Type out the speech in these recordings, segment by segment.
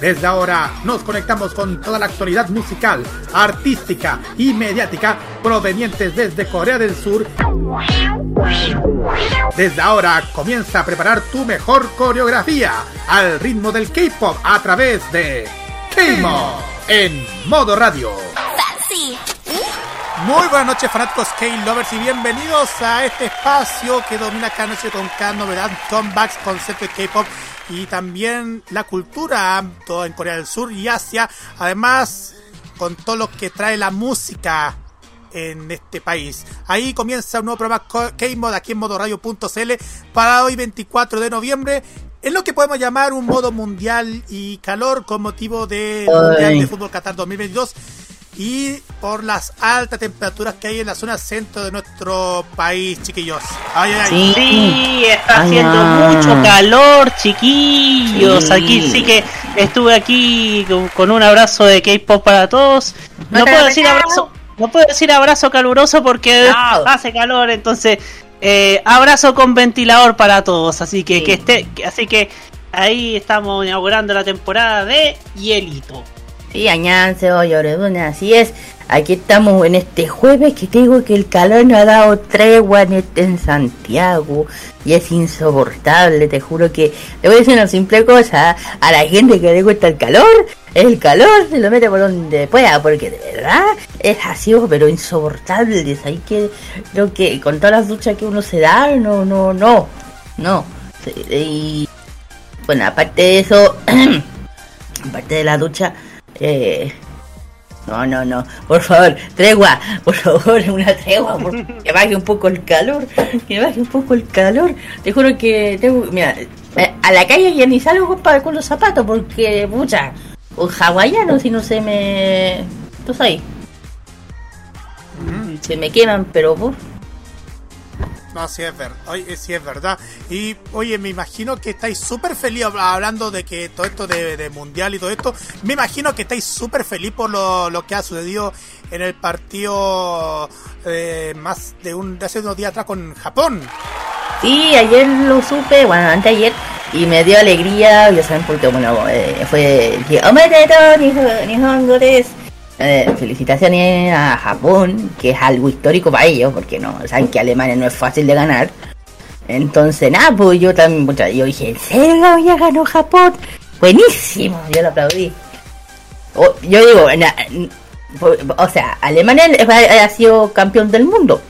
Desde ahora nos conectamos con toda la actualidad musical, artística y mediática provenientes desde Corea del Sur. Desde ahora comienza a preparar tu mejor coreografía al ritmo del K-pop a través de K-Mod en modo radio. Muy buenas noches fanáticos K-Lovers y bienvenidos a este espacio que domina cada noche con cada novedad, comebacks, concepto de K-Pop y también la cultura, todo en Corea del Sur y Asia, además con todo lo que trae la música en este país. Ahí comienza un nuevo programa K-Mod aquí en modoradio.cl para hoy 24 de noviembre. En lo que podemos llamar un modo mundial y calor con motivo del Mundial de Fútbol Qatar 2022 y por las altas temperaturas que hay en la zona centro de nuestro país, chiquillos. Ay. Sí, está haciendo mucho calor, chiquillos. Aquí sí que estuve aquí con, un abrazo de K-pop para todos. No, puedo decir abrazo, no puedo decir abrazo caluroso porque hace calor, entonces eh, abrazo con ventilador para todos. Así que que esté, así que ahí estamos inaugurando la temporada de hielito. Sí, añánseo, llorebuna, así es. Aquí estamos en este jueves que te digo que el calor no ha dado tregua en, este, en Santiago y es insoportable, te juro que te voy a decir una simple cosa, a la gente que le gusta el calor, el calor se lo mete por donde pueda, porque de verdad es así, pero insoportable, es ahí que creo que con todas las duchas que uno se da, no, no, no, no. Y bueno, aparte de eso, aparte de la ducha, eh, no, no, no. Por favor, tregua. Por favor, una tregua. que baje un poco el calor. Que baje un poco el calor. Te juro que tengo. Mira, eh, a la calle ya ni salgo con, con los zapatos porque, pucha, un hawaiano si no se me. Pues ahí. Se me queman, pero. No, sí es, verdad. Oye, sí es verdad. Y oye, me imagino que estáis súper feliz hablando de que todo esto de, mundial y todo esto. Me imagino que estáis súper feliz por lo, lo, que ha sucedido en el partido eh, más de, un, de hace unos días atrás con Japón. Sí, ayer lo supe, bueno, antes ayer, y me dio alegría, ya saben, porque bueno, eh, fue el Nihongo eh, felicitaciones a Japón, que es algo histórico para ellos, porque no saben que Alemania no es fácil de ganar. Entonces, nada, pues yo también, yo dije, ¿en serio ya ganó Japón? Buenísimo, yo lo aplaudí. yo digo, o sea, Alemania ha sido campeón del mundo.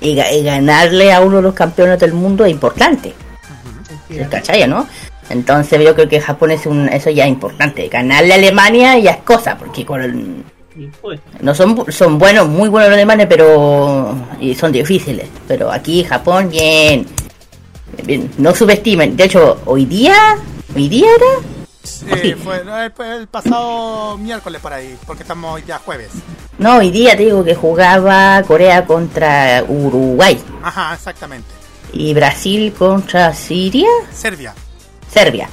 Y, ganarle a uno de los campeones del mundo es importante. ¿Cachai, no? Entonces yo creo que Japón es un, eso ya es importante. Ganarle a Alemania ya es cosa, porque con el, no son, son buenos, muy buenos los alemanes, pero y son difíciles. Pero aquí Japón, bien. bien. No subestimen. De hecho, hoy día, hoy día era. Sí, fue el, pasado miércoles por ahí, porque estamos hoy día jueves. No, hoy día te digo que jugaba Corea contra Uruguay. Ajá, exactamente. Y Brasil contra Siria. Serbia. Serbia.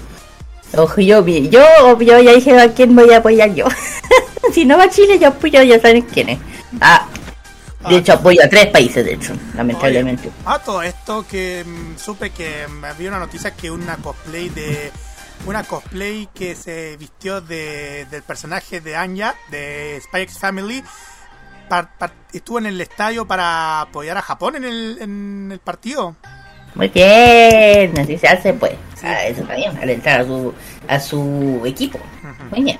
Ojo, yo, yo, yo ya dije a quién voy a apoyar yo. si no va a Chile, yo apoyo, ya saben quién es. Ah, de hecho, apoyo a tres países, de hecho, lamentablemente. a todo esto que mm, supe que me había una noticia que una cosplay de. Una cosplay que se vistió de, del personaje de Anya, de Spy Family, estuvo en el estadio para apoyar a Japón en el, en el partido. Muy bien, así se hace, pues. Ah, eso está bien, alentar a su, a su equipo. Muy bien.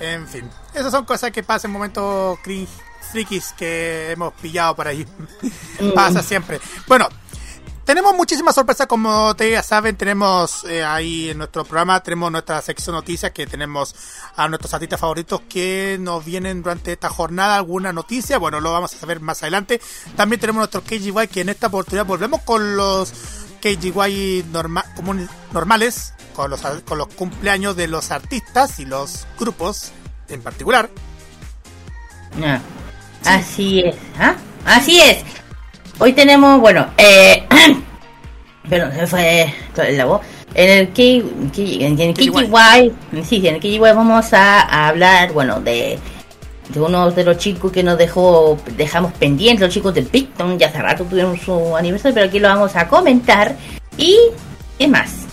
En fin, esas son cosas que pasan en momentos cringe, frikis que hemos pillado por ahí. Mm. Pasa siempre. Bueno, tenemos muchísimas sorpresas, como ustedes ya saben, tenemos eh, ahí en nuestro programa, tenemos nuestra sección noticias, que tenemos a nuestros artistas favoritos que nos vienen durante esta jornada, alguna noticia, bueno, lo vamos a saber más adelante. También tenemos nuestro KGY, que en esta oportunidad volvemos con los KGY normales, con los, con los cumpleaños de los artistas y los grupos en particular. Así es, ¿ah? Así es. Hoy tenemos, bueno, eh, pero se fue la voz. En el K, en el KGY, sí, en el KGY vamos a, hablar, bueno, de, de uno de los chicos que nos dejó, dejamos pendientes, los chicos de Picton, ya hace rato tuvieron su aniversario, pero aquí lo vamos a comentar. Y, ¿qué más?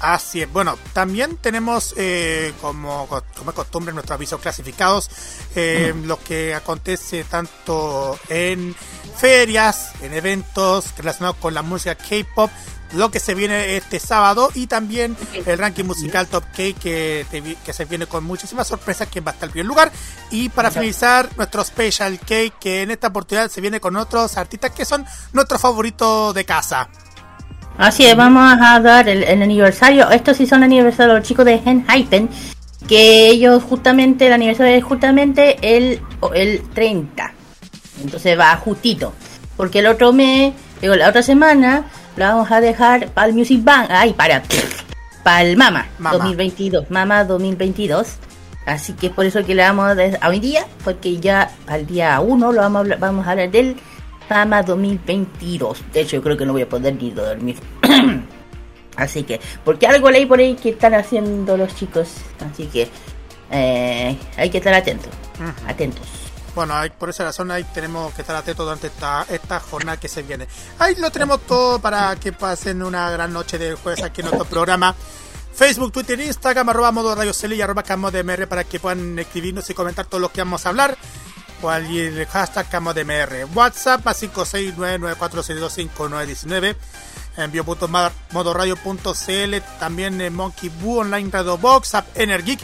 Así es. Bueno, también tenemos, eh, como, como costumbre, nuestros avisos clasificados, eh, lo que acontece tanto en ferias, en eventos relacionados con la música K-pop, lo que se viene este sábado y también el ranking musical Top K que, que se viene con muchísimas sorpresas que va a estar en primer lugar. Y para finalizar nuestro Special K que en esta oportunidad se viene con otros artistas que son nuestros favoritos de casa. Así es, vamos a dar el, aniversario. Estos sí son aniversarios los chicos de Henhypen. Que ellos justamente, el aniversario es justamente el, el 30. Entonces va justito. Porque el otro mes, digo, la otra semana, lo vamos a dejar para el Music Bank. Ay, para. Para el Mama, 2022. Mama 2022. Así que es por eso que le vamos a dar hoy día. Porque ya al día 1 lo vamos a vamos a hablar del Fama 2022. De hecho, yo creo que no voy a poder ni dormir. Así que, porque algo leí por ahí que están haciendo los chicos. Así que eh, hay que estar atentos. Atentos. Bueno, hay, por esa razón ahí tenemos que estar atentos durante esta, esta jornada que se viene. Ahí lo tenemos todo para que pasen una gran noche de jueves aquí en nuestro programa. Facebook, Twitter, Instagram, arroba modo radio y arroba camo de MR para que puedan escribirnos y comentar todo lo que vamos a hablar o el hashtag CamoDMR. WhatsApp a 56994625919. Envío.modoradio.cl. También en Monkey Boo Online Radio Box, App Energic.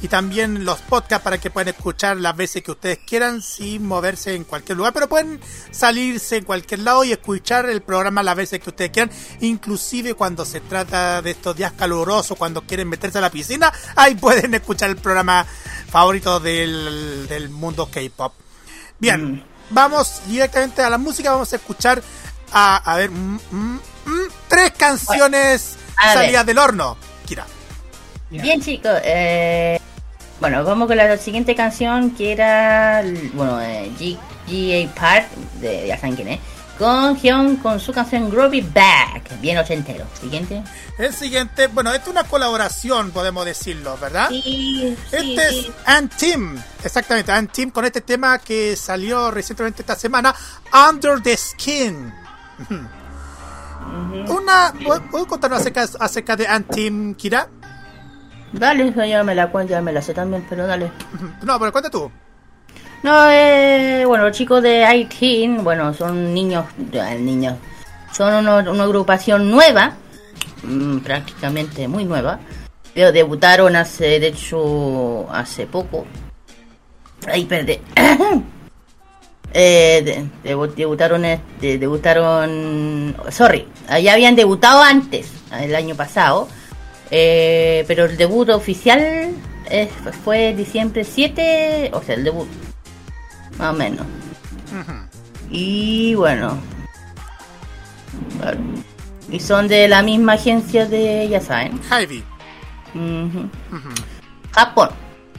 Y también los podcasts para que puedan escuchar las veces que ustedes quieran sin moverse en cualquier lugar. Pero pueden salirse en cualquier lado y escuchar el programa las veces que ustedes quieran. Inclusive cuando se trata de estos días calurosos, cuando quieren meterse a la piscina, ahí pueden escuchar el programa favorito del, del mundo K-pop. Bien, mm. vamos directamente a la música. Vamos a escuchar a, a ver, mm, mm, tres canciones salidas del horno. Kira. Bien, chicos. Eh, bueno, vamos con la siguiente canción que era, bueno, eh, G.A. Park, de, ya saben quién es con Hyun con su canción Groovy Back, bien ochentero. Siguiente. El siguiente, bueno, esta es una colaboración, podemos decirlo, ¿verdad? Sí. Este es Antim, exactamente, Antim con este tema que salió recientemente esta semana, Under the Skin. Una, ¿puedo contarnos acerca, acerca de Antim, Kira? Dale, ya me la cuento, ya me la sé también, pero dale. No, pero cuenta tú. No, eh, bueno, los chicos de ITIN, bueno, son niños, niños, son una agrupación nueva, mm, prácticamente muy nueva, pero debutaron hace, de hecho, hace poco. Ahí, perdí. eh, debutaron, este, debutaron, sorry, ya habían debutado antes, el año pasado, eh, pero el debut oficial eh, fue diciembre 7, o sea, el debut más o menos. Y bueno. Y son de la misma agencia de, ya saben. Heavy. Japón.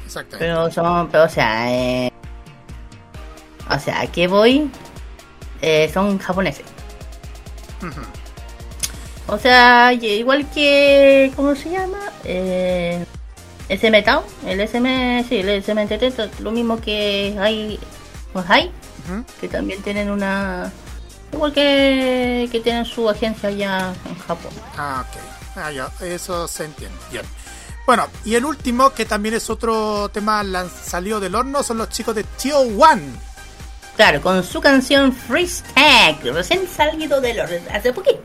Exacto. Pero son, pero, o sea, eh, o sea, ¿a qué voy? Eh, son japoneses. O sea, igual que, ¿cómo se llama? Eh, SM Town, el SM, sí, el SM lo mismo que hay pues hay, que también tienen una... Igual que, que tienen su agencia allá en Japón. Ah, ok. Ah, ya, eso se entiende. Bien. Bueno, y el último, que también es otro tema salido del horno, son los chicos de Tio One. Claro, con su canción Freestyle, recién salido del horno hace poquito.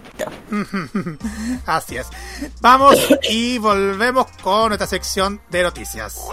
Así es. Vamos y volvemos con nuestra sección de noticias.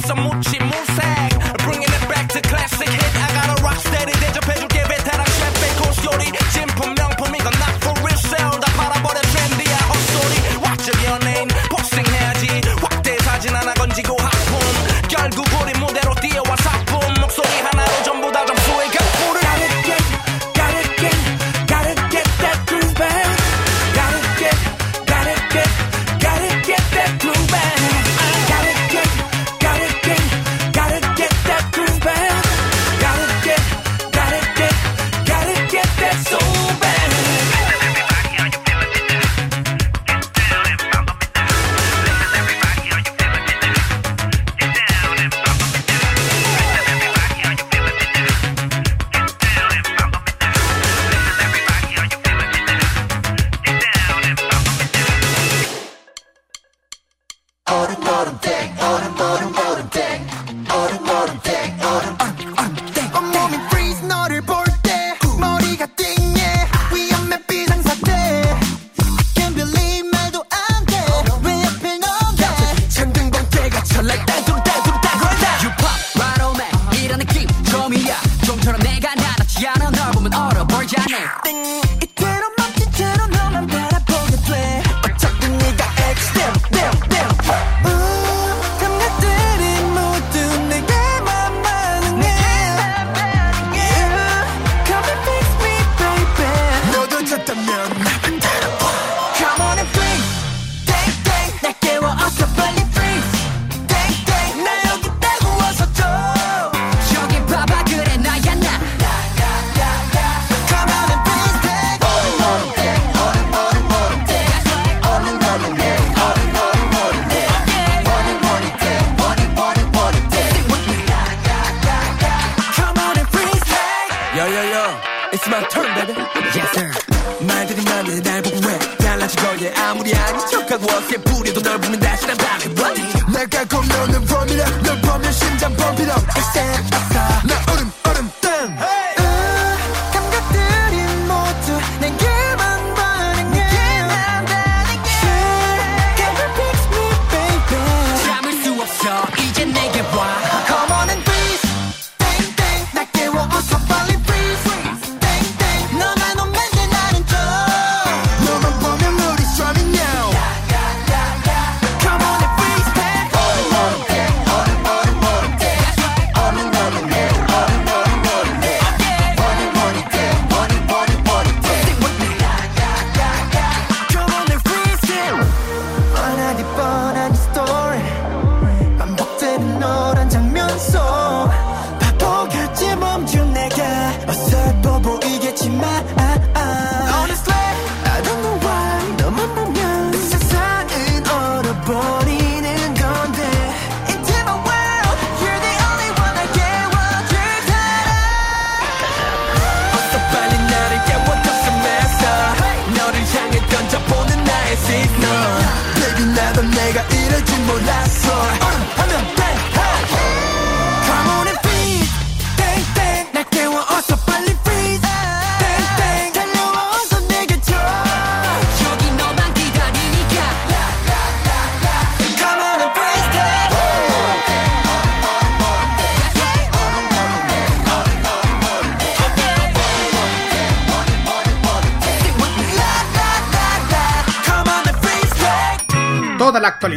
Some more.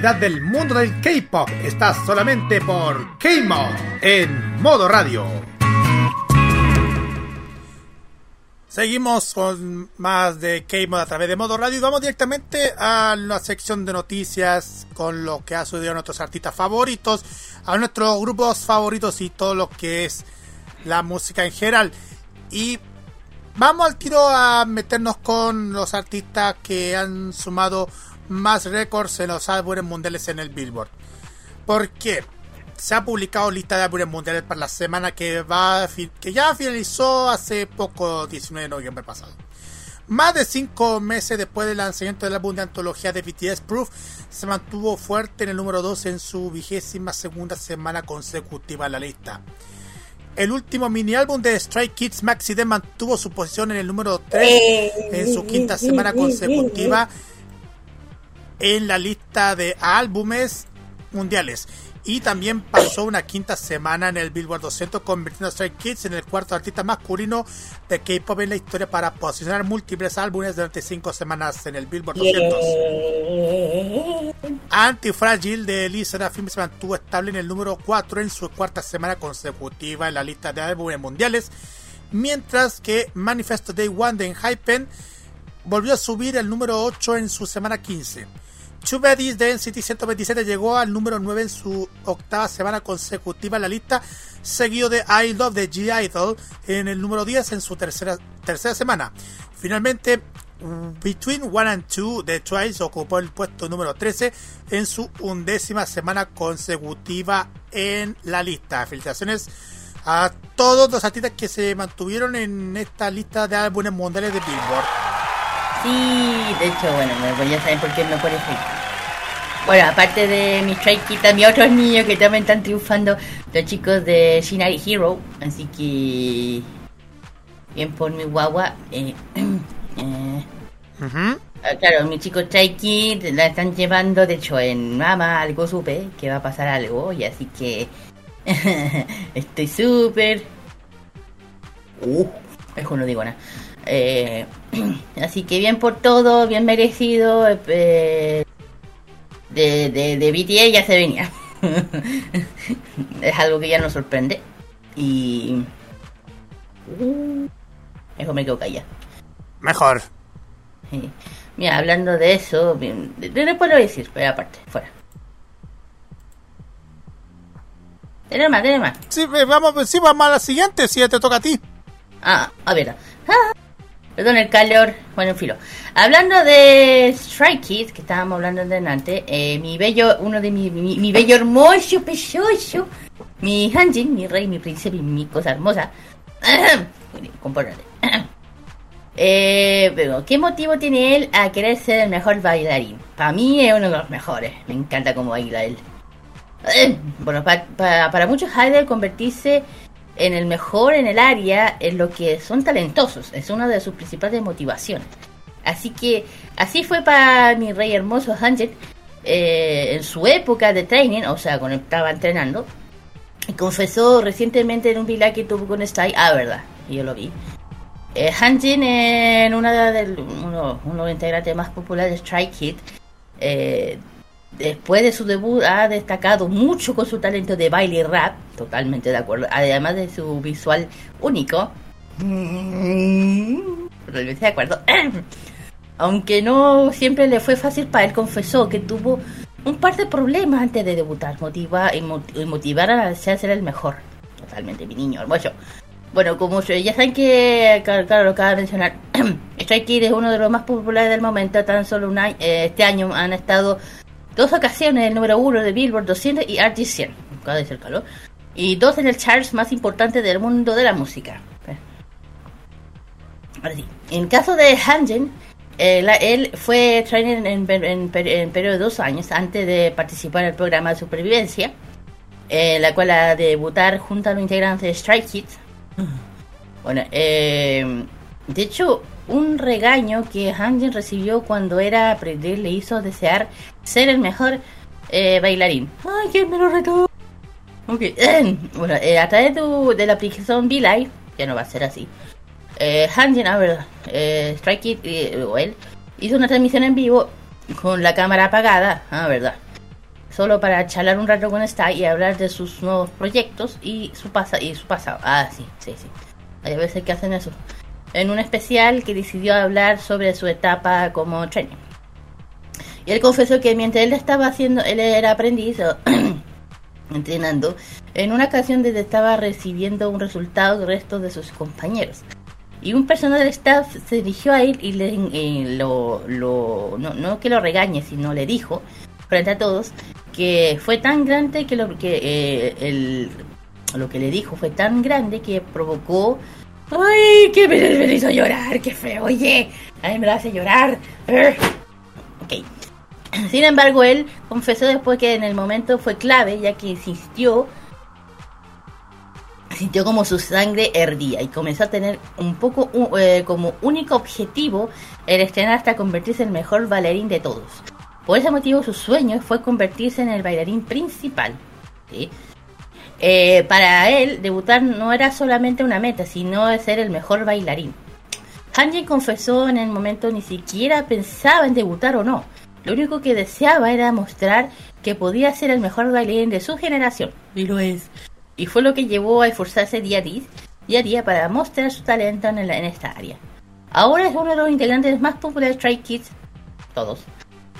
Del mundo del K-pop está solamente por K-Mod en modo radio. Seguimos con más de K-Mod a través de modo radio y vamos directamente a la sección de noticias con lo que ha sucedido a nuestros artistas favoritos, a nuestros grupos favoritos y todo lo que es la música en general. Y Vamos al tiro a meternos con los artistas que han sumado más récords en los álbumes mundiales en el Billboard. ¿Por qué? Se ha publicado lista de álbumes mundiales para la semana que va que ya finalizó hace poco, 19 de noviembre pasado. Más de 5 meses después del lanzamiento del álbum de antología de BTS Proof, se mantuvo fuerte en el número 2 en su vigésima segunda semana consecutiva en la lista. El último mini álbum de Stray Kids Maxi D mantuvo su posición en el número 3 en su quinta semana consecutiva en la lista de álbumes mundiales. Y también pasó una quinta semana en el Billboard 200, convirtiendo a Stray Kids en el cuarto artista masculino de K-pop en la historia para posicionar múltiples álbumes durante cinco semanas en el Billboard 200. Antifragile de Lee Serafim se mantuvo estable en el número 4 en su cuarta semana consecutiva en la lista de álbumes mundiales, mientras que Manifesto Day One de Enhypen volvió a subir el número 8 en su semana 15. Two Baddies de NCT 127 llegó al número 9 en su octava semana consecutiva en la lista, seguido de I Love de G-Idol en el número 10 en su tercera, tercera semana. Finalmente, Between One and Two de Twice ocupó el puesto número 13 en su undécima semana consecutiva en la lista. Felicitaciones a todos los artistas que se mantuvieron en esta lista de álbumes mundiales de Billboard. Sí, de hecho, bueno, me voy a saber por qué me pone feliz. Bueno, aparte de mis Stray Kids, también otros niños que también están triunfando, los chicos de Shinari Hero, así que... Bien por mi guagua. Eh, eh, ah, claro, mis chicos Stray Kids la están llevando, de hecho, en Mama algo supe, que va a pasar algo, y así que... estoy súper... Uh, mejor no digo nada. Eh, así que bien por todo, bien merecido. eh, de, de, de BTS ya se venía. es algo que ya nos sorprende. Y. Mejor me quedo callada. Mejor. Sí. Mira, hablando de eso, bien, de- de- después lo voy a decir, pero aparte, fuera. Tenemos más, tenemos más. Sí, eh, vamos, sí, vamos a la siguiente, si ya te toca a ti. Ah, a ver. Ah, perdón el calor. Bueno, en filo. Hablando de Strike Kids, que estábamos hablando delante, eh, mi bello, uno de mi, mi, bello hermoso, precioso, mi Hanjin, mi rey, mi príncipe mi cosa hermosa. Compórtate. Eh, ¿qué motivo tiene él a querer ser el mejor bailarín? Para mí es uno de los mejores. Me encanta cómo baila él. Bueno, pa- pa- para muchos Idol convertirse en el mejor en el área en lo que son talentosos. Es una de sus principales motivaciones. Así que así fue para mi rey hermoso Hanjet eh, en su época de training, o sea, cuando estaba entrenando. Y confesó recientemente en un vila que tuvo con Style, ah, verdad, yo lo vi. Eh, Hanjin, en una de los integrantes más populares Strike Kid, eh, después de su debut ha destacado mucho con su talento de baile y rap, totalmente de acuerdo, además de su visual único. Totalmente de acuerdo. Aunque no siempre le fue fácil para él, confesó que tuvo un par de problemas antes de debutar, motiva, y, mo- y motivar a ser el mejor. Totalmente, mi niño hermoso. Bueno, como ya saben que, claro, claro, lo acaba de mencionar, Strike Kid es uno de los más populares del momento. Tan solo un año, eh, este año han estado dos ocasiones en el número uno de Billboard 200 y RT 100. Acaba de calor. Y dos en el charts más importante del mundo de la música. Eh. Ahora sí. En caso de Hanjin, eh, él fue trainer en, en, en en periodo de dos años antes de participar en el programa de supervivencia, eh, la cual a debutar junto a los integrantes de Strike Kids. Bueno, eh, de hecho, un regaño que Hanjin recibió cuando era aprendiz le hizo desear ser el mejor eh, bailarín. ¡Ay, quién me lo retó! Ok, bueno, eh, a través de, la aplicación Be que no va a ser así, eh, Hanjin, a ver, eh, Strike Kid, eh, él, hizo una transmisión en vivo con la cámara apagada, ah, verdad, solo para charlar un rato con Sty y hablar de sus nuevos proyectos y su, pasa y su pasado. Ah, sí, sí, sí. Hay veces que hacen eso. En un especial que decidió hablar sobre su etapa como trainer. Y él confesó que mientras él estaba haciendo, él era aprendiz, entrenando, en una ocasión desde estaba recibiendo un resultado del resto de sus compañeros. Y un personal del staff se dirigió a él y le eh, lo, lo no, no que lo regañe, sino le dijo frente a todos que fue tan grande que lo que eh, el, lo que le dijo fue tan grande que provocó ay que me, me hizo llorar qué feo oye a mí me lo hace llorar ok sin embargo él confesó después que en el momento fue clave ya que insistió sintió como su sangre hervía y comenzó a tener un poco eh, como único objetivo el estrenar hasta convertirse en el mejor bailarín de todos. Por ese motivo su sueño fue convertirse en el bailarín principal. ¿sí? Eh, para él, debutar no era solamente una meta, sino ser el mejor bailarín. Hanjin confesó en el momento ni siquiera pensaba en debutar o no. Lo único que deseaba era mostrar que podía ser el mejor bailarín de su generación. Y lo es. Y fue lo que llevó a esforzarse día a día, para mostrar su talento en esta área. Ahora es uno de los integrantes más populares de Stray Kids, todos,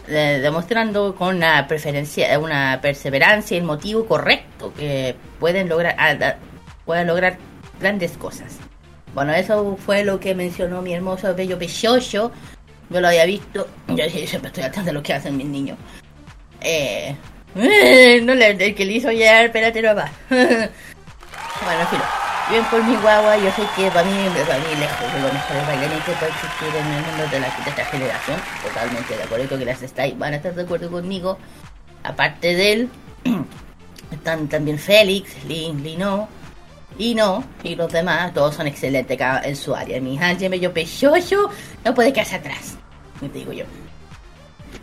eh, demostrando con una preferencia, una perseverancia y el motivo correcto que pueden lograr, ah, lograr grandes cosas. Bueno, eso fue lo que mencionó mi hermoso bello pechocho. Yo lo había visto. Yo siempre estoy atento de lo que hacen mis niños. Eh, no le, el que le hizo llegar, espérate no va. bueno, filo. Bien por mi guagua, yo sé que para mí, para mí lejos de los mejores bailarines que puede existir en el mundo de, la, de generación. Totalmente de acuerdo, que las estáis, van a estar de acuerdo conmigo. Aparte de él, están también Félix, Lin, Lino, y no, y los demás, todos son excelentes en su área. Mi Hanji medio pechocho no puede quedarse atrás. Me digo yo.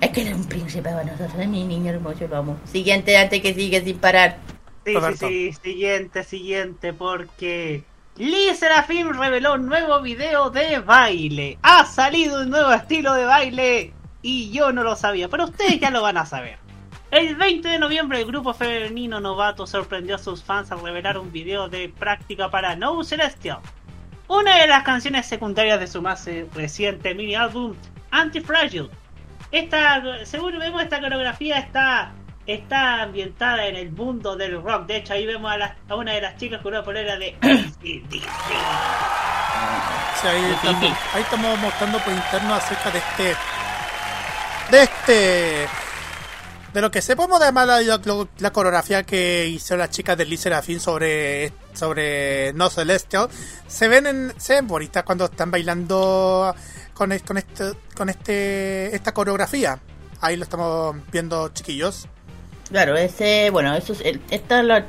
Es que él es un príncipe para nosotros, mi niño hermoso, lo amo. Siguiente, antes que sigue sin parar. Sí, sí, Roberto. sí, siguiente, siguiente, porque Lee Serafim reveló un nuevo video de baile. Ha salido un nuevo estilo de baile y yo no lo sabía, pero ustedes ya lo van a saber. El 20 de noviembre el grupo femenino Novato sorprendió a sus fans al revelar un video de práctica para No Celestial, una de las canciones secundarias de su más eh, reciente mini álbum Anti-Fragile. Esta, según vemos, esta coreografía está, está ambientada en el mundo del rock. De hecho, ahí vemos a, la- a una de las chicas con una polera de AC/DC. Sí, ahí, estamos, ahí estamos mostrando por interno acerca de este de este De lo que sepamos, además, la, la- la coreografía que hicieron las chicas de Lee Serafin sobre, sobre No Celestial, se ven, en, se ven bonitas cuando están bailando con, con, este, con este, esta coreografía. Ahí lo estamos viendo, chiquillos. Claro, ese, bueno, eso es, esta es la,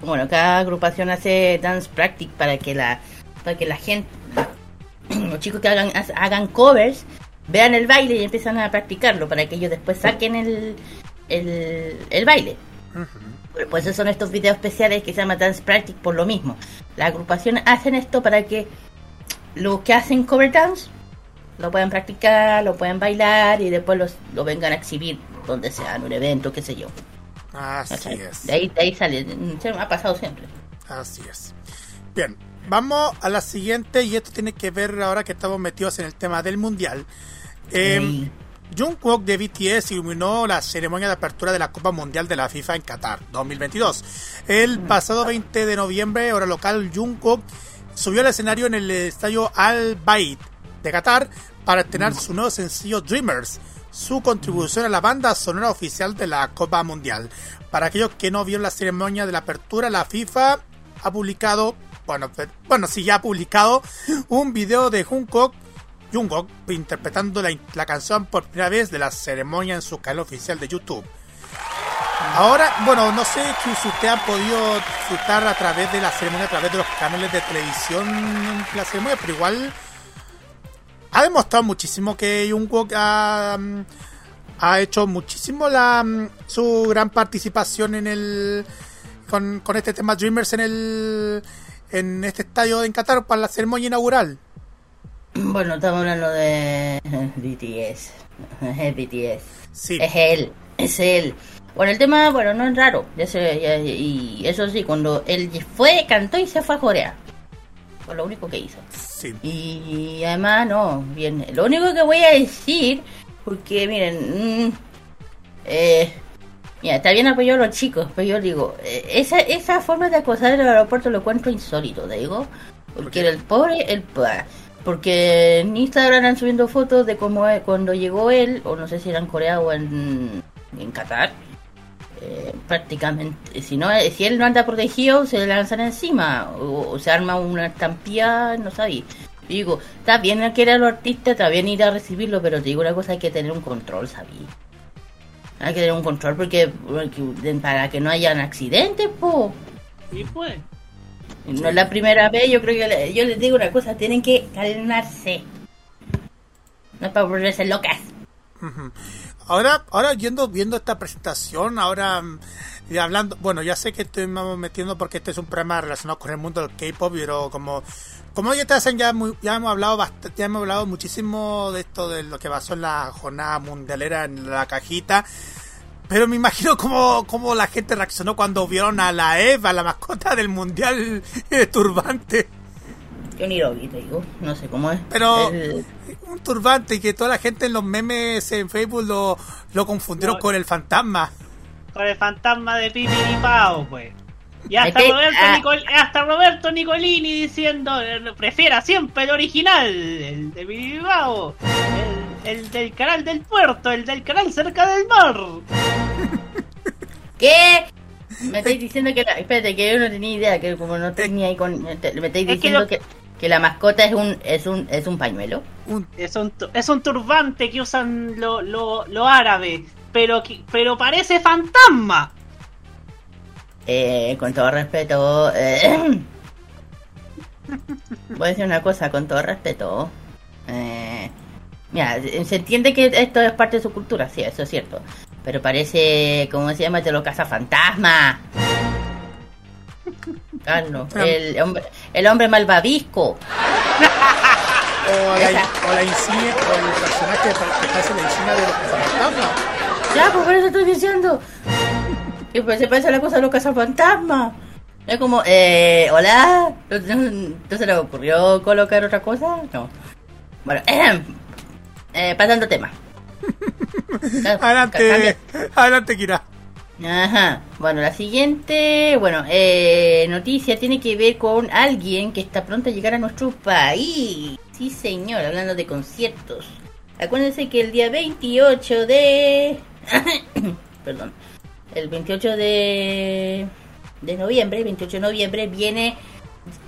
bueno, cada agrupación hace dance practice para que la, para que la gente, los chicos que hagan, hagan covers, vean el baile y empiezan a practicarlo para que ellos después saquen el, el, el baile. Pues esos son estos videos especiales que se llama Dance Practice por lo mismo. Las agrupaciones hacen esto para que los que hacen cover dance lo puedan practicar, lo puedan bailar y después los, lo vengan a exhibir donde sea, en un evento, qué sé yo. Así ¿Cachai? es. De ahí, de ahí sale, mm, ha pasado siempre. Así es. Bien, vamos a la siguiente y esto tiene que ver ahora que estamos metidos en el tema del mundial. Eh, Sí. Jungkook de BTS iluminó la ceremonia de apertura de la Copa Mundial de la FIFA en Qatar 2022. El pasado 20 de noviembre, hora local, Jungkook subió al escenario en el estadio Al Bayt de Qatar para estrenar su nuevo sencillo Dreamers, su contribución a la banda sonora oficial de la Copa Mundial. Para aquellos que no vieron la ceremonia de la apertura, la FIFA ha publicado, bueno, bueno, sí ya ha publicado un video de Jungkook Jungkook interpretando la, la canción por primera vez de la ceremonia en su canal oficial de YouTube. Ahora, bueno, no sé si usted ha podido disfrutar a través de la ceremonia, a través de los canales de televisión la ceremonia, pero igual ha demostrado muchísimo que Jungkook ha, mm, ha hecho muchísimo la, mm, su gran participación en el con, con este tema Dreamers en el en este estadio en Qatar para la ceremonia inaugural. Bueno, estamos hablando de BTS. Es BTS. Sí. Es él, es él. Bueno, el tema, bueno, no es raro. Ya sé, ya- y eso sí, cuando él fue, cantó y se fue a Corea. Fue lo único que hizo. Sí. Y además, no, bien. Lo único que voy a decir, porque miren, mm, eh, mira, está bien apoyado a los chicos, pero yo digo, eh, esa, esa forma de acosar en el aeropuerto lo encuentro insólito, te digo. Porque el pobre, el pa- porque en Instagram han subiendo fotos de cómo es- cuando llegó él, o no sé si era en Corea o en, en Qatar. Eh, prácticamente, si no, si él no anda protegido, se le lanzan encima, o, o se arma una estampía, no sabía. Y digo, está bien que era los artistas, está bien ir a recibirlo, pero te digo una cosa, hay que tener un control, ¿sabí? Hay que tener un control porque, porque para que no hayan accidentes, po. Y pues. No es la primera vez, yo creo que le- yo les digo una cosa, tienen que calmarse. No es para volverse locas. Ahora, ahora yendo, viendo esta presentación, ahora mm, y hablando, bueno, ya sé que estoy me metiendo porque este es un programa relacionado con el mundo del K-pop, pero como, como ya te hacen ya, ya hemos hablado bastante, ya hemos hablado muchísimo de esto de lo que pasó en la jornada mundialera en la cajita. Pero me imagino cómo, cómo la gente reaccionó cuando vieron a la Eva, la mascota del mundial turbante. Yo ni lo vi, te digo. No sé cómo es. Pero El- un turbante y que toda la gente en los memes en Facebook lo, lo confundieron No. con el fantasma. Con el fantasma de Pipiripao, pues. Y hasta Roberto, ah. Nicol- hasta Roberto Nicolini diciendo, prefiera siempre el original, el de Pipiripao, el, el del canal del puerto, el del canal cerca del mar. ¿Qué? Me estáis diciendo que la... Espérate, que yo no tenía idea, que como no tenía ahí con... Me estáis Es que diciendo lo- que, que la mascota es un, es un, es un pañuelo. Un, Es un, es un turbante que usan lo, lo, lo árabe, pero, pero parece fantasma. Eh, con todo respeto... Eh, voy a decir una cosa, con todo respeto. Eh, mira, se entiende que esto es parte de su cultura, sí, eso es cierto. Pero parece, ¿cómo se llama? Te lo caza fantasma. Carlos, el hombre, el hombre malvavisco. o, la, Esa. o la insignia, o el personaje que parece la insignia de los fantasmas. Ya, pues por eso estoy diciendo. Que pues se parece a la cosa de los cazafantasmas. Es como, eh, hola. ¿No, no- no se le ocurrió colocar otra cosa? No. Bueno, eh, pasando tema. Adelante, adelante, Kira. Ajá. Bueno, la siguiente, bueno, eh, noticia tiene que ver con alguien que está pronto a llegar a nuestro país. Sí, señor, hablando de conciertos. Acuérdense que el día 28 de... perdón. El 28 de, de noviembre, 28 de noviembre, viene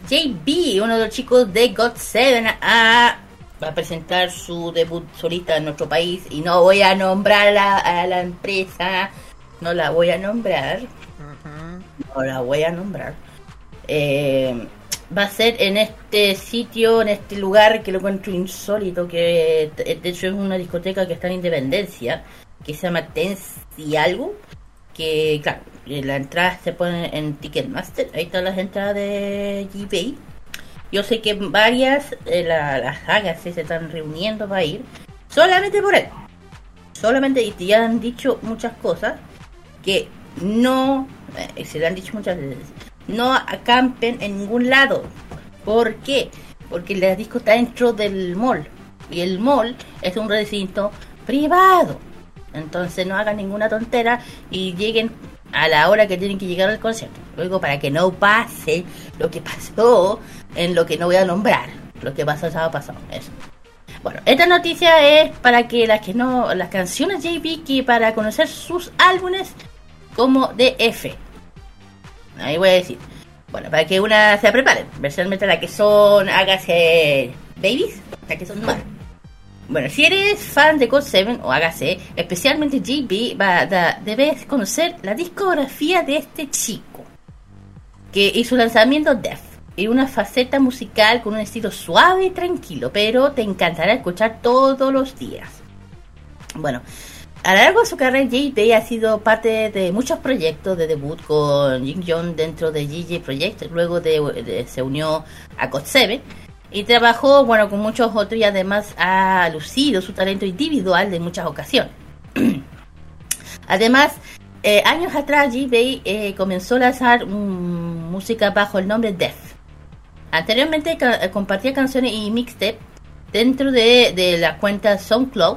JB, uno de los chicos de God 7, a, a presentar su debut solista en nuestro país. Y no voy a nombrar a a la empresa, no la voy a nombrar. No la voy a nombrar. Eh, va a ser en este sitio, en este lugar que lo encuentro insólito, que de hecho es una discoteca que está en Independencia, que se llama Tensi algo, que claro, eh, la entrada se pone en Ticketmaster, ahí están las entradas de GBay. Yo sé que varias, eh, la- las sagas se están reuniendo para ir, solamente por él. Solamente, y ya han dicho muchas cosas, que no, eh, se le han dicho muchas veces, no acampen en ningún lado. ¿Por qué? Porque la disco está dentro del mall. Y el mall es un recinto privado. Entonces no hagan ninguna tontera y lleguen a la hora que tienen que llegar al concierto. Luego para que no pase lo que pasó en lo que no voy a nombrar. Lo que pasó el sábado pasado. Eso. Bueno, esta noticia es para que las que no, las canciones JB que para conocer sus álbumes como DF. Ahí voy a decir. Bueno, para que una se prepare. Especialmente la que son, hágase babies, la que son nuevas. Bueno, si eres fan de God 7 o hágase, especialmente da- debes conocer la discografía de este chico que hizo lanzamiento Def y una faceta musical con un estilo suave y tranquilo, pero te encantará escuchar todos los días. Bueno, a lo largo de su carrera, JB ha sido parte de muchos proyectos de debut con Jim John dentro de GJ Project, luego de, se unió a God 7 y trabajó bueno con muchos otros y además ha lucido su talento individual de muchas ocasiones. además, eh, años atrás, G-Bay eh, comenzó a lanzar mm, música bajo el nombre Def. Anteriormente eh, compartía canciones y mixtape dentro de, de la cuenta SoundCloud,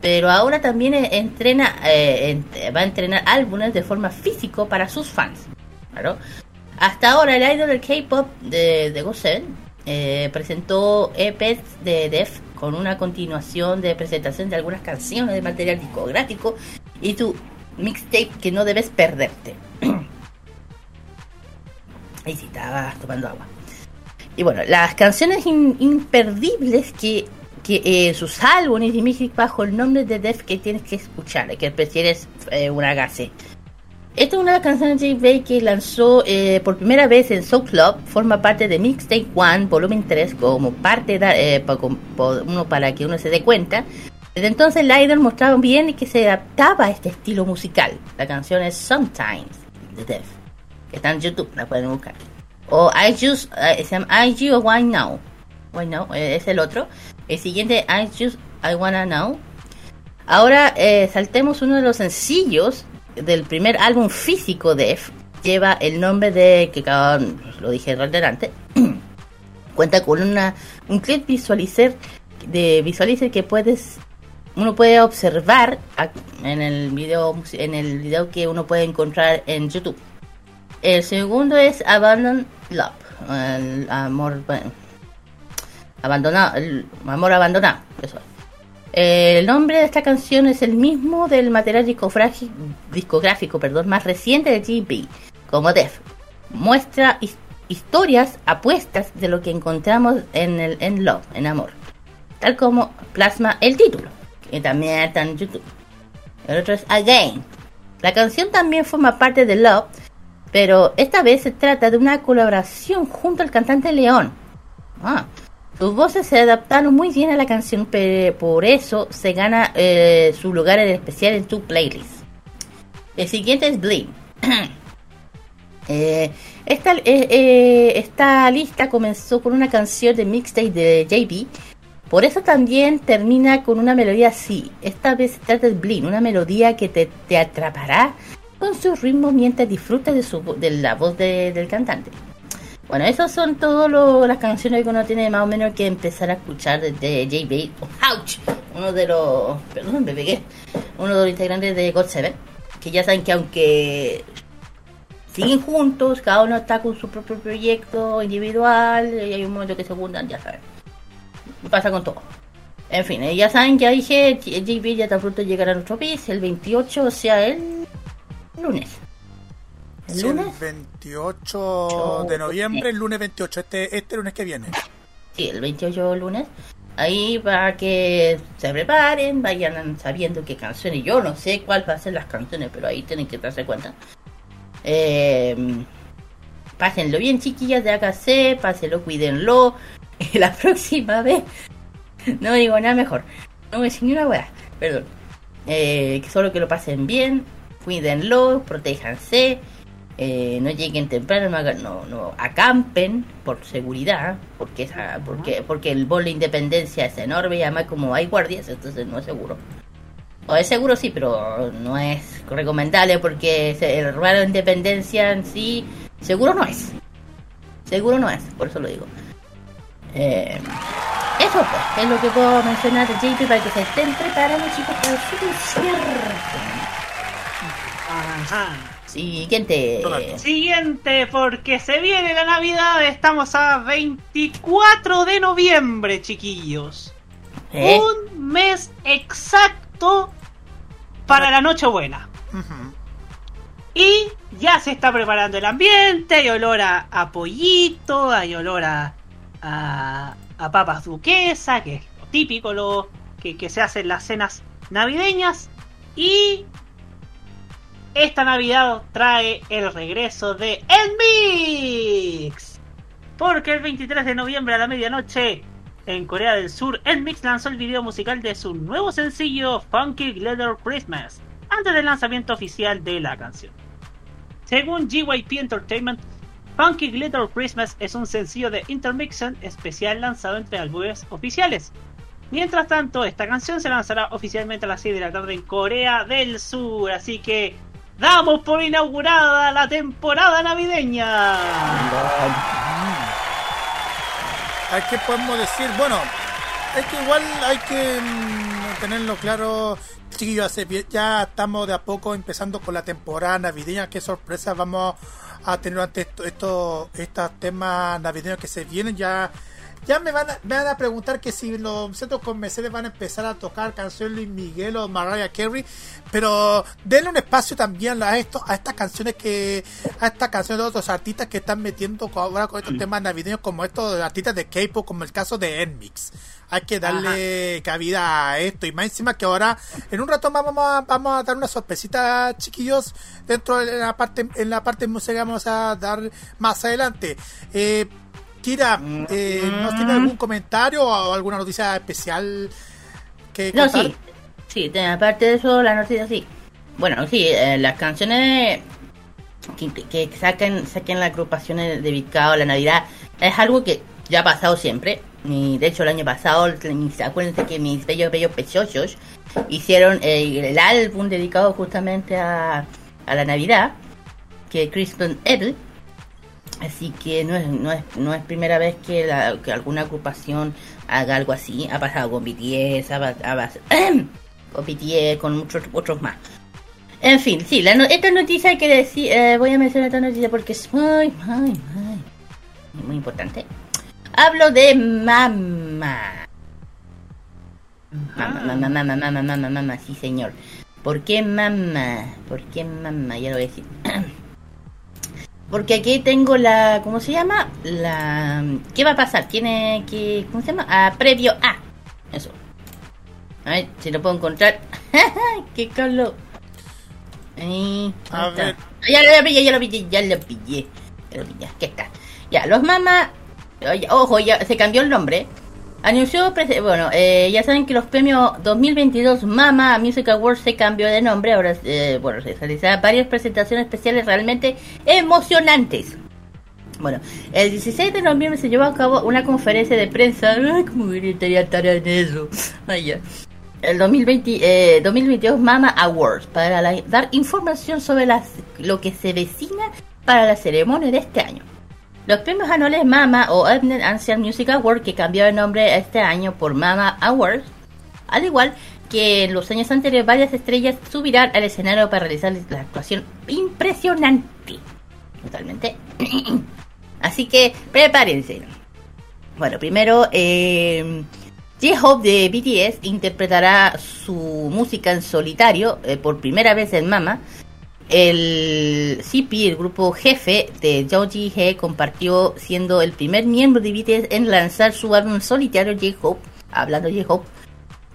pero ahora también eh, entrena, eh, va a entrenar álbumes de forma físico para sus fans. Claro. Hasta ahora el idol del K-pop de, de Gosen eh, presentó EPs de Def con una continuación de presentación de algunas canciones de material discográfico y tu mixtape que no debes perderte. Ahí sí, estaba tomando agua. Y bueno, las canciones imperdibles que, que eh, sus álbumes y mixtape bajo el nombre de Def que tienes que escuchar, que prefieres eh, una gase. Esta es una de canciones de J. que lanzó eh, por primera vez en Soul Club. Forma parte de Mixtape One, volumen 3, como parte de, eh, uno para que uno se dé cuenta. Desde entonces, el idol mostraba bien que se adaptaba a este estilo musical. La canción es Sometimes de Def, que está en YouTube, la pueden buscar. O I Just, llama I You Why Now. Why Now eh, es el otro. El siguiente, I Just I Wanna Know. Ahora eh, saltemos uno de los sencillos del primer álbum físico de F. Lleva el nombre de, que lo dije delante, cuenta con una un clip visualizer de visualizer que puedes uno puede observar en el video en el video que uno puede encontrar en YouTube. El segundo es Abandon Love, el amor bueno, abandonado, el amor abandonado, eso es. El nombre de esta canción es el mismo del material discográfico perdón, más reciente de GB, como Def. Muestra his- historias apuestas de lo que encontramos en el en Love, en amor. Tal como plasma el título, que también está en YouTube. El otro es Again. La canción también forma parte de Love, pero esta vez se trata de una colaboración junto al cantante León. Ah, sus voces se adaptaron muy bien a la canción, pero por eso se gana eh, su lugar en especial en tu playlist. El siguiente es Bleed. Eh, esta, eh, eh, esta lista comenzó con una canción de mixtape de JB. Por eso también termina con una melodía así. Esta vez se trata de Bleed, una melodía que te, atrapará con su ritmo mientras disfrutas de, su, de la voz de- del cantante. Bueno, esas son todas las canciones que uno tiene más o menos que empezar a escuchar desde JB. ¡Ouch! Uno de los. Perdón, me pegué. Uno de los integrantes de God 7. Que ya saben que aunque siguen juntos, cada uno está con su propio proyecto individual y hay un momento que se juntan, ya saben. Pasa con todo. En fin, eh, ya saben, ya dije, JB ya tan pronto llegará a nuestro país el 28, o sea, el lunes. ¿El Sí, lunes? el 28 de noviembre, el lunes 28, este, este lunes que viene. Sí, el 28 lunes. Ahí para que se preparen, vayan sabiendo qué canciones. Yo no sé cuál va a ser las canciones, pero ahí tienen que darse cuenta. Eh, pásenlo bien, chiquillas de AKC, pásenlo, cuídenlo. Y la próxima vez, no digo nada mejor. No me enseñé una weá, perdón. Eh, solo que lo pasen bien, cuídenlo, protéjanse. Eh, no lleguen temprano, no, no, no acampen por seguridad, porque esa, porque, porque el bol de independencia es enorme y además como hay guardias, entonces no es seguro. O es seguro sí, pero no es recomendable porque el robar de independencia en sí, seguro no es. Seguro no es, por eso lo digo. Eh, eso pues, es lo que puedo mencionar de JP para que se estén preparando chicos para su cierre. Ajá. Siguiente. Siguiente, porque se viene la Navidad, estamos a 24 de noviembre, chiquillos. ¿Eh? Un mes exacto para la Nochebuena. Y ya se está preparando el ambiente, hay olor a, a pollito, hay olor a, a, a papas duquesa, que es lo típico lo que, que se hace en las cenas navideñas. Y esta Navidad trae el regreso de El Mix. Porque el 23 de noviembre a la medianoche, en Corea del Sur, El Mix lanzó el video musical de su nuevo sencillo Funky Glitter Christmas, antes del lanzamiento oficial de la canción. Según GYP Entertainment, Funky Glitter Christmas es un sencillo de Intermixon especial lanzado entre álbumes oficiales. Mientras tanto, esta canción se lanzará oficialmente a las 6 de la tarde en Corea del Sur, así que damos por inaugurada la temporada navideña. ¿A qué podemos decir? Bueno, es que igual hay que mm, tenerlo claro, chiquillos, ya estamos de a poco empezando con la temporada navideña, qué sorpresas vamos a tener ante esto, esto- estos temas navideños que se vienen, ya ya me van, a, me van a preguntar que si los centros comerciales van a empezar a tocar canciones Luis Miguel o Mariah Carey, pero denle un espacio también a esto, a estas canciones que, a estas canciones de otros artistas que están metiendo ahora con estos temas navideños como estos de artistas de K-pop, como el caso de Enmix. Hay que darle cabida a esto y más encima que ahora en un rato más vamos a, vamos a dar una sorpresita chiquillos dentro de la parte en la parte musical vamos a dar más adelante. Eh, Kira, eh, ¿nos tiene algún comentario o alguna noticia especial que No, contar? sí. Sí, de- aparte de eso, la noticia sí. Bueno, sí, eh, las canciones que, que saquen, saquen las agrupaciones dedicadas a la Navidad es algo que ya ha pasado siempre. Y de hecho, el año pasado, acuérdense que mis bellos, bellos pechosos hicieron el álbum dedicado justamente a, a la Navidad, que Christmas Evil. Así que no es, no es, no es primera vez que, la- que alguna agrupación haga algo así. Ha pasado con BTS, ha, con BTS, con muchos otros más. En fin, sí, la no- esta noticia que decir, eh, voy a mencionar esta noticia porque es muy, muy, muy, muy importante. Hablo de mamá. Mamá, mamá, mamá, mamá, mamá, mamá, mamá, sí señor. ¿Por qué mamá? ¿Por qué mamá? Ya lo voy a decir. Porque aquí tengo la, ¿cómo se llama? La, ¿qué va a pasar? Tiene que, ¿cómo se llama? Ah, previo a. Eso. A ver si lo puedo encontrar. ¡Qué calor! Ahí, A está. ver. Ya lo pillé, ya lo pillé, ya lo pillé. Ya lo pillé, aquí está. Ya, los mamas. oye, Ojo, ya se cambió el nombre. Anunció, bueno, eh, ya saben que los premios 2022 Mama Music Awards se cambió de nombre. Ahora, eh, bueno, se realizarán varias presentaciones especiales realmente emocionantes. Bueno, el 16 de noviembre se llevó a cabo una conferencia de prensa. Ay, cómo gustaría estar en eso. Ay. El 2020, eh, 2022 Mama Awards para la- dar información sobre las, lo que se vecina para la ceremonia de este año. Los premios anuales Mama o Ethnic Ancient Music Award, que cambió de nombre este año por Mama Awards, al igual que en los años anteriores, varias estrellas subirán al escenario para realizar la actuación impresionante. Totalmente. Así que prepárense. Bueno, primero, eh, J-Hope de BTS interpretará su música en solitario eh, por primera vez en Mama. El CP, el grupo jefe de Joji He, compartió siendo el primer miembro de BTS en lanzar su álbum solitario J-Hope, hablando J-Hope,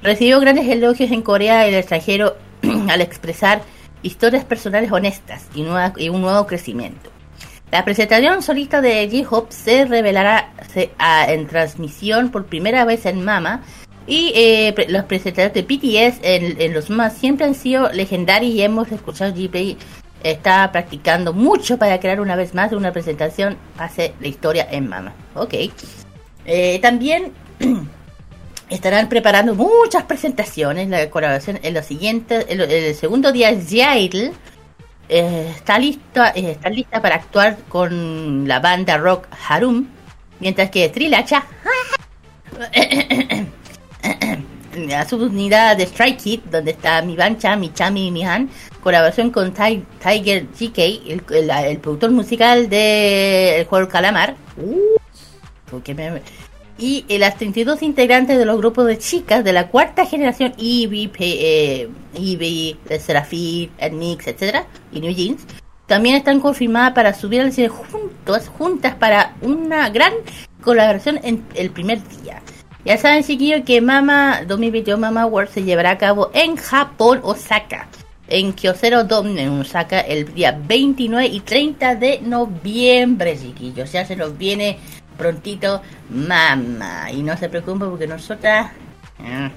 recibió grandes elogios en Corea y el extranjero al expresar historias personales honestas y, un nuevo crecimiento. La presentación solista de J-Hope se revelará se- a- en transmisión por primera vez en Mama y eh, pre- los presentadores de BTS en, en los más siempre han sido legendarios y hemos escuchado Ghibli está practicando mucho para crear una vez más una presentación hace la historia en Mama. Ok. Eh, también estarán preparando muchas presentaciones, la colaboración en los siguientes, el segundo día Jail eh, está lista, eh, está lista para actuar con la banda rock Harum, mientras que Trilacha a su unidad de Strike Kid, donde está mi Bancha, mi Chami y mi Han, colaboración con Ti- Tiger GK, el, el- el productor musical del juego Calamar. Uh, me- y eh, las 32 integrantes de los grupos de chicas de la cuarta generación P- eh, Eevee, eh, Serafin, Mix, etcétera, y New Jeans, también están confirmadas para subir al cine juntos, juntas para una gran colaboración en el primer día. Ya saben, chiquillos, que Mama 2021 Mama Award se llevará a cabo en Japón, Osaka, en Kyocero Dome, en Osaka, el día 29 y 30 de noviembre, chiquillos. Ya se nos viene prontito Mama. Y no se preocupen porque nosotras... ah,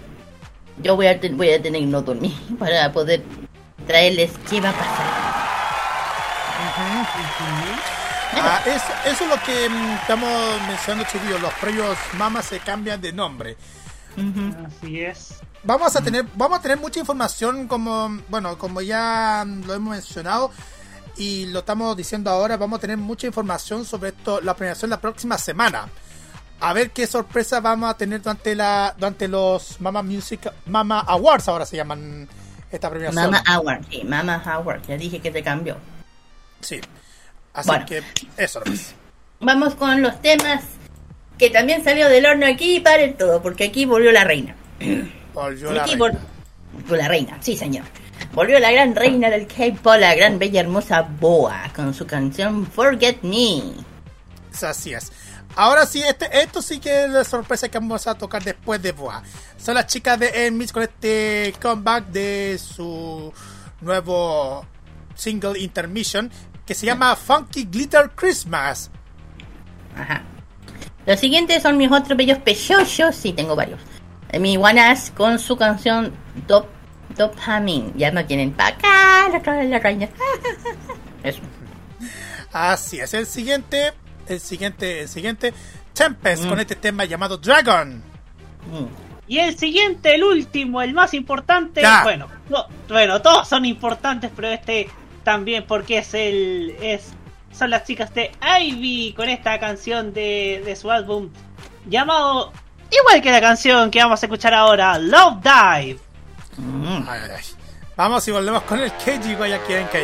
yo voy a, voy a tener no dormir para poder traerles qué va a pasar. Ah, es- eso es lo que mm, estamos mencionando, chiquillos. Los premios Mama se cambian de nombre. Así es. Vamos a tener, vamos a tener mucha información como, bueno, como ya lo hemos mencionado y lo estamos diciendo ahora, vamos a tener mucha información sobre esto, la premiación la próxima semana. A ver qué sorpresa vamos a tener durante la, durante los Mama Music, Mama Awards, ahora se llaman esta premiación. Mama Award, sí, Mama Award, ya dije que te cambió. Sí. Así Bueno. que eso nomás. Vamos con los temas que también salió del horno aquí y paren todo, porque aquí volvió la reina. Volvió la Aquí reina. vol- volvió la reina, sí señor. Volvió la gran reina del K-pop, la gran bella hermosa Boa, con su canción Forget Me. Así es. Ahora sí, este, esto sí que es la sorpresa que vamos a tocar después de Boa. Son las chicas de Enmix con este comeback de su nuevo single Intermission que se llama Funky Glitter Christmas. Ajá. Los siguientes son mis otros bellos pechos, sí tengo varios. Eh, Mi Wanas con su canción Dop, Dopamine. Ya no tienen pa' acá, la, la, la reina. Eso. Así es. El siguiente, el siguiente, el siguiente, Tempest con este tema llamado Dragon. Mm. Y el siguiente, el último, el más importante. Ya. Bueno, no, bueno, todos son importantes, pero este también porque es el es son las chicas de Ivy con esta canción de, de su álbum llamado igual que la canción que vamos a escuchar ahora, Love Dive. Mm. Vamos y volvemos con el KG Goy aquí en. 처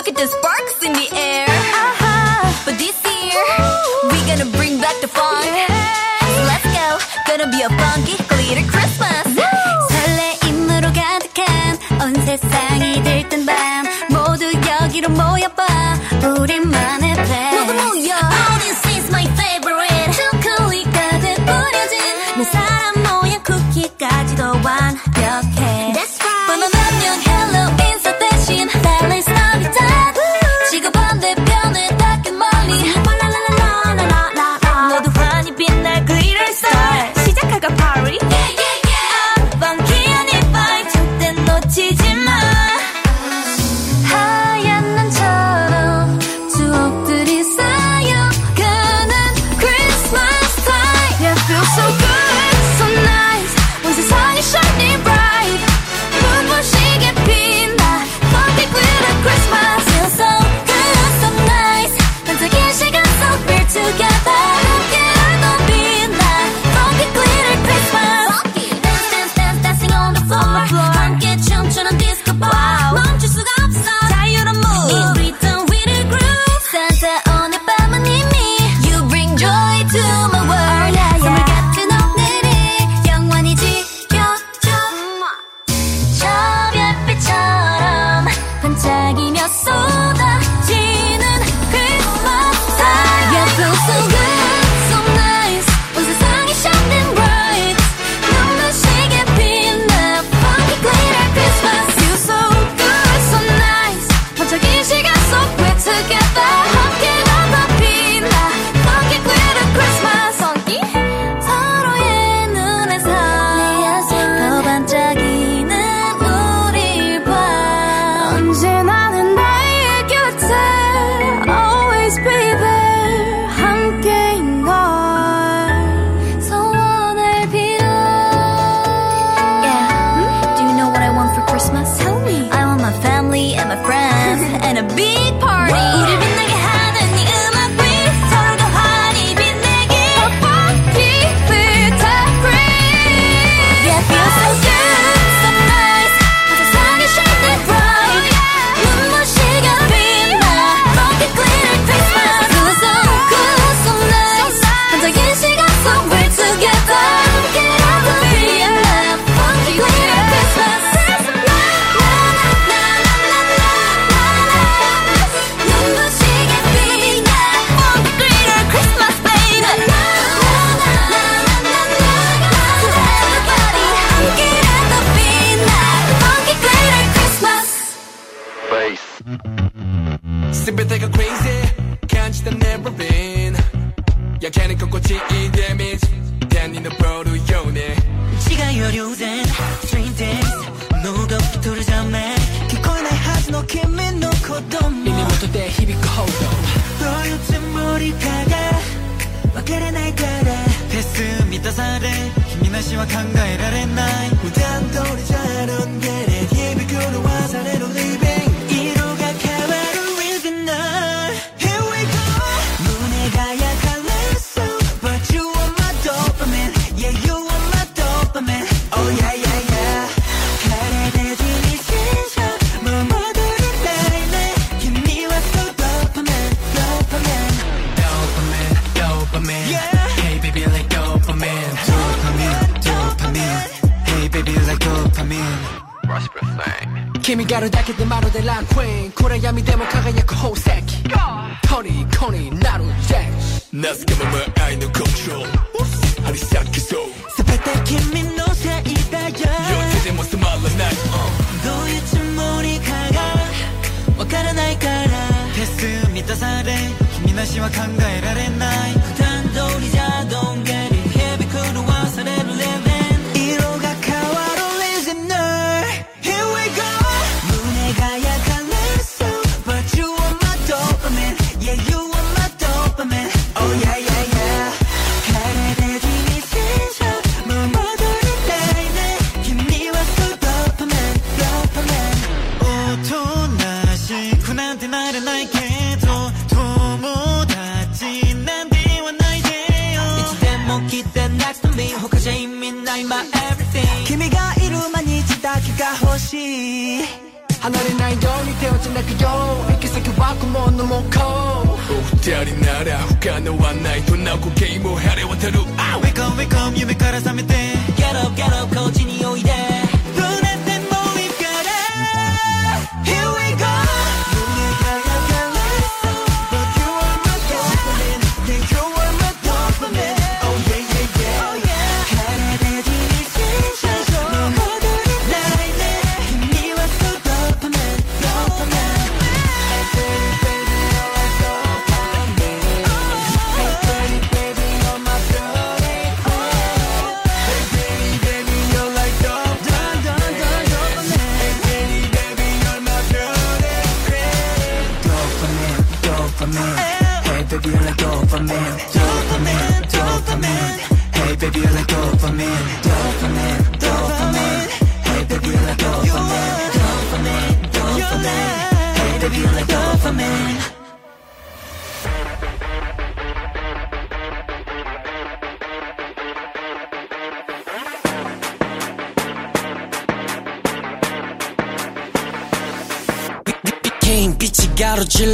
Look at this bar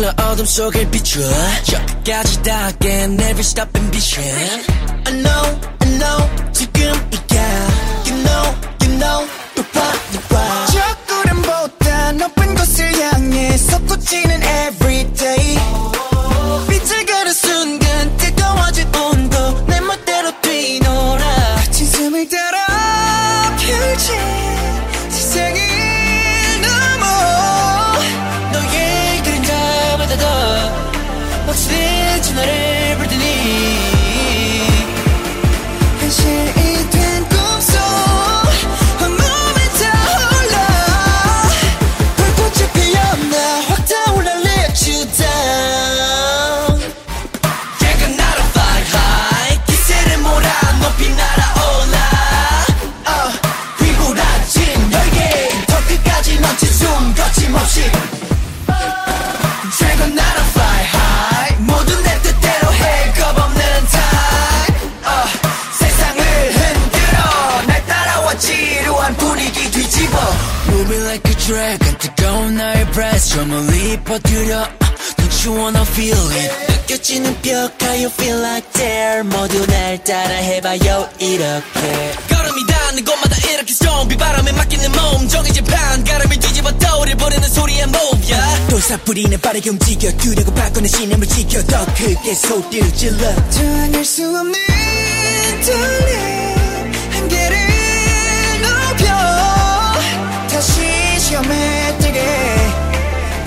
너 어둠 속을 비추어. 저끝까지 닿게 Never stop ambition I know 점을 입어들여 Don't you wanna feel it? 느껴지는 벽화 you feel like there 모두 날 따라해봐요 이렇게. 걸음이 닿는 곳마다 이렇게 strong 비바람에 맡기는 몸. 정해진 판 가름이 뒤집어 떠오르버리는 소리의 move yeah. 돌사뿌리는 빠르게 움직여 두려고 바꾸는 신념을 지켜 더 크게 소리를 질러. 저항할 수 없는 둘리 한계를 높여 다시 시험에 뜨게.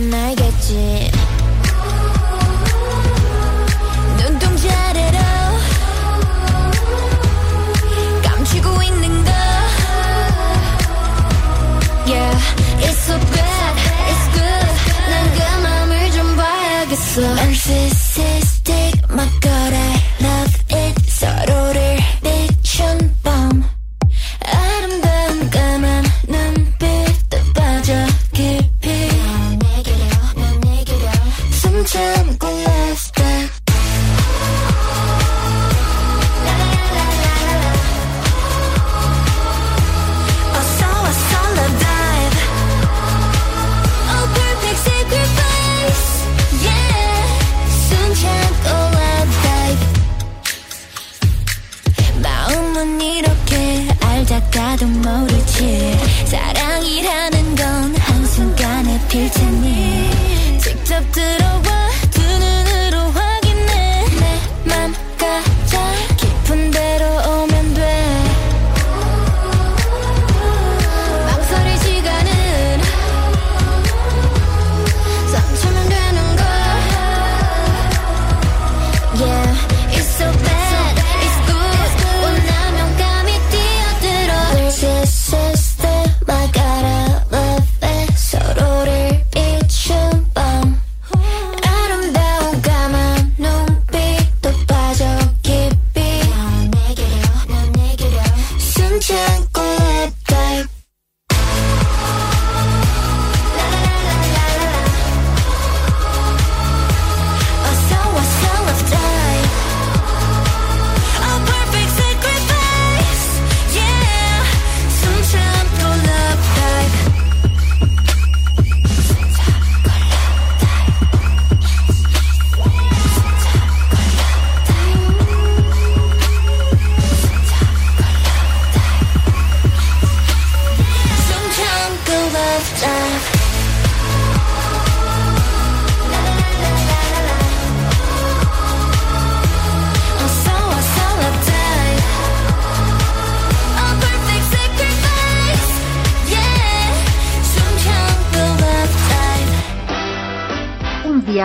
night.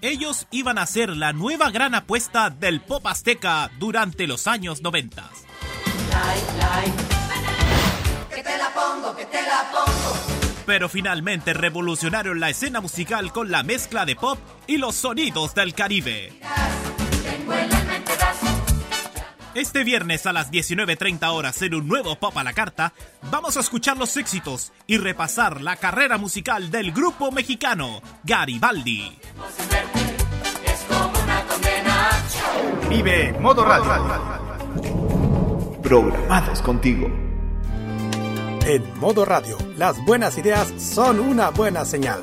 Ellos iban a ser la nueva gran apuesta del pop azteca durante los años 90. Que te la pongo, que te la pongo. Pero finalmente revolucionaron la escena musical con la mezcla de pop y los sonidos del Caribe. Este viernes a las 19.30 horas en un nuevo Pop a la Carta, vamos a escuchar los éxitos y repasar la carrera musical del grupo mexicano Garibaldi. Vive Modo Radio. Programados contigo. En Modo Radio, las buenas ideas son una buena señal.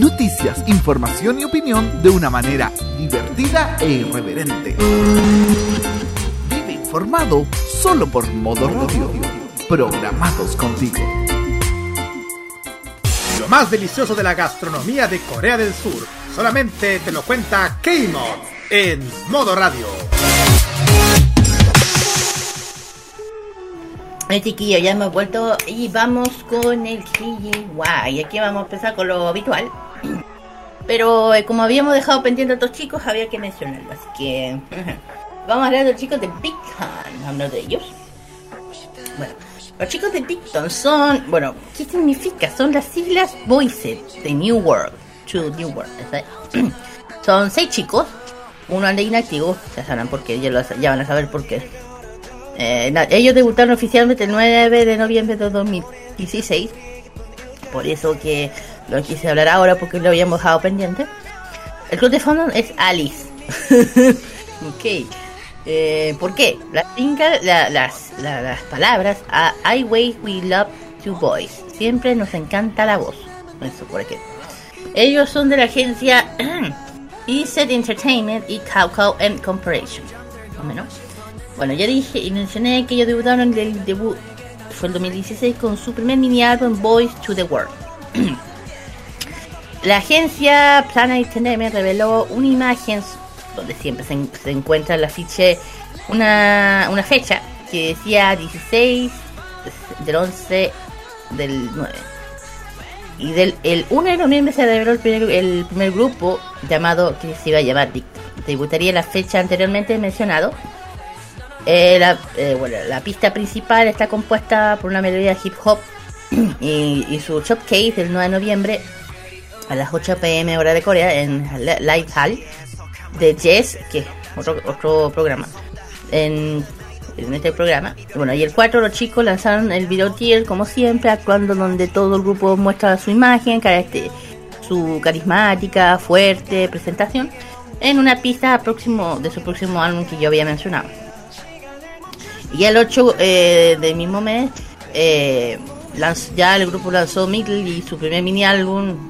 Noticias, información y opinión de una manera divertida e irreverente. Vive informado solo por Modo Radio. Programados contigo. más delicioso de la gastronomía de Corea del Sur. Solamente te lo cuenta K-Mod en modo radio. Chiquillos, ya hemos vuelto y vamos con el Y aquí vamos a empezar con lo habitual. Pero eh, como habíamos dejado pendiente a otros chicos, había que mencionarlo. Así que vamos a hablar de los chicos de Big Time, hablar de ellos. Bueno, los chicos de Big Time son, bueno, ¿qué significa? Son las siglas Voices de New World. To New World. Son seis chicos, uno anda inactivo, ya sabrán por qué, ya, lo- ya van a saber por qué. Eh, ellos debutaron oficialmente el 9 de noviembre de 2016. Por eso que lo quise hablar ahora porque lo habíamos dejado pendiente. El club de fondo es Alice. ok. Eh, ¿Por qué? Las, single- la- las, la- las palabras a I Way We Love Two Boys. Siempre nos encanta la voz. Eso por aquí. Ellos son de la agencia ESET Entertainment y Cowcow and Corporation. Más o menos. Bueno, ya dije y mencioné que ellos debutaron en el debut, fue el 2016, con su primer mini álbum Boys to the World. La agencia Planet Entertainment reveló una imagen donde siempre se, en- encuentra el afiche, una, una fecha que decía 16 del 11 del 9. Y del el 1 de noviembre se reveló el primer, el primer grupo llamado, que se iba a llamar Victor. Debutaría la fecha anteriormente mencionado. Eh, la, eh, la pista principal está compuesta por una melodía hip hop y, y su showcase del 9 de noviembre a las 8 pm hora de Corea en Light Hall de Jess, que es otro, otro programa. En, en este programa. Bueno, y el 4 los chicos lanzaron el video tier como siempre, actuando donde todo el grupo muestra su imagen, su carismática, fuerte presentación en una pista próximo de su próximo álbum que yo había mencionado. Y el 8 eh, del mismo mes, eh, ya el grupo lanzó Middle y su primer mini álbum,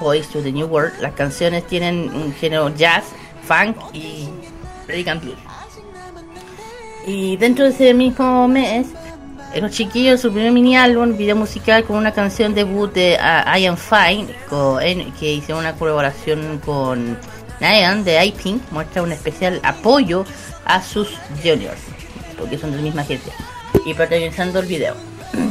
Boys to the New World. Las canciones tienen un género jazz, funk y and blues. Y dentro de ese mismo mes, los chiquillos, su primer mini álbum, video musical con una canción debut de ah, I Am Fine, con- en- que hicieron una colaboración con Nayan de iPink, muestra un especial apoyo a sus juniors, porque son de la misma gente, y protagonizando el video.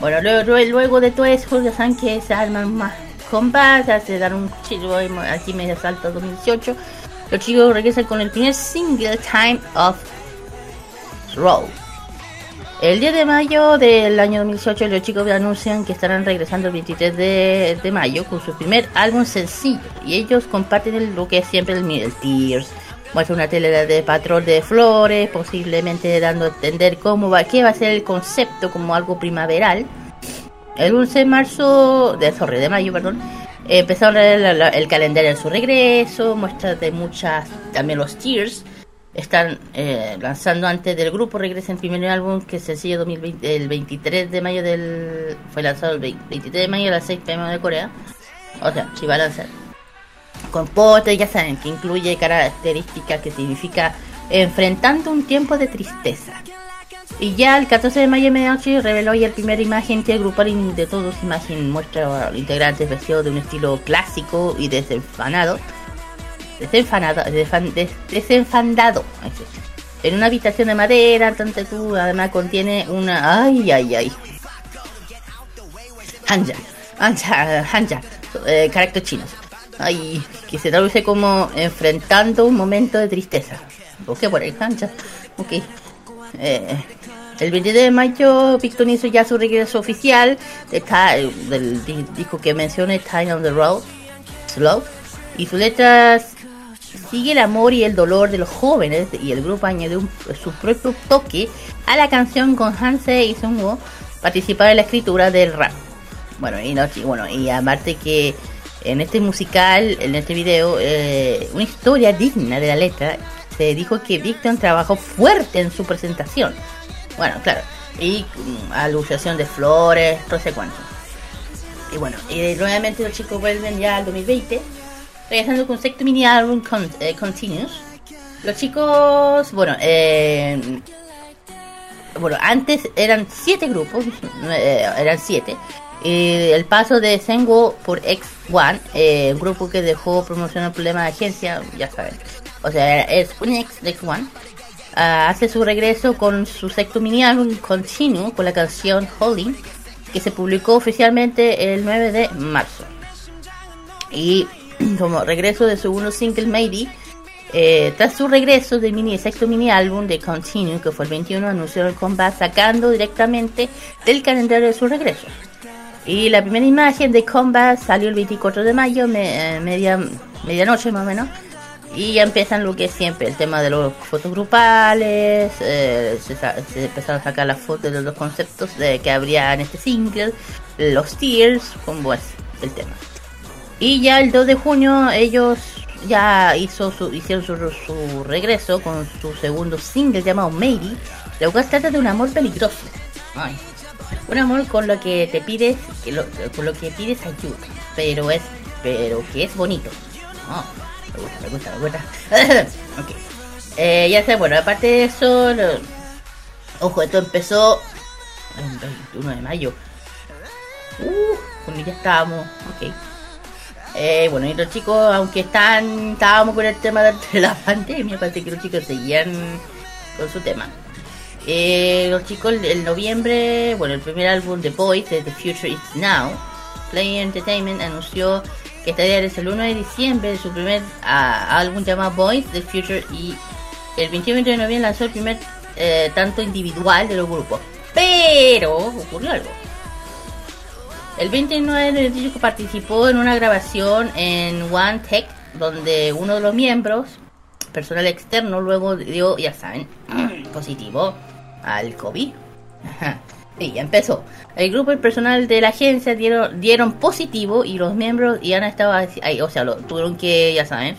Bueno, luego, luego de todo eso, ya saben que se arman más combates, se dan un chico aquí medio salto 2018. Los chicos regresan con el primer single Time of Roll. El 10 de mayo del año 2018 los chicos anuncian que estarán regresando el 23 de, de mayo con su primer álbum sencillo y ellos comparten el- lo que es siempre el, el Tears. Muestra una tele de patrón de flores, posiblemente dando a entender cómo va, qué va a ser el concepto como algo primaveral. El 11 de marzo, de, sorry, de mayo, perdón, empezaron el, el calendario de su regreso, muestras de muchas, también los Tears. Están eh, lanzando antes del grupo, regresa el primer álbum que es sencillo 2020, el 23 de mayo del... Fue lanzado el 20 23 de mayo a las 6 pm de Corea. O sea, si va a lanzar. Con postre, ya saben, que incluye características que significa enfrentando un tiempo de tristeza. Y ya el 14 de mayo de medianoche reveló ya el primer imagen que el grupo de todos imagen muestra integrantes vestidos de un estilo clásico y desenfanado. Desenfanado, desenfan- des- desenfandado. Ahí. En una habitación de madera, tanto tú, además contiene una. Ay, ay, ay. Hanja. Hanja, Hanja. Eh, carácter chinos. Ay, que se traduce como enfrentando un momento de tristeza. Ok, por el Hanja. Ok. Eh, el 23 de mayo, Victor hizo ya su regreso oficial de Ti- del di- disco que mencioné, Time on the Road, Slow. Y sus letras sigue el amor y el dolor de los jóvenes y el grupo añadió un- su propio toque a la canción con Hanse y Sungwoo participar en la escritura del rap. Bueno, y, no, y bueno, y aparte que en este musical, en este video, eh, una historia digna de la letra, se dijo que Victor trabajó fuerte en su presentación. Bueno, claro, y mm, alusión de flores, no sé cuánto. Y bueno, y nuevamente los chicos vuelven ya al 2020, regresando con sexto mini álbum con, eh, Continuous. Los chicos, bueno, eh, bueno, antes eran siete grupos, eh, eran siete, Eh, el paso de Sengo por X1, eh, un grupo que dejó promocionar problemas de agencia, ya saben. O sea, es un ex de X1. Ah, hace su regreso con su sexto mini álbum Continue con la canción Holding, que se publicó oficialmente el 9 de marzo. Y como regreso de su segundo single Maybe, eh, tras su regreso del mini, sexto mini álbum de Continue, que fue el 21, anunció el Combat sacando directamente del calendario de su regreso. Y la primera imagen de Combat salió el 24 de mayo, me- eh, media, medianoche más o menos. Y ya empiezan lo que siempre, el tema de los fotos grupales, eh, se, se empezaron a sacar las fotos de los conceptos de que habría en este single, los tears, como es el tema. Y ya el 2 de junio ellos ya hizo su, hicieron su, su regreso con su segundo single llamado Maybe, lo cual trata de un amor peligroso. Ay. Un amor con lo que te pides, que lo- con lo que pides ayuda, pero es, pero que es bonito. Ah, me gusta, me gusta, me gusta. ok. Eh, ya sé, bueno, aparte de eso, lo- ojo, esto empezó el 21 de mayo. Uh, cuando ya estábamos, ok. Eh, bueno, y los chicos, aunque están, estábamos con el tema de la pandemia, parece que los chicos seguían con su tema. Eh, los chicos, el noviembre, bueno, el primer álbum de Boys, The Future Is Now, Play Entertainment anunció que estaría desde el 1 de diciembre de su primer ah, álbum llamado Boys, The Future, y el 21 de noviembre lanzó el primer eh, tanto individual de los grupos. Pero ocurrió algo. El 29 de disco participó en una grabación en One Tech, donde uno de los miembros, personal externo, luego dio, ya saben, positivo al COVID. Y ya empezó. El grupo y personal de la agencia dieron, dieron positivo y los miembros ya han estado ahí, o sea, lo, tuvieron que, ya saben,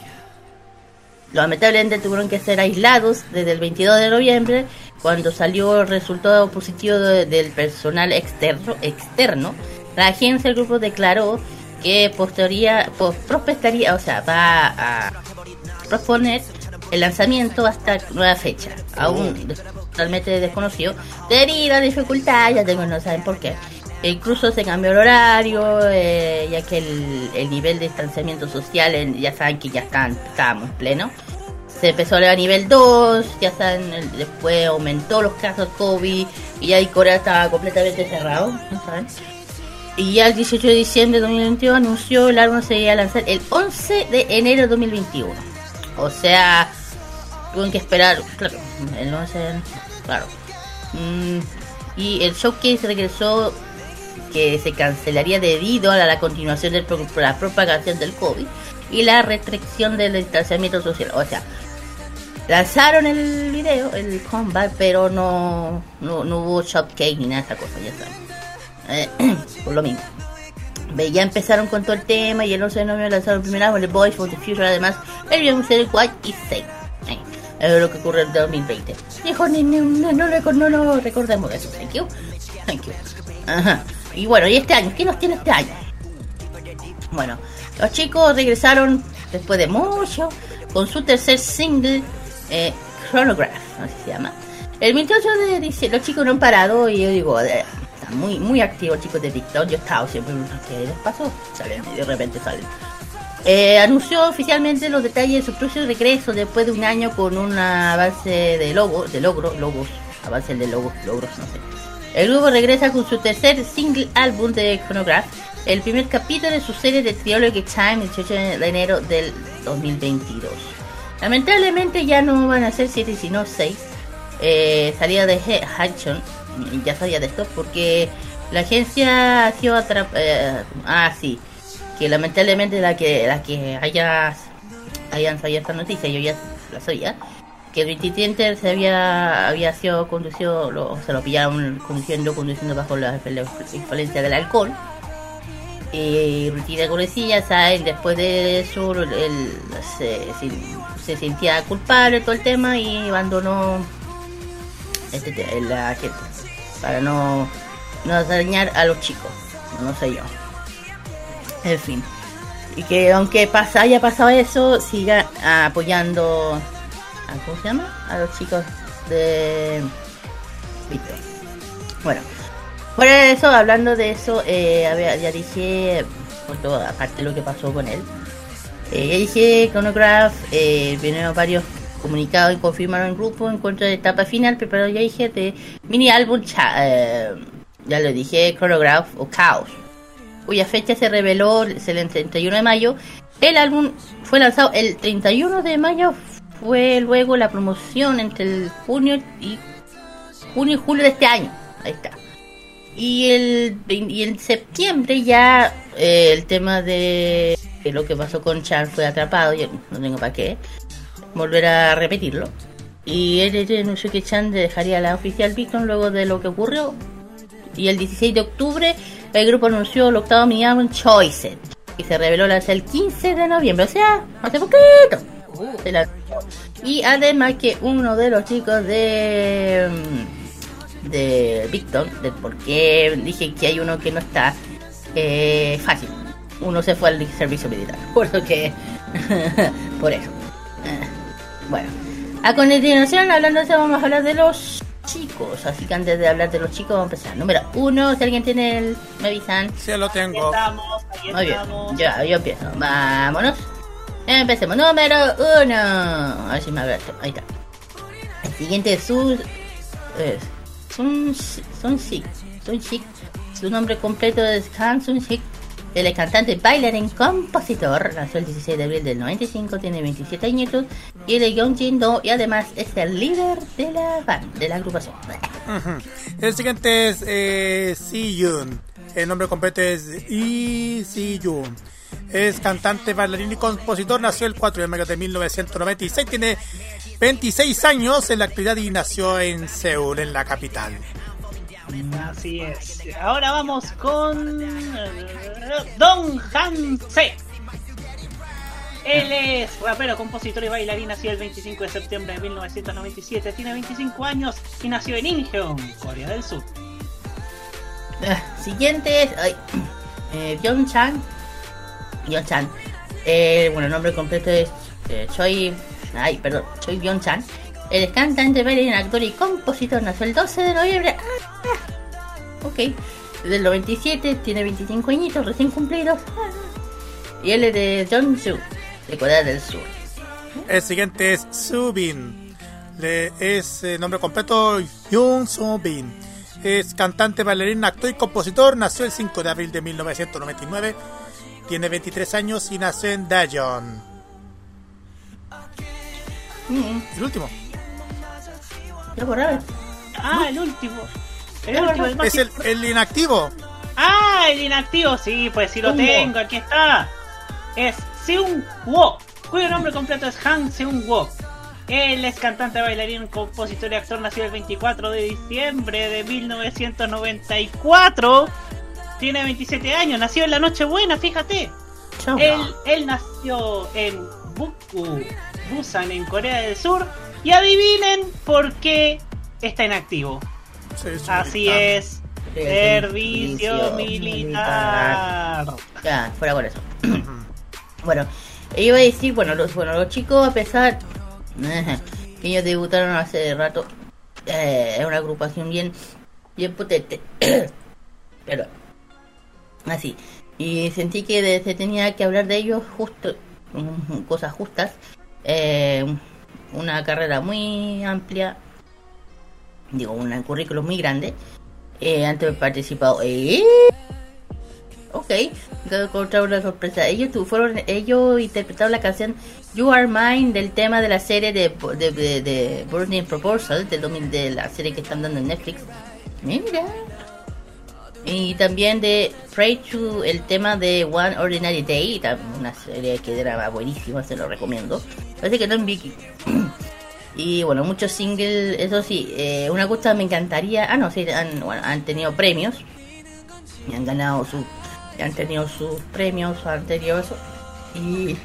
lamentablemente tuvieron que ser aislados desde el 22 de noviembre cuando salió el resultado positivo de- del personal externo, externo. La agencia del grupo declaró que postería, pos- prospectaría, o sea, va a proponer el lanzamiento hasta nueva fecha, aún totalmente desconocido, debido a dificultades, ya tengo, no saben por qué. E incluso se cambió el horario, eh, ya que el, el nivel de distanciamiento social, en- ya saben que ya están, estábamos en pleno. Se empezó a leer a nivel 2, ya saben, el- después aumentó los casos COVID y ya ahí Corea estaba completamente cerrado, ¿no saben? Y ya el 18 de diciembre de 2021 anunció el álbum se iba a lanzar el 11 de enero de 2021. O sea, tuvieron que esperar, claro, el 11, claro. Mm, y el showcase regresó que se cancelaría debido a la, continuación de la propagación del COVID y la restricción del distanciamiento social. O sea, lanzaron el video, el combat, pero no, no, no hubo showcase ni nada de esa cosa, ya saben. Eh, por lo mismo. Ya empezaron con todo el tema y el 11 de noviembre lanzaron el primer álbum, The Boys for the Future, además, el video White y Safe. Es lo que ocurre en 2020. Dijo, no, no, no, no, reco- no, no recordemos eso. Thank you. Thank you. Ajá. Y bueno, ¿y este año? ¿Qué nos tiene este año? Bueno, los chicos regresaron después de mucho con su tercer single, eh, Chronograph, así se llama. El 28 de diciembre, los chicos no han parado y yo digo, eh, están muy, muy activos chicos de TikTok. Yo he estado siempre, ¿qué les pasó? Salen y de repente salen. Eh, anunció oficialmente los detalles de su próximo regreso después de un año con un avance de logo, de logro, logos, avance de logos, logros, no sé. El grupo regresa con su tercer single álbum de Chronograph, el primer capítulo de su serie de Trilogy Time el 18 de enero del 2022. Lamentablemente ya no van a ser 7 sino 6. Eh, salida de Hudson, ya sabía de esto porque la agencia ha sido atrapada. ah, sí, que lamentablemente la que la que haya hayan sabido esta noticia, yo ya la sabía, que el 23 se había había sido conducido, lo, se lo pillaron conduciendo, conduciendo bajo la, influencia del alcohol. Y rutina Gorecilla, ¿saben? Después de eso, él se, se, se sentía culpable todo el tema y abandonó este, te- la gente para no, no dañar a los chicos, no sé yo. En fin. Y que aunque pasa, haya pasado eso, siga apoyando a, ¿cómo se llama? A los chicos de Víctor. Bueno. De eso, hablando de eso, eh, ya dije, por todo, aparte de lo que pasó con él, eh, ya dije Chronograph, eh, vinieron varios comunicados y confirmaron el grupo en contra de etapa final, pero ya dije de mini álbum, eh, ya lo dije, Chronograph o Chaos, cuya fecha se reveló el 31 de mayo. El álbum fue lanzado el 31 de mayo, fue luego la promoción entre el junio y junio y julio de este año. Ahí está. Y el y en septiembre ya eh, el tema de, de lo que pasó con Chan fue atrapado, yo no tengo para qué volver a repetirlo. Y él anunció que Chan dejaría la oficial Victon luego de lo que ocurrió. Y el 16 de octubre el grupo anunció el octavo mini álbum Choices, que se reveló hasta el 15 de noviembre, o sea, hace poquito. Y además que uno de los chicos de mm, de Victor, de por qué dije que hay uno que no está eh, fácil. Uno se fue al servicio militar, por lo que por eso. Eh, Bueno, a continuación hablando vamos a hablar de los chicos, así que antes de hablar de los chicos vamos a empezar. Número uno, si alguien tiene el, me avisan. Sí, lo tengo. Estamos, ahí Muy bien, estamos. ya, yo empiezo. Vámonos. Empecemos. Número uno. A ver si me abre esto. Ahí está. El siguiente es su. Es Sun, Sun Sik. Sun Sik. Su nombre completo es Han Sun Sik. Es cantante, bailarín, compositor. Nació el 16 de abril del 95, tiene 27 añitos. Y él es Yeonjin Do y además es el líder de la band, de la agrupación. Ujú. El siguiente es eh, Si Yoon. El nombre completo es Lee Si Yoon. Es cantante, bailarín y compositor. Nació el 4 de mayo de 1996. Tiene 26 años en la actividad y nació en Seúl, en la capital. Así es. Ahora vamos con eh, Don Han Se. Él es rapero, compositor y bailarín. Nació el 25 de septiembre de 1997. Tiene 25 años y nació en Incheon, Corea del Sur. Ah, Siguiente es ay, eh, Byung Chan. Chan. Eh, bueno, el nombre completo es eh, Choi. Ay, perdón, Choi Byung Chan. Es cantante, bailarín, actor y compositor. Nació el 12 de noviembre. Ah. Ok. Del 97, tiene 25 añitos recién cumplidos. Ah. Y él es de Jeonju, de Corea del Sur. El siguiente es Subin. Le, es eh, nombre completo Yoon Subin. Es cantante, bailarín, actor y compositor. Nació el 5 de abril de 1999. Tiene 23 años y nació en Daejeon. Mm, El último. Ahora. Ah, el último. El Es último, el Es el, el inactivo. Ah, el inactivo, sí, pues sí lo Un tengo, aquí está. Es Seung Wo, cuyo nombre completo es Han Seung Wo. Él es cantante, bailarín, compositor y actor, nació el 24 de diciembre de 1994. Tiene 27 años, nació en la Nochebuena, fíjate. Él, él nació en Bukgu, Busan, en Corea del Sur. Y adivinen por qué está inactivo. Sí, es Así militar. es. Servicio militar. Ya, fuera con eso. bueno, iba a decir, bueno, los, bueno, los chicos, a pesar que ellos debutaron hace rato, eh, es una agrupación bien, bien potente. Pero, así. Y sentí que de- se tenía que hablar de ellos justo, mm, cosas justas. Eh, una carrera muy amplia, digo, un currículum muy grande. Eh, antes he participado. ¿Eh? Ok, encontrar una sorpresa. Ellos tu- fueron, ellos interpretaron la canción You Are Mine del tema de la serie de, de, de, de Burning Proposal, del 2000 de la serie que están dando en Netflix. Mira. Y también de Pray to el tema de One Ordinary Day, una serie que era buenísima, se lo recomiendo. Parece que no en Vicky. Y bueno, muchos singles, eso sí, eh, una cosa me encantaría. Ah, no, sí, han, han tenido premios. Y han ganado su. Han tenido sus premios, eso. Y.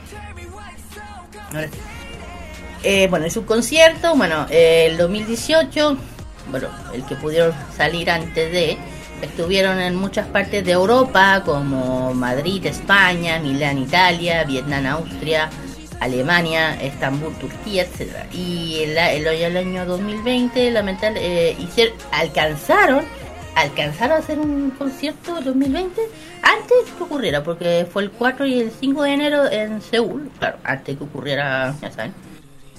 Eh, bueno, en su concierto, bueno, el 2018, bueno, el que pudieron salir antes de, estuvieron en muchas partes de Europa, como Madrid, España, Milán, Italia, Vietnam, Austria, Alemania, Estambul, Turquía, etcétera. Y el, el, el año 2020, lamentable, eh, alcanzaron alcanzar a hacer un concierto en 2020 antes que ocurriera, porque fue el 4 y el 5 de enero en Seúl, claro, antes que ocurriera, ya saben.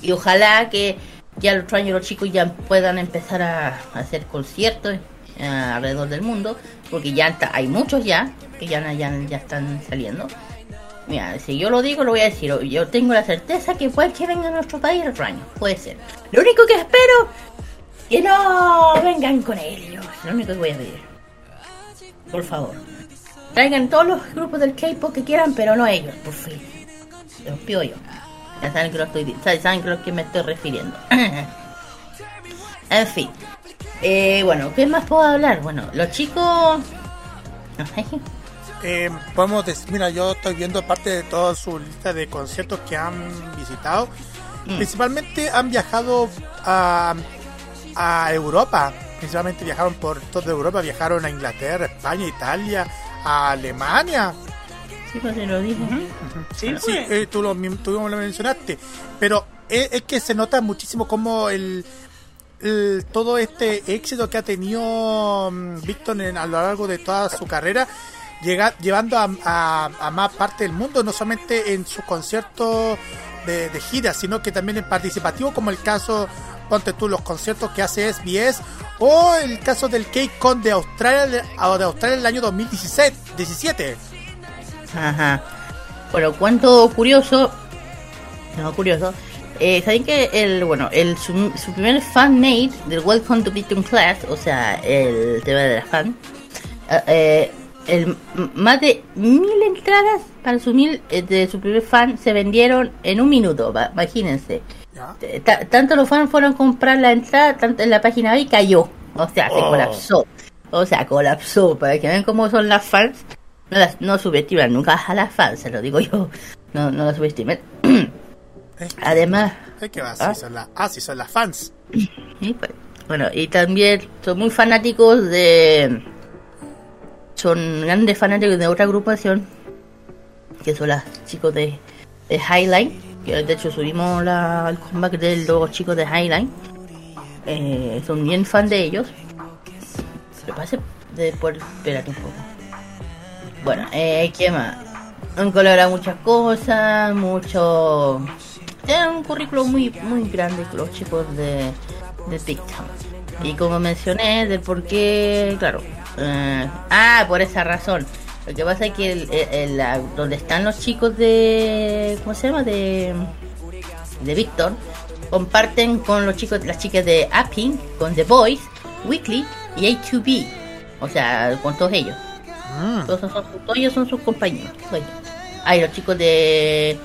Y ojalá que ya el otro año los chicos ya puedan empezar a, hacer conciertos alrededor del mundo, porque ya está- hay muchos ya, que ya, ya, ya están saliendo. Mira, si yo lo digo, lo voy a decir. Yo tengo la certeza que puede que venga a nuestro país el otro año. Puede ser. Lo único que espero que no vengan con ellos. Lo único que voy a pedir. Por favor. Traigan todos los grupos del K-pop que quieran, pero no ellos, por fin. Los pido yo. Ya saben que lo estoy saben que lo que me estoy refiriendo. en fin. Eh, bueno, ¿qué más puedo hablar? Bueno, los chicos. Eh, podemos decir, mira, yo estoy viendo parte de toda su lista de conciertos que han visitado. Mm. Principalmente han viajado a, a Europa. Principalmente viajaron por toda Europa. Viajaron a Inglaterra, España, Italia, a Alemania. Sí, pues se lo dije. Sí, eh, tú, lo, tú lo mencionaste. Pero es, es que se nota muchísimo como el, el- todo este éxito que ha tenido mm, Víctor en- a lo largo de toda su carrera, llega, llevando a, a- más parte del mundo, no solamente en sus conciertos de, de gira, sino que también en participativo, como el caso, ponte tú, los conciertos que hace SBS, o el caso del K-Con de Australia, de Australia en el año 2017. 17. Ajá. Bueno, cuánto curioso. No, curioso. Eh, ¿Saben que el, bueno, el, su, su primer fan made del Welcome to Victim Class, o sea, el tema de la fan, eh, eh, el, más de mil entradas para su mil eh, de su primer fan se vendieron en un minuto, va- imagínense. Eh, ta- tanto los fans fueron a comprar la entrada, tanto en la página y cayó. O sea, se Oh. colapsó. O sea, colapsó. Para que vean cómo son las fans. No, las, no subestiman nunca a las fans, se lo digo yo. No, no las subestimen. Además, que va, ¿Ah? si son las, ah, si son las fans. y pues, bueno, y también son muy fanáticos de. Son grandes fanáticos de otra agrupación, que son los chicos de, de Highline. Que de hecho subimos la, el comeback de los chicos de Highline. Eh, son bien fan de ellos. Se pase de. Espérate un poco. Bueno, eh, ¿qué más? Han colaborado muchas cosas, mucho. Tienen un currículum muy, muy grande los chicos de, de Time. Y como mencioné, del por qué, claro. eh, ah, por esa razón. Lo que pasa es que el, el- donde están los chicos de. ¿Cómo se llama? De. De Victor. Comparten con los chicos, las chicas de Apping, con The Boys, Weekly y A2B. O sea, con todos ellos. Todos, son, son- todos ellos son sus compañeros. Ah, y los chicos de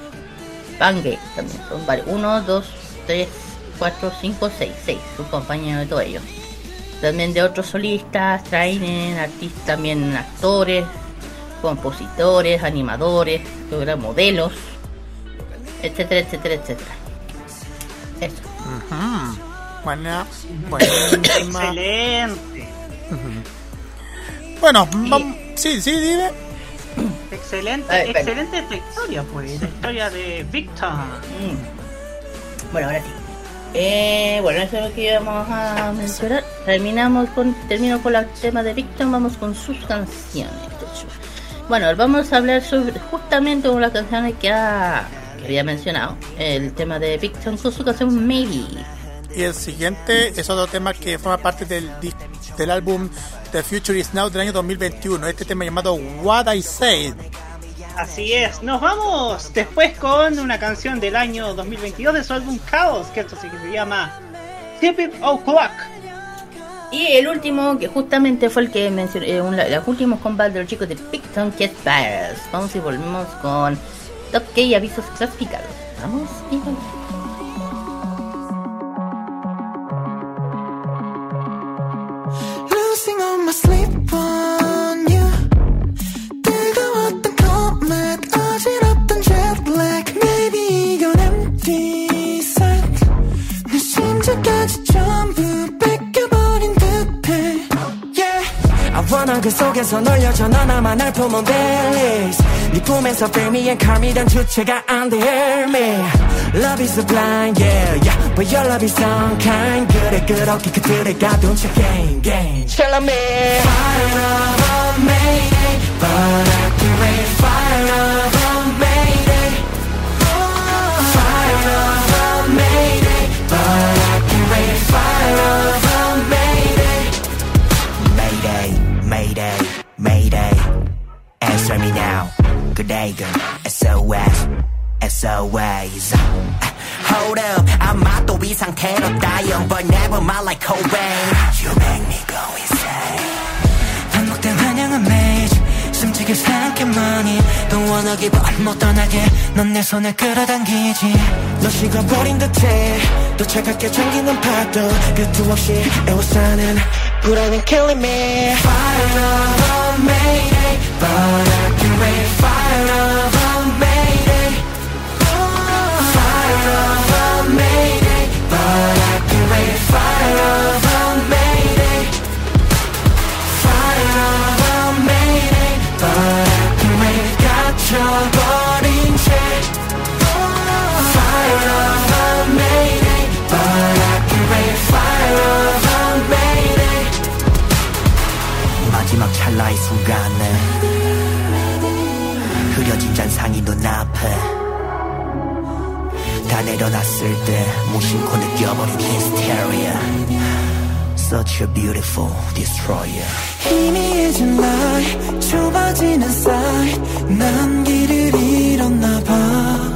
Bangay también. Son varios. Uno, dos, tres, cuatro, cinco, seis. Seis. Sus compañeros de todos ellos. También de otros solistas, trainen, artistas, también actores, compositores, animadores, modelos, etcétera, etcétera, etcétera. Eso. Buena, buenísima. Excelente. Bueno, vamos. Sí, sí, dime. Excelente, Ay, excelente esta historia, pues. La historia de Victor. Bueno, ahora sí. Eh, bueno, eso es lo que íbamos a mencionar. Terminamos con, termino con el tema de Victor, vamos con sus canciones. Bueno, vamos a hablar sobre justamente una de las canciones que, ha, que había mencionado. El tema de Victor con su canción Maybe. Y el siguiente es otro tema que forma parte del, dis- del álbum The Future Is Now del año 2021. Este tema llamado What I Said. Así es, nos vamos después con una canción del año 2022 de su álbum Chaos, que esto sí que se llama Stupid O'Clock. Y el último, que justamente fue el que mencioné, eh, un- los últimos combates de los chicos de Picton Cat. Vamos y volvemos con Top K y avisos clasificados. Vamos y volvemos. 그 속에서 널려 전화 나 만날 품은 벨리스 네 품에서 feel me and call me 단 주체가 안 돼 hear me Love is blind yeah yeah But your love is unkind 그래 그렇게 그들의 가둔 채 game game Tell me Fire of a mayday But Good. SOS, SOS. Hold up, 아마 또이 상태로 dying, but never mind like Cobain. You make me go insane. 반복된 환영은 매일 숨지게 생각해만이 또 원하기 못 떠나게 넌 내 손을 끌어당기지 너 식어버린 듯해 또 차갑게 잠기는 파도 끝도 없이 애워싸는 불안은 killing me Fire a mayday But I can wait Fire of 찰나의 순간에 흐려진 잔상이 눈앞에 다 내려놨을 때 무심코 느껴버린 hysteria. Such a beautiful destroyer. 희미해진 light 좁아지는 사이 난 길을 잃었나 봐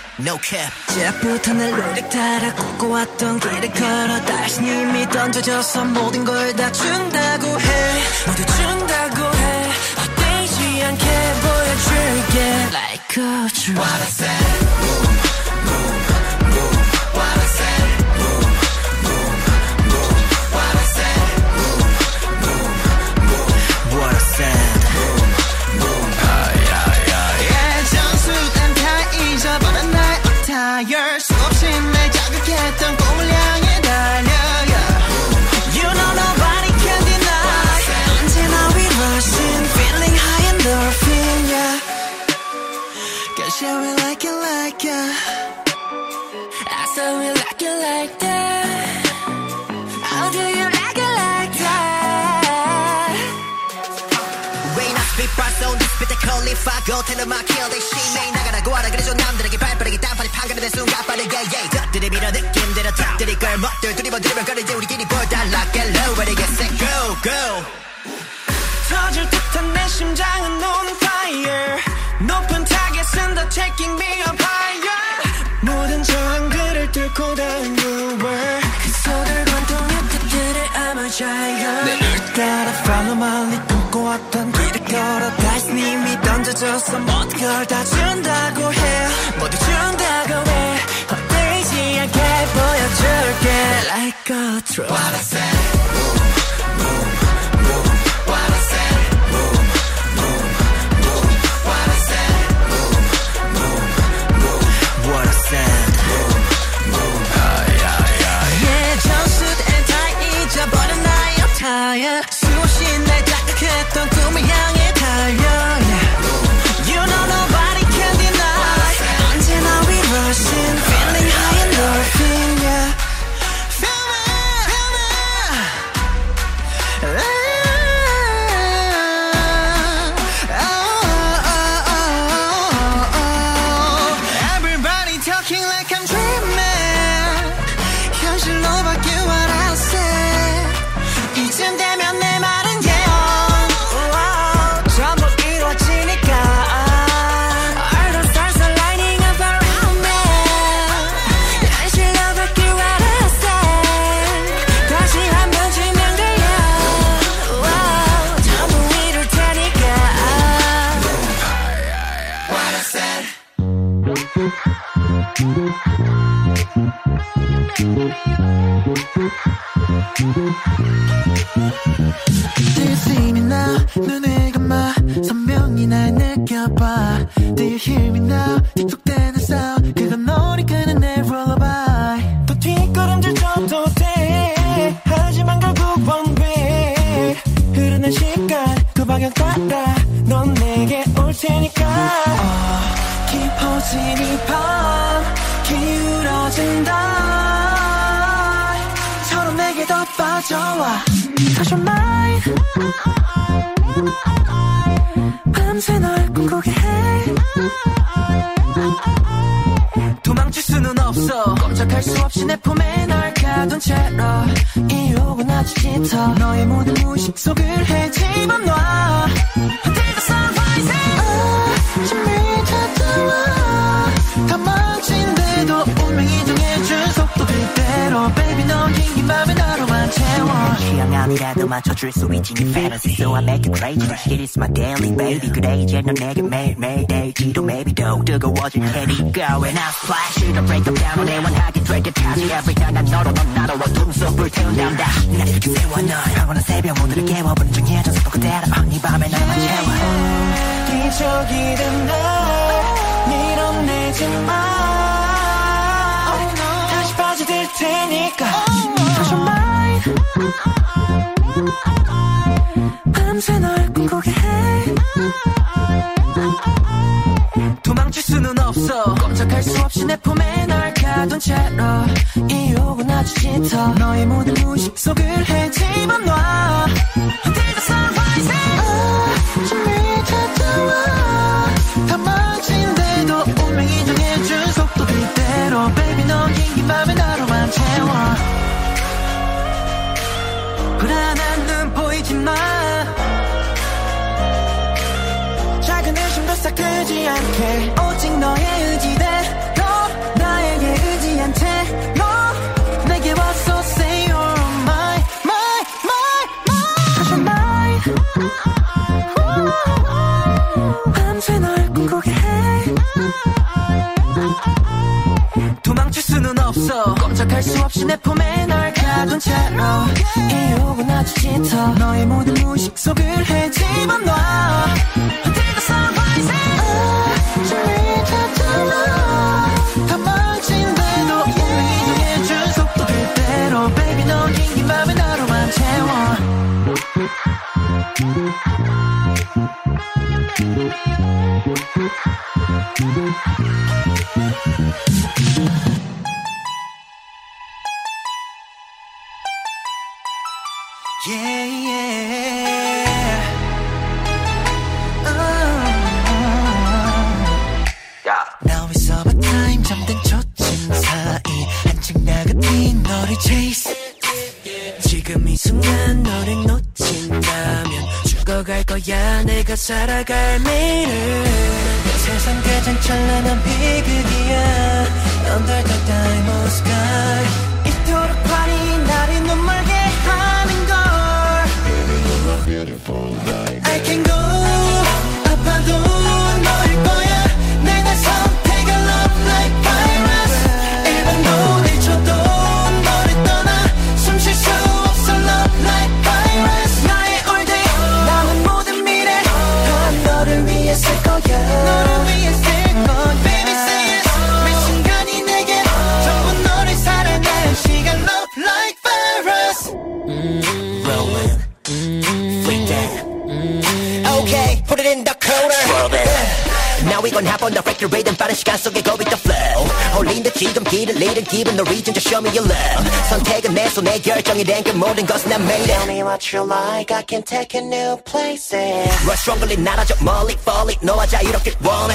no cap. 시작부터 내 노력 따라 걷고왔던 길을 걸어 다시 이미 던져져서 모든 걸 다 준다고 해. 모두 준다고 해. 헛되지 않게 보여줄게. Like a dream What I said spit the curly fire go tell them I kill they shit 내 나가라고 하라 그래줘 남들에게 발빠르게 딴판이 판가는 순간 빠르게 yeah 덕들이 밀어 느낌대로 탁들이 걸 멋들 두리번 두리번 거리지 우리끼리 볼달라 get low ready get set go go 터질 듯한 내 심장은 on fire 높은 타겟은 더 taking me up higher 모든 저항 Electro. 짙어 너의 모든 무식 속을 헤집어 놔. Until the sun rises 아침이 찾아와 다 망친데도 운명이 정해준 속도 그대로. Baby 넌긴 맘에 나로만 채워. 취향 아니라도 맞 춰줄 수 있지 네 fantasy So I make it crazy It is my daily baby 그래 이제 넌 내게 매일매일 데이지도 maybe 더 뜨거워질 테니까 When I splash it'll break them down 애원하게 될 때까지 Every time 난 너로 넌 나로 어둠 속 불태운단다 날 이렇게 세워 널 영원한 새벽 오늘을 깨워버린 중에 전 속도 그대로 이 밤에 날만 채워 기적이던 날 밀어내지 마 다시 빠져들 테니까 밤새 널 꿈꾸게 해. 도망칠 수는 없어. 꼼짝할 수 없이 내 품에 널 가둔 채로. 이 욕은 아주 짙어. 너의 모든 무식 속을 헤집어놔 Until the sun rises 아침이 찾아와 다 망친데도 운명이 정해준 속도 그대로. Baby 넌긴긴 맘에 나로만 채워 불안한 눈 보이지 마 작은 의심도 싹 들지 않게 오직 너의 의지대 채로 이 욕은 아주 짙어. 너의 모든 무식 속을 헤집어 놔 like I can take you new places Rush strongly 날아줘 멀리 fall it 너와 자유롭게 원해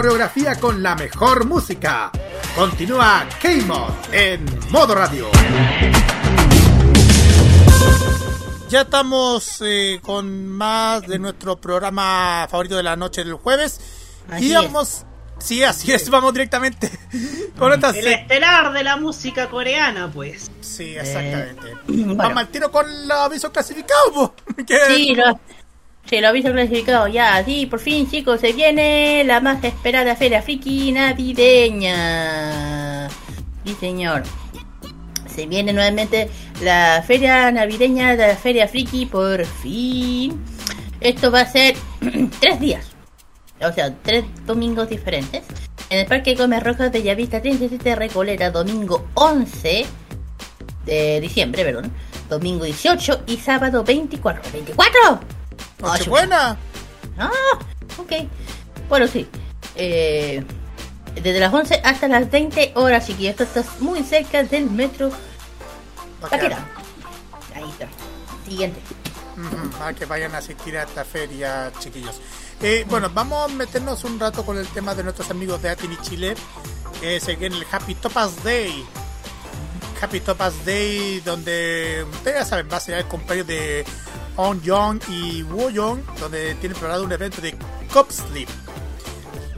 Coreografía con la mejor música. Continúa K-Mod en modo radio. Ya estamos eh, con más de nuestro programa favorito de la noche del jueves. Así y es. vamos. Sí, así es, vamos directamente con esta El estelar de la música coreana, pues. Sí, exactamente. bueno. Vamos al tiro con los avisos clasificados. Sí, lo, sí, lo habéis clasificado ya. Sí, por fin, chicos, se viene la más esperada Feria Friki navideña. Sí, señor. Se viene nuevamente la Feria Navideña de la Feria Friki, por fin. Esto va a ser tres días. O sea, tres domingos diferentes. En el Parque Gómez Rojas de Llavista 37 Recoleta, domingo 11 de diciembre, perdón. Domingo 18 y sábado 24. ¿24? Nochebuena. Ah, ok. Bueno, sí. Eh, desde las 11 hasta las 20 horas, y esto está muy cerca del metro Paquera. Ahí está. Siguiente. Ujú, Para que vayan a asistir a esta feria, chiquillos. Eh, bueno, vamos a meternos un rato con el tema de nuestros amigos de Atini Chile. Que se viene el Happy Topas Day. Happy Topas Day, donde ustedes ya saben, va a ser el cumpleaños de On Young y Woo Young, donde tienen preparado un evento de Cop Sleep.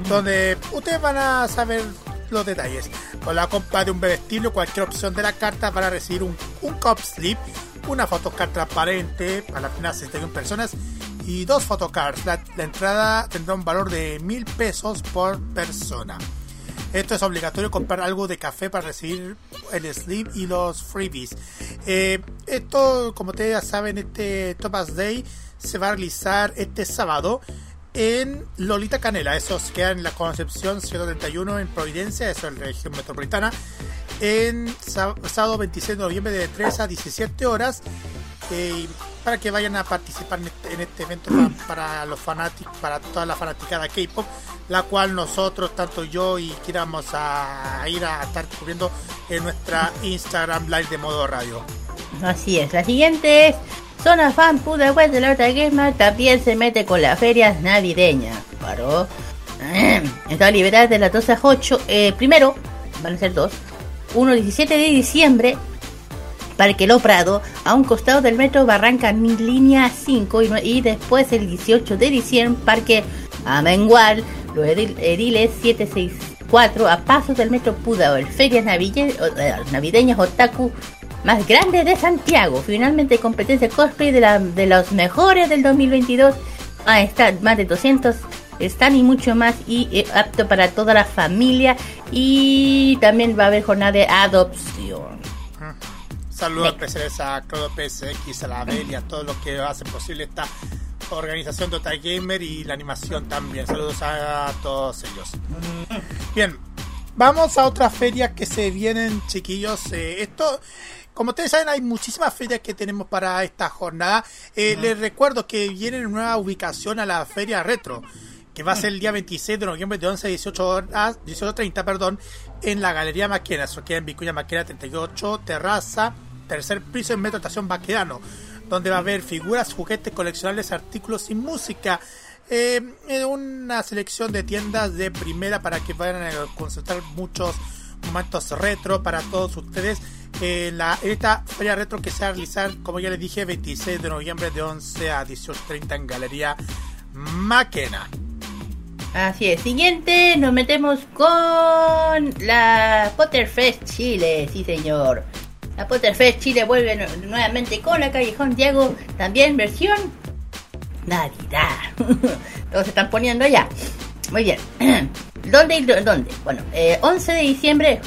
Donde ustedes van a saber los detalles. Con la compra de un bebestible o cualquier opción de la carta van a recibir un, un Cop Sleep, una photocard transparente para las primeras 61 personas y dos photocards. La, la entrada tendrá un valor de mil pesos por persona. Esto es obligatorio comprar algo de café para recibir el sleep y los freebies. Eh, esto, como ustedes ya saben, este Topas Day se va a realizar este sábado en Lolita Canela. Eso se queda en la Concepción 131 en Providencia, eso es la región metropolitana. En sá- sábado 26 de noviembre de 3 a 17 horas. Para que vayan a participar en este, este evento pa- para, los fanáticos, para toda la fanaticada K-pop, la cual nosotros, tanto yo y Kira, vamos a ir a estar cubriendo en nuestra Instagram Live de modo radio. Así es. La siguiente es Zona Fan Puda West de la Horta Gamer también se mete con las ferias navideñas. Claro. Está liberada de las 12 a 8. Eh, primero, van a ser dos. Uno 17 de diciembre, Parque Lo Prado, a un costado del metro Barranca línea 5 y, después el 18 de diciembre, Parque a menguar los edil- ediles 764 a pasos del metro Pudahuel, ferias eh, navideñas otaku más grandes de Santiago. Finalmente competencia cosplay de, la, de los mejores del 2022. Ah, está más de 200 están y mucho más y eh, apto para toda la familia y también va a haber jornada de adopción. Saludos especiales a Claudio PSX, a la Bel y a todos los que hacen posible esta organización de Otaku Gamer y la animación también. Saludos a todos ellos. Bien, vamos a otras ferias que se vienen, chiquillos. Eh, esto, como ustedes saben, hay muchísimas ferias que tenemos para esta jornada. Eh, Les recuerdo que viene una nueva ubicación a la feria retro. Que va a ser el día 26 de noviembre de 11 a 18 horas, 18.30, perdón, en la Galería Maquena. Eso queda en Vicuña Maquena 38, terraza, tercer piso en Metro Estación Baquedano, donde va a haber figuras, juguetes, coleccionables, artículos y música. Eh, una selección de tiendas de primera para que vayan a consultar muchos momentos retro para todos ustedes. Eh, la, esta feria retro que se va a realizar, como ya les dije, 26 de noviembre de 11 a 18.30 en Galería Maquena. Así es. Siguiente, nos metemos con la Potterfest Chile, sí señor. La Potterfest Chile vuelve nu- nuevamente con la Callejón Diego, también versión Navidad. Todos se están poniendo ya. Muy bien. ¿Dónde dónde? Bueno, eh, 11 de diciembre.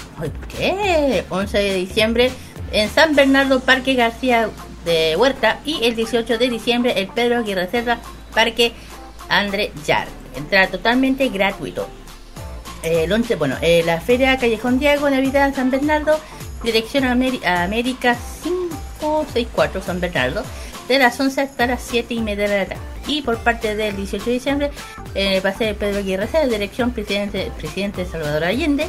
¿Qué? 11 de diciembre en San Bernardo, Parque García de Huerta. Y el 18 de diciembre, el Pedro Aguirre Cerda, Parque André Yar. Entrada totalmente gratuito. Eh, el 11, bueno, eh, la Feria Callejón Diego, Navidad, San Bernardo, dirección Ameri- América 564, San Bernardo, de las 11 hasta las 7 y media de la tarde. Y por parte del 18 de diciembre, eh, va a ser Pedro Aguirre Cerda, dirección Presidente, Presidente Salvador Allende,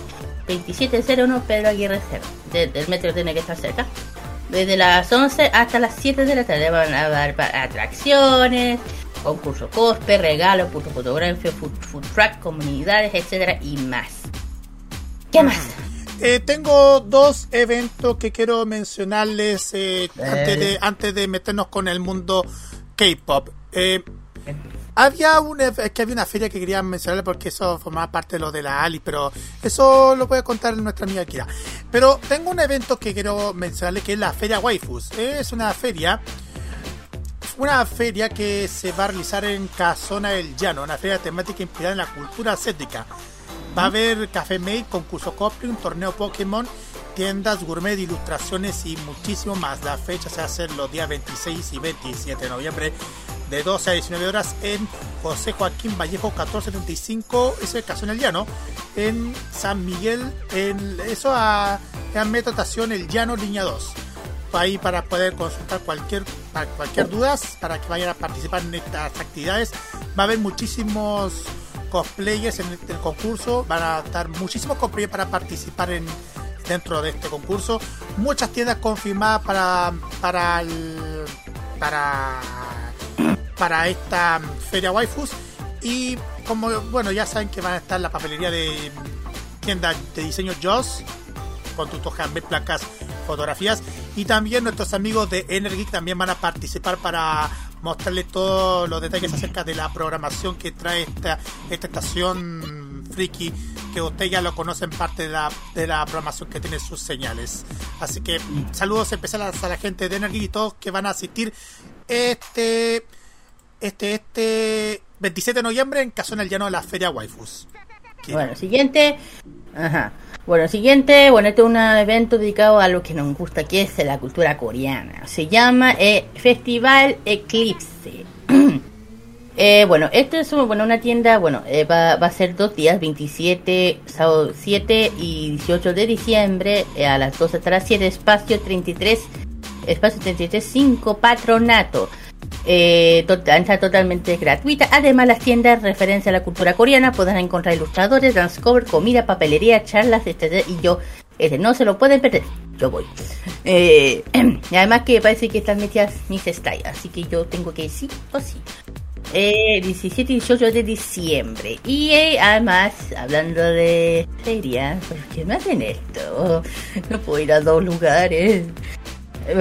2701 Pedro Aguirre Cerda. De- del metro tiene que estar cerca. Desde las 11 hasta las 7 de la tarde van a haber atracciones, concurso cosplay, regalos, punto fotografía, food, food truck, comunidades, etcétera y más. ¿Qué más? Eh, tengo dos eventos que quiero mencionarles eh, antes, de, antes de meternos con el mundo K-pop. Eh, había una, es que había una feria que quería mencionarle porque eso formaba parte de lo de la Ali, pero eso lo puede contar nuestra amiga Kira. Pero tengo un evento que quiero mencionarle que es la Feria Waifus. Es una feria una feria que se va a realizar en Casona del Llano, una feria temática inspirada en la cultura asiática. Va a haber café made, concurso un torneo Pokémon, tiendas gourmet, ilustraciones y muchísimo más. La fecha se hacer los días 26 y 27 de noviembre de 12 a 19 horas en José Joaquín Vallejo 1475, eso es Casona del Llano, en San Miguel, en eso a, a Estación El Llano, línea 2 ahí para poder consultar cualquier para cualquier dudas para que vayan a participar en estas actividades. Va a haber muchísimos cosplayers en el concurso van a estar muchísimos cosplayers para participar en dentro de este concurso. Muchas tiendas confirmadas para para el- para para esta feria waifus. Y como bueno ya saben que van a estar la papelería de tienda de diseño Joss con tus handmade placas, fotografías. Y también nuestros amigos de Energeek también van a participar para mostrarles todos los detalles acerca de la programación que trae esta, esta estación friki que ustedes ya lo conocen parte de la, de la programación que tiene sus señales. Así que saludos especiales a la gente de Energeek y todos que van a asistir este este este 27 de noviembre en Casona del Llano de la Feria Waifus Bueno, siguiente. Ajá. Bueno, siguiente. Bueno, este es un evento dedicado a lo que nos gusta, que es la cultura coreana. Se llama eh, Festival Eclipse. Eh, bueno, esto es bueno, una tienda, bueno, eh, va, va a ser dos días, 27, sábado 7 y 18 de diciembre, a las 12 hasta las 7, espacio 33, espacio 33, 5, patronato. Eh, tota- entrada totalmente gratuita. Además, las tiendas referencia a la cultura coreana podrán encontrar ilustradores, dance cover, comida, papelería, charlas, etc. Y yo, este, no se lo pueden perder. Yo voy. Eh, además que parece que están metidas mis style, así que yo tengo que ir sí o sí. Eh, 17 y 18 de diciembre. Y eh, además, hablando de ferias, ¿por qué me hacen esto? No puedo ir a dos lugares.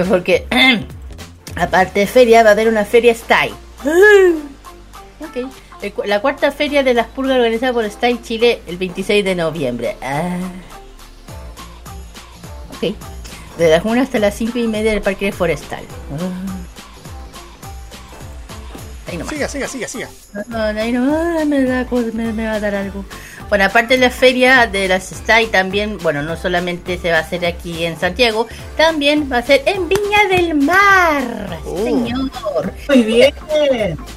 Porque, aparte de feria, va a haber una feria style. Ok. El cu- La cuarta feria de las pulgas organizada por Style Chile el 26 de noviembre. Ah. Ok. De las 1 hasta las 5 y media del Parque Forestal. Ah. Ahí nomás. Siga, siga, siga, siga. No, ahí no, ah, me, da, cosa- me, me va a dar algo. Bueno, aparte de la feria de las Style, también, bueno, no solamente se va a hacer aquí en Santiago, también va a ser en Viña del Mar. Sí, Señor. Muy bien.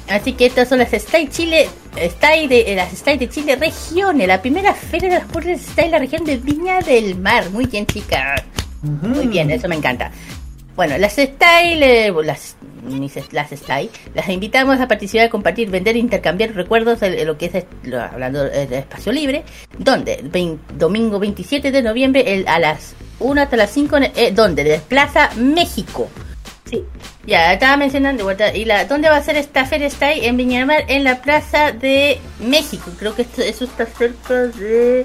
Así que estas son las Style Chile, Style de, eh, las Style de Chile regiones, la primera feria de las puertas Style en la región de Viña del Mar. Muy bien, chicas. Muy bien, eso me encanta. Bueno, las Style, eh, las, mis- las Style, las invitamos a participar, compartir, vender intercambiar recuerdos de, de lo que es, lo- hablando eh, de espacio libre, donde, domingo 27 de noviembre el- a las 1 hasta las 5, eh, donde, de Plaza México. Sí, ya estaba mencionando, de vuelta, y la, ¿dónde va a ser esta feria Style? En Viña del Mar, en la Plaza de México. Creo que esto, eso está cerca de,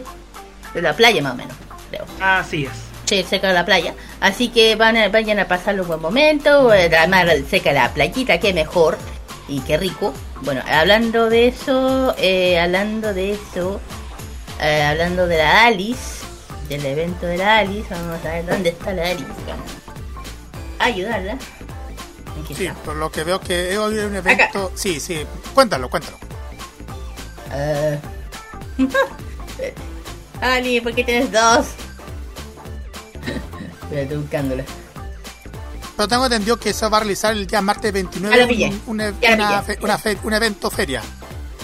de la playa más o menos, creo. Así es. Sí, cerca de la playa. Así que van a, vayan a pasar un buen momento. eh, Además, cerca de la playita, que mejor. Y qué rico. Bueno, hablando de eso, eh, hablando de eso, eh, hablando de la Alice, del evento de la Alice, vamos a ver dónde está la Alice. A ayudarla. Sí, está. por lo que veo que hoy hay un evento. Sí, sí, cuéntalo, cuéntalo. Eh, Ali, ¿por qué tienes dos? Estoy buscándola. Pero tengo entendido que eso va a realizar el día martes 29 Ya lo pillé. un, un- una fe- una fe- un evento feria.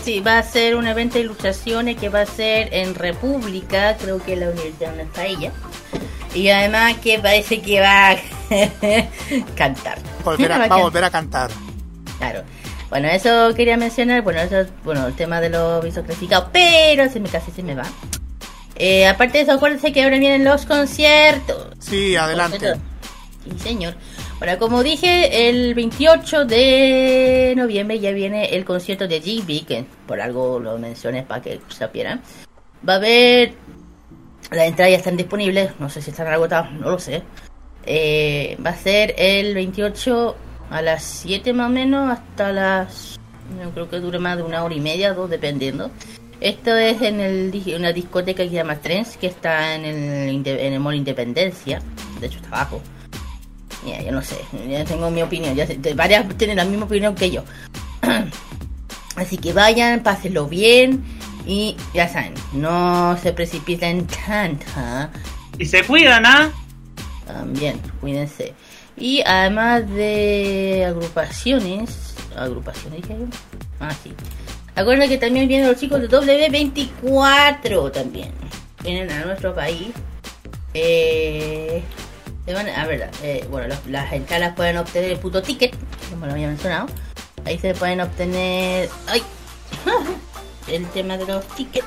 Sí, va a ser un evento de ilustraciones que va a ser en República, creo que la universidad donde está ella. Y además que parece que va a cantar. Volver a- va a volver a cantar. Claro. Bueno, eso quería mencionar, bueno, eso es, bueno, el tema de los visos clasificados, pero se me casi se me va. Eh, aparte de eso, acuérdense que ahora vienen los conciertos. Sí, adelante. Sí, señor. Bueno, como dije, el 28 de noviembre ya viene el concierto de GB, que por algo lo mencioné para que supieran. Va a haber... Las entradas ya están disponibles, no sé si están agotadas, no lo sé. Eh, va a ser el 28 a las 7 más o menos hasta las... No creo que dure más de una hora y media, dos, dependiendo. Esto es en el, una discoteca que se llama Trends, que está en el, en el Mall Independencia. De hecho, está abajo. Mira, yo no sé, ya tengo mi opinión. Ya sé, varias tienen la misma opinión que yo. Así que vayan, pásenlo bien. Y ya saben, no se precipiten tanto. ¿ah? Y se cuidan, ¿ah? También, cuídense. Y además de agrupaciones, agrupaciones dije yo. Ah, sí. Acuérdense que también vienen los chicos de W24 también. Vienen a nuestro país. Eh, van a ver, eh, bueno, las, entradas pueden obtener el puto ticket, como lo había mencionado. Ahí se pueden obtener. ¡Ay! el tema de los tickets.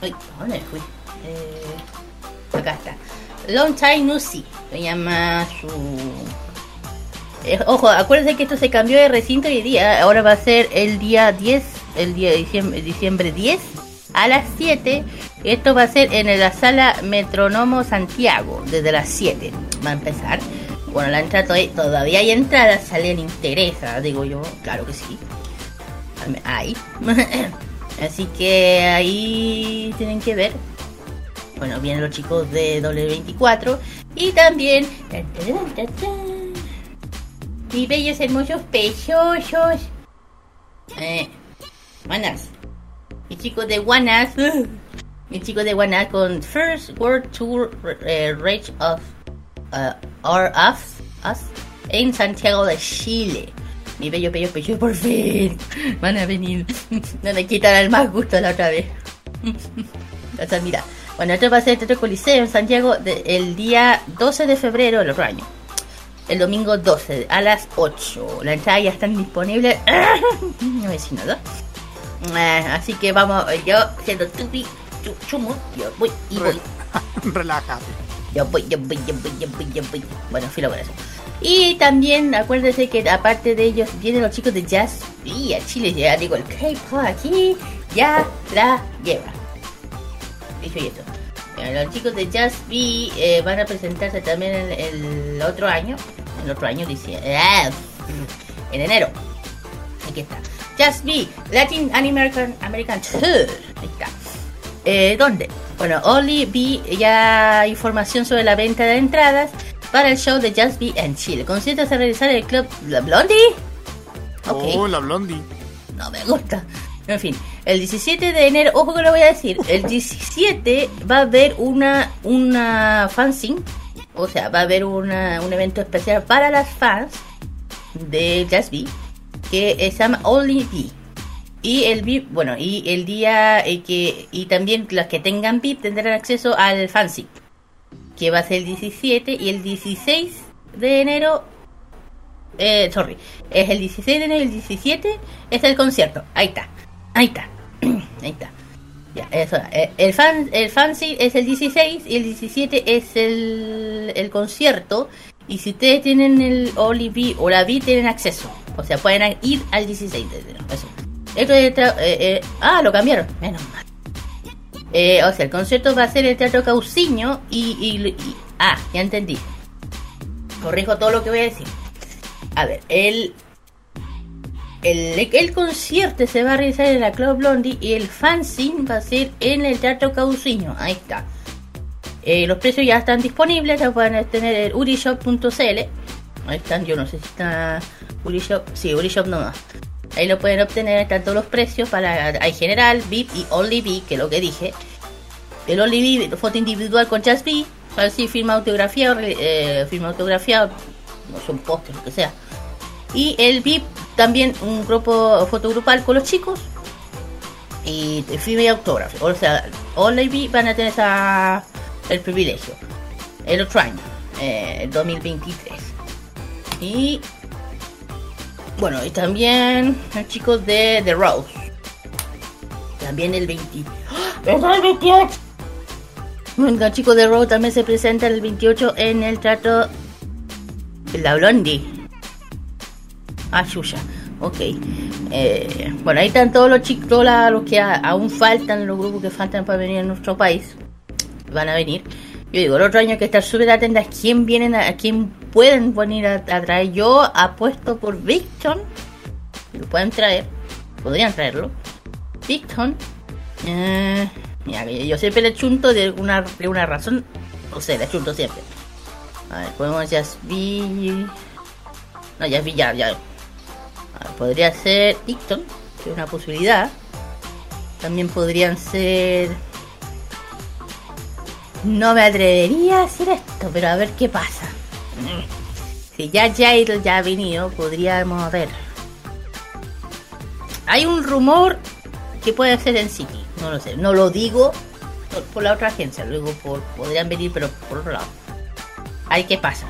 ¡Ay! ¿a ¿Dónde fui? Eh, acá está. Long Time. Se llama su. Eh, ojo, acuérdense que esto se cambió de recinto hoy día. Ahora va a ser el día 10, el día de diciembre, diciembre 10 a las 7. Esto va a ser en la sala Metronomo Santiago, desde las 7. Va a empezar. Bueno, la entrada todavía, hay entradas, si alguien interesa, digo yo, claro que sí. Ahí. Así que ahí tienen que ver. Bueno, vienen los chicos de W24 y también mis bellos hermosos pechosos. Eh, Guanas. Mis chicos de Guanas. Mis chicos de Guanas con First World Tour eh, Rage of uh, or Us, Us en Santiago de Chile. Mi bello, bello, bello, por fin. Van a venir. No me quitarán el más gusto la otra vez. O sea, mira. Bueno, esto va a ser el Teatro Coliseo en Santiago el día 12 de febrero del otro año. El domingo 12 a las 8. La entrada ya están disponibles. No es nada. Ah, Así que vamos, yo siendo tupi, chu- chumo, yo voy y voy. Relájate. Yo voy, yo voy, yo voy, yo voy, yo voy. Bueno, filo con eso. Y también acuérdense que aparte de ellos vienen los chicos de jazz y a Chile ya digo el K-pop aquí ya la lleva. Dicho y esto. Los chicos de Jazz B eh, van a presentarse también el, el otro año. El otro año dice. ah, En enero. Aquí está. Just Be, Latin American, American Tour. Ahí está. Eh, ¿Dónde? Bueno, Only Be ya información sobre la venta de entradas para el show de Just Be en Chile. El concierto se realizará en el club La Blondie. Ok. Oh, la Blondie. No me gusta. En fin, el 17 de enero, ojo que lo voy a decir, el 17 va a haber una, una fanzine, o sea, va a haber una, un evento especial para las fans de Just Be, que eh, se llama Only Be. Y el VIP, bueno, y el día eh, que, y también los que tengan VIP tendrán acceso al fanzine, que va a ser el 17 y el 16 de enero eh, sorry, es el 16 de enero y el 17 es el concierto. Ahí está, ahí está, ahí está. Ya, eso, eh, el fan, el fanzine es el 16 y el 17 es el, el concierto. Y si ustedes tienen el Oli V o la V, tienen acceso. O sea, pueden ir al 16 de enero. Eso. Esto es eh, eh, ah, lo cambiaron. Menos mal. Eh, o sea, el concierto va a ser el Teatro Cauciño y, Ah, ya entendí. Corrijo todo lo que voy a decir. A ver, el, el, el concierto se va a realizar en la Club Blondie y el fanzine va a ser en el Teatro Cauciño. Ahí está. Eh, los precios ya están disponibles, ya pueden tener el urishop.cl. Ahí están, yo no sé si está Urishop. Sí, Urishop nomás. Ahí lo pueden obtener, todos los precios para hay general, VIP y Only VIP, que es lo que dije. El Only VIP, foto individual con Just Be, para firma autografiado, eh, firma autografiado, no son póster, lo que sea. Y el VIP, también un grupo fotogrupal con los chicos. Y firma y autógrafo. O sea, Only VIP van a tener esa, el privilegio. El otro año, eh, el 2023. Y bueno, y también los chicos de The Rose. También el 20. ¡Ah! ¡Es el 28! Bueno, Los chicos de Rose también se presentan el 28 en el trato la Blondie. Ah, Shusha. Ok. Eh, bueno, ahí están todos los chicos, todos los que aún faltan, los grupos que faltan para venir a nuestro país. Van a venir. Yo digo, el otro año que estar súper atentas a quién vienen, a, a quién pueden venir a, traer. Yo apuesto por Victon. Lo pueden traer. Podrían traerlo. Victon. Eh, mira, yo siempre le chunto de alguna, de una razón. No sé, le chunto siempre. A ver, podemos ya vi. No, ya vi, ya, ya. Ver, podría ser Victon, es una posibilidad. También podrían ser. No me atrevería a hacer esto, pero a ver qué pasa. Si ya Jair ya ha venido, podríamos ver. Hay un rumor que puede ser en City, no lo sé. No lo digo por, la otra agencia, luego por, podrían venir, pero por otro lado. Ahí qué pasa.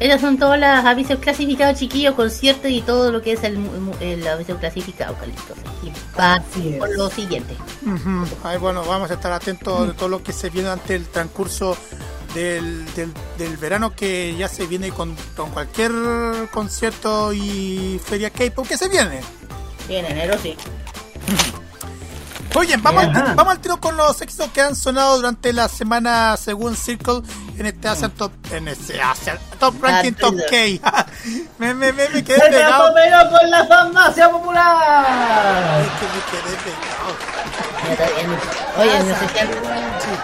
Esos son todos los avisos clasificados, chiquillos, conciertos y todo lo que es el, mu- el aviso clasificado, Carlitos. Y va por lo siguiente. Ay, bueno, vamos a estar atentos de todo lo que se viene ante el transcurso del, del, del verano que ya se viene con, con cualquier concierto y feria K-pop que se viene. En enero sí. Oye, vamos, al, vamos al tiro con los éxitos que han sonado durante la semana según Circle en este Asian Top, en este Asian Top Ranking Top K. me, me, me, me quedé ¡Se pegado. pero con la farmacia popular! Es que me quedé pegado. Oye, no sé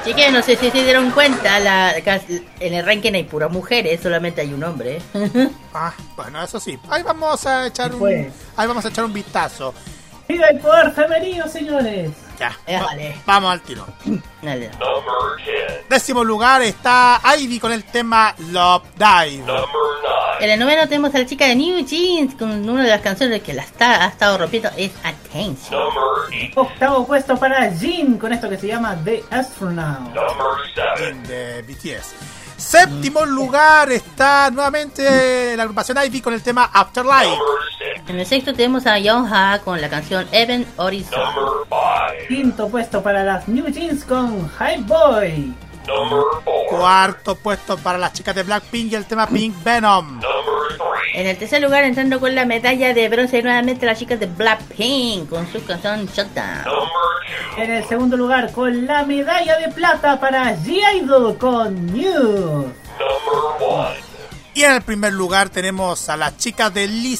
si, no sé si se dieron cuenta, la, en el ranking hay puras mujeres, solamente hay un hombre. Ah, bueno, eso sí. Ahí vamos a echar un, Pues. ahí vamos a echar un vistazo. ¡Viva el poder femenino, señores! Ya, va- vamos al tiro. Dale. Décimo lugar está Ivy con el tema Love Dive. En el noveno tenemos a la chica de New Jeans con una de las canciones que la está, ha estado rompiendo es Attention. Octavo puesto para Jin con esto que se llama The Astronaut. de BTS. Séptimo lugar está nuevamente la agrupación Ivy con el tema Afterlife. En el sexto tenemos a Young Ha con la canción Even Horizon. Quinto puesto para las New Jeans con High Boy. Cuarto puesto para las chicas de Blackpink y el tema Pink Venom. En el tercer lugar entrando con la medalla de bronce nuevamente las chicas de Blackpink con su canción Shutdown. En el segundo lugar con la medalla de plata para G-Idol con News. Y en el primer lugar tenemos a las chicas de Lee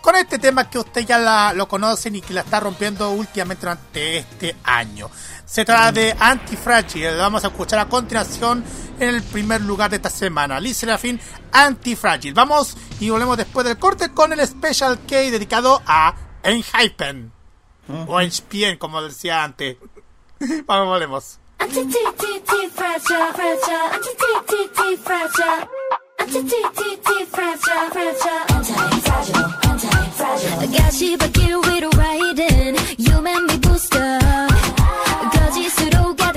con este tema que usted ya la- lo conocen y que la está rompiendo últimamente durante este año. Se trata de Antifragile. Vamos a escuchar a continuación en el primer lugar de esta semana. Liz Serafín, Antifragile. Vamos y volvemos después del corte con el Special K dedicado a Enhypen. Ah. O Enhypen, como decía antes. vamos, volvemos. Fragile,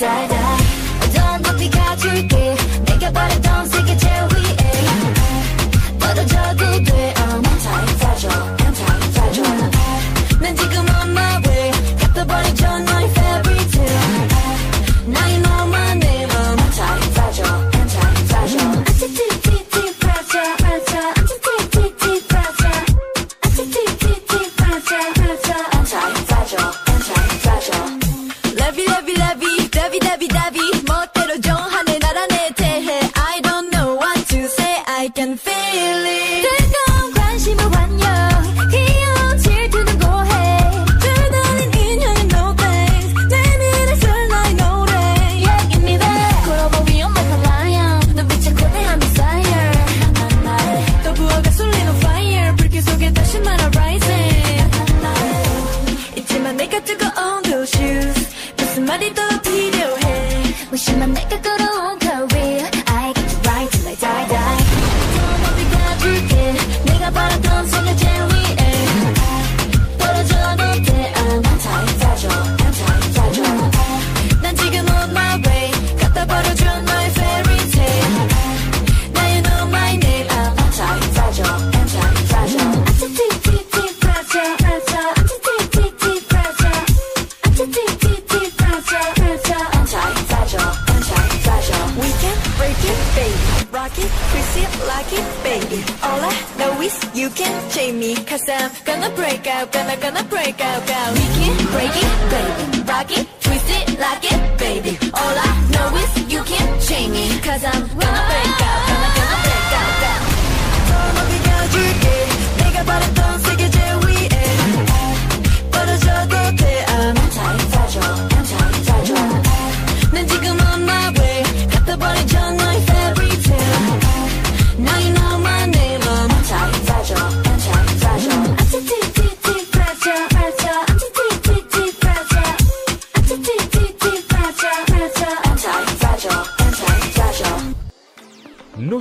在。길 속에 다시 날아 rising. 있지만 내가 뜨거운 those shoes 무슨 말이 더 필요해 무심한 내가 걸어 can chain me. Cause I'm gonna break out, gonna, gonna break out, go. We can break it, baby. Rock it, twist it, like it, baby. All I know is you can't chain me. Cause I'm gonna break out,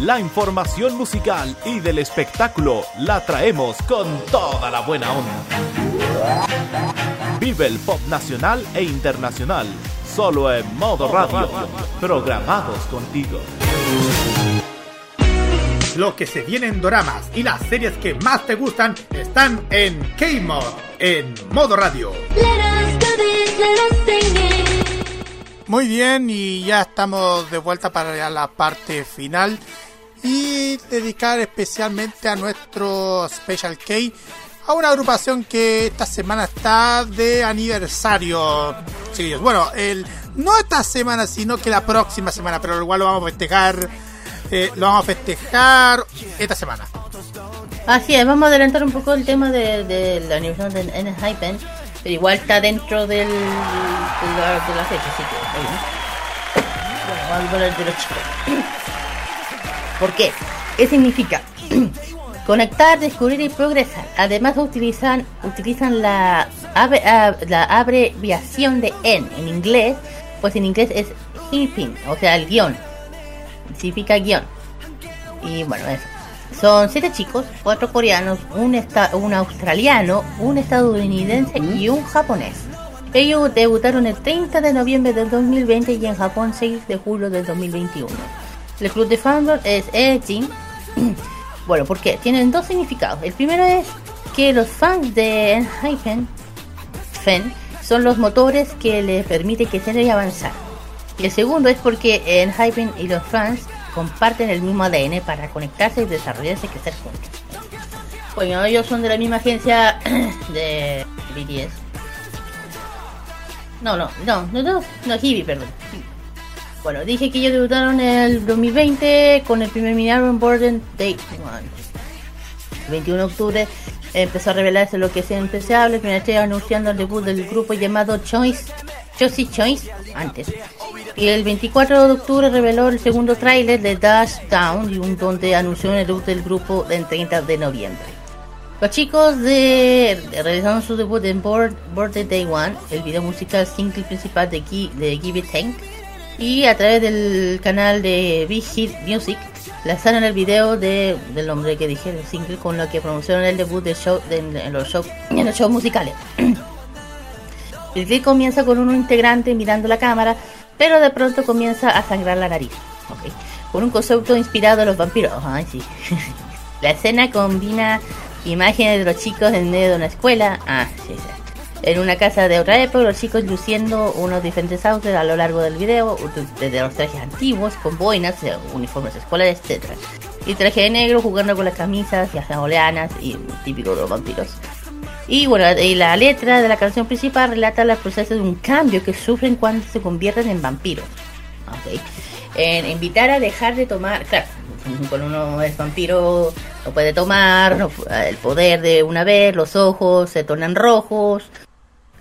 La información musical y del espectáculo la traemos con toda la buena onda. Vive el pop nacional e internacional, solo en modo radio, programados contigo. Lo que se viene en doramas y las series que más te gustan están en K-Mod, en modo radio. Muy bien, y ya estamos de vuelta para la parte final y dedicar especialmente a nuestro Special K a una agrupación que esta semana está de aniversario. bueno, el, no esta semana, sino que la próxima semana, pero igual lo vamos a festejar. eh, lo vamos a festejar esta semana. Así es, vamos a adelantar un poco el tema de, de la aniversario de pero igual está dentro del, de, la, de la fecha, así que. Bueno, vamos a hablar de los chicos. ¿Por qué? ¿Qué significa? Conectar, descubrir y progresar. Además utilizan, utilizan la, ah, la abreviación de N en inglés, pues en inglés es Hyping, o sea, el guion. Significa guion. Y bueno, eso. Son siete chicos, cuatro coreanos, un, esta- un australiano, un estadounidense y un japonés. Ellos debutaron el 30 de noviembre del 2020 y en Japón 6 de julio del 2021. El club de fandom es Ejin. bueno, porque tienen dos significados. El primero es que los fans de Enhypen Fen son los motores que les permiten crecer y avanzar. Y el segundo es porque Enhypen y los fans comparten el mismo ADN para conectarse y desarrollarse y crecer juntos. Bueno, ellos son de la misma agencia de BTS. No, no, no, no, no, no, Hibi, perdón. Bueno, dije que ellos debutaron en el 2020 con el primer mini álbum Burden Day One. El 21 de octubre empezó a revelarse lo que es primer trailer anunciando el debut del grupo llamado Choice, Josie Choice, antes. Y el 24 de octubre reveló el segundo tráiler de Dash Down, donde anunció el debut del grupo el 30 de noviembre. Los chicos de, de- realizaron su debut en Board, Birthday Day One, el video musical single principal de, de Give It Tank, y a través del canal de Big Hit Music lanzaron el video de, del nombre que dije, el single, con lo que promocionaron el debut del show, de- en, los show, en los shows musicales. el clip comienza con un integrante mirando la cámara, pero de pronto comienza a sangrar la nariz. Con un concepto inspirado en los vampiros. La escena combina imágenes de los chicos en medio de una escuela. Ah, sí, sí. En una casa de otra época, los chicos luciendo unos diferentes outfits a lo largo del video, desde los trajes antiguos, con boinas, eh, uniformes escolares, etc. Y traje de negro jugando con las camisas y las oleanas y típico de los vampiros. Y bueno, y la letra de la canción principal relata los procesos de un cambio que sufren cuando se convierten en vampiros. Ok. En invitar a dejar de tomar, claro, cuando uno es vampiro no puede tomar, no el poder de una vez, los ojos se tornan rojos.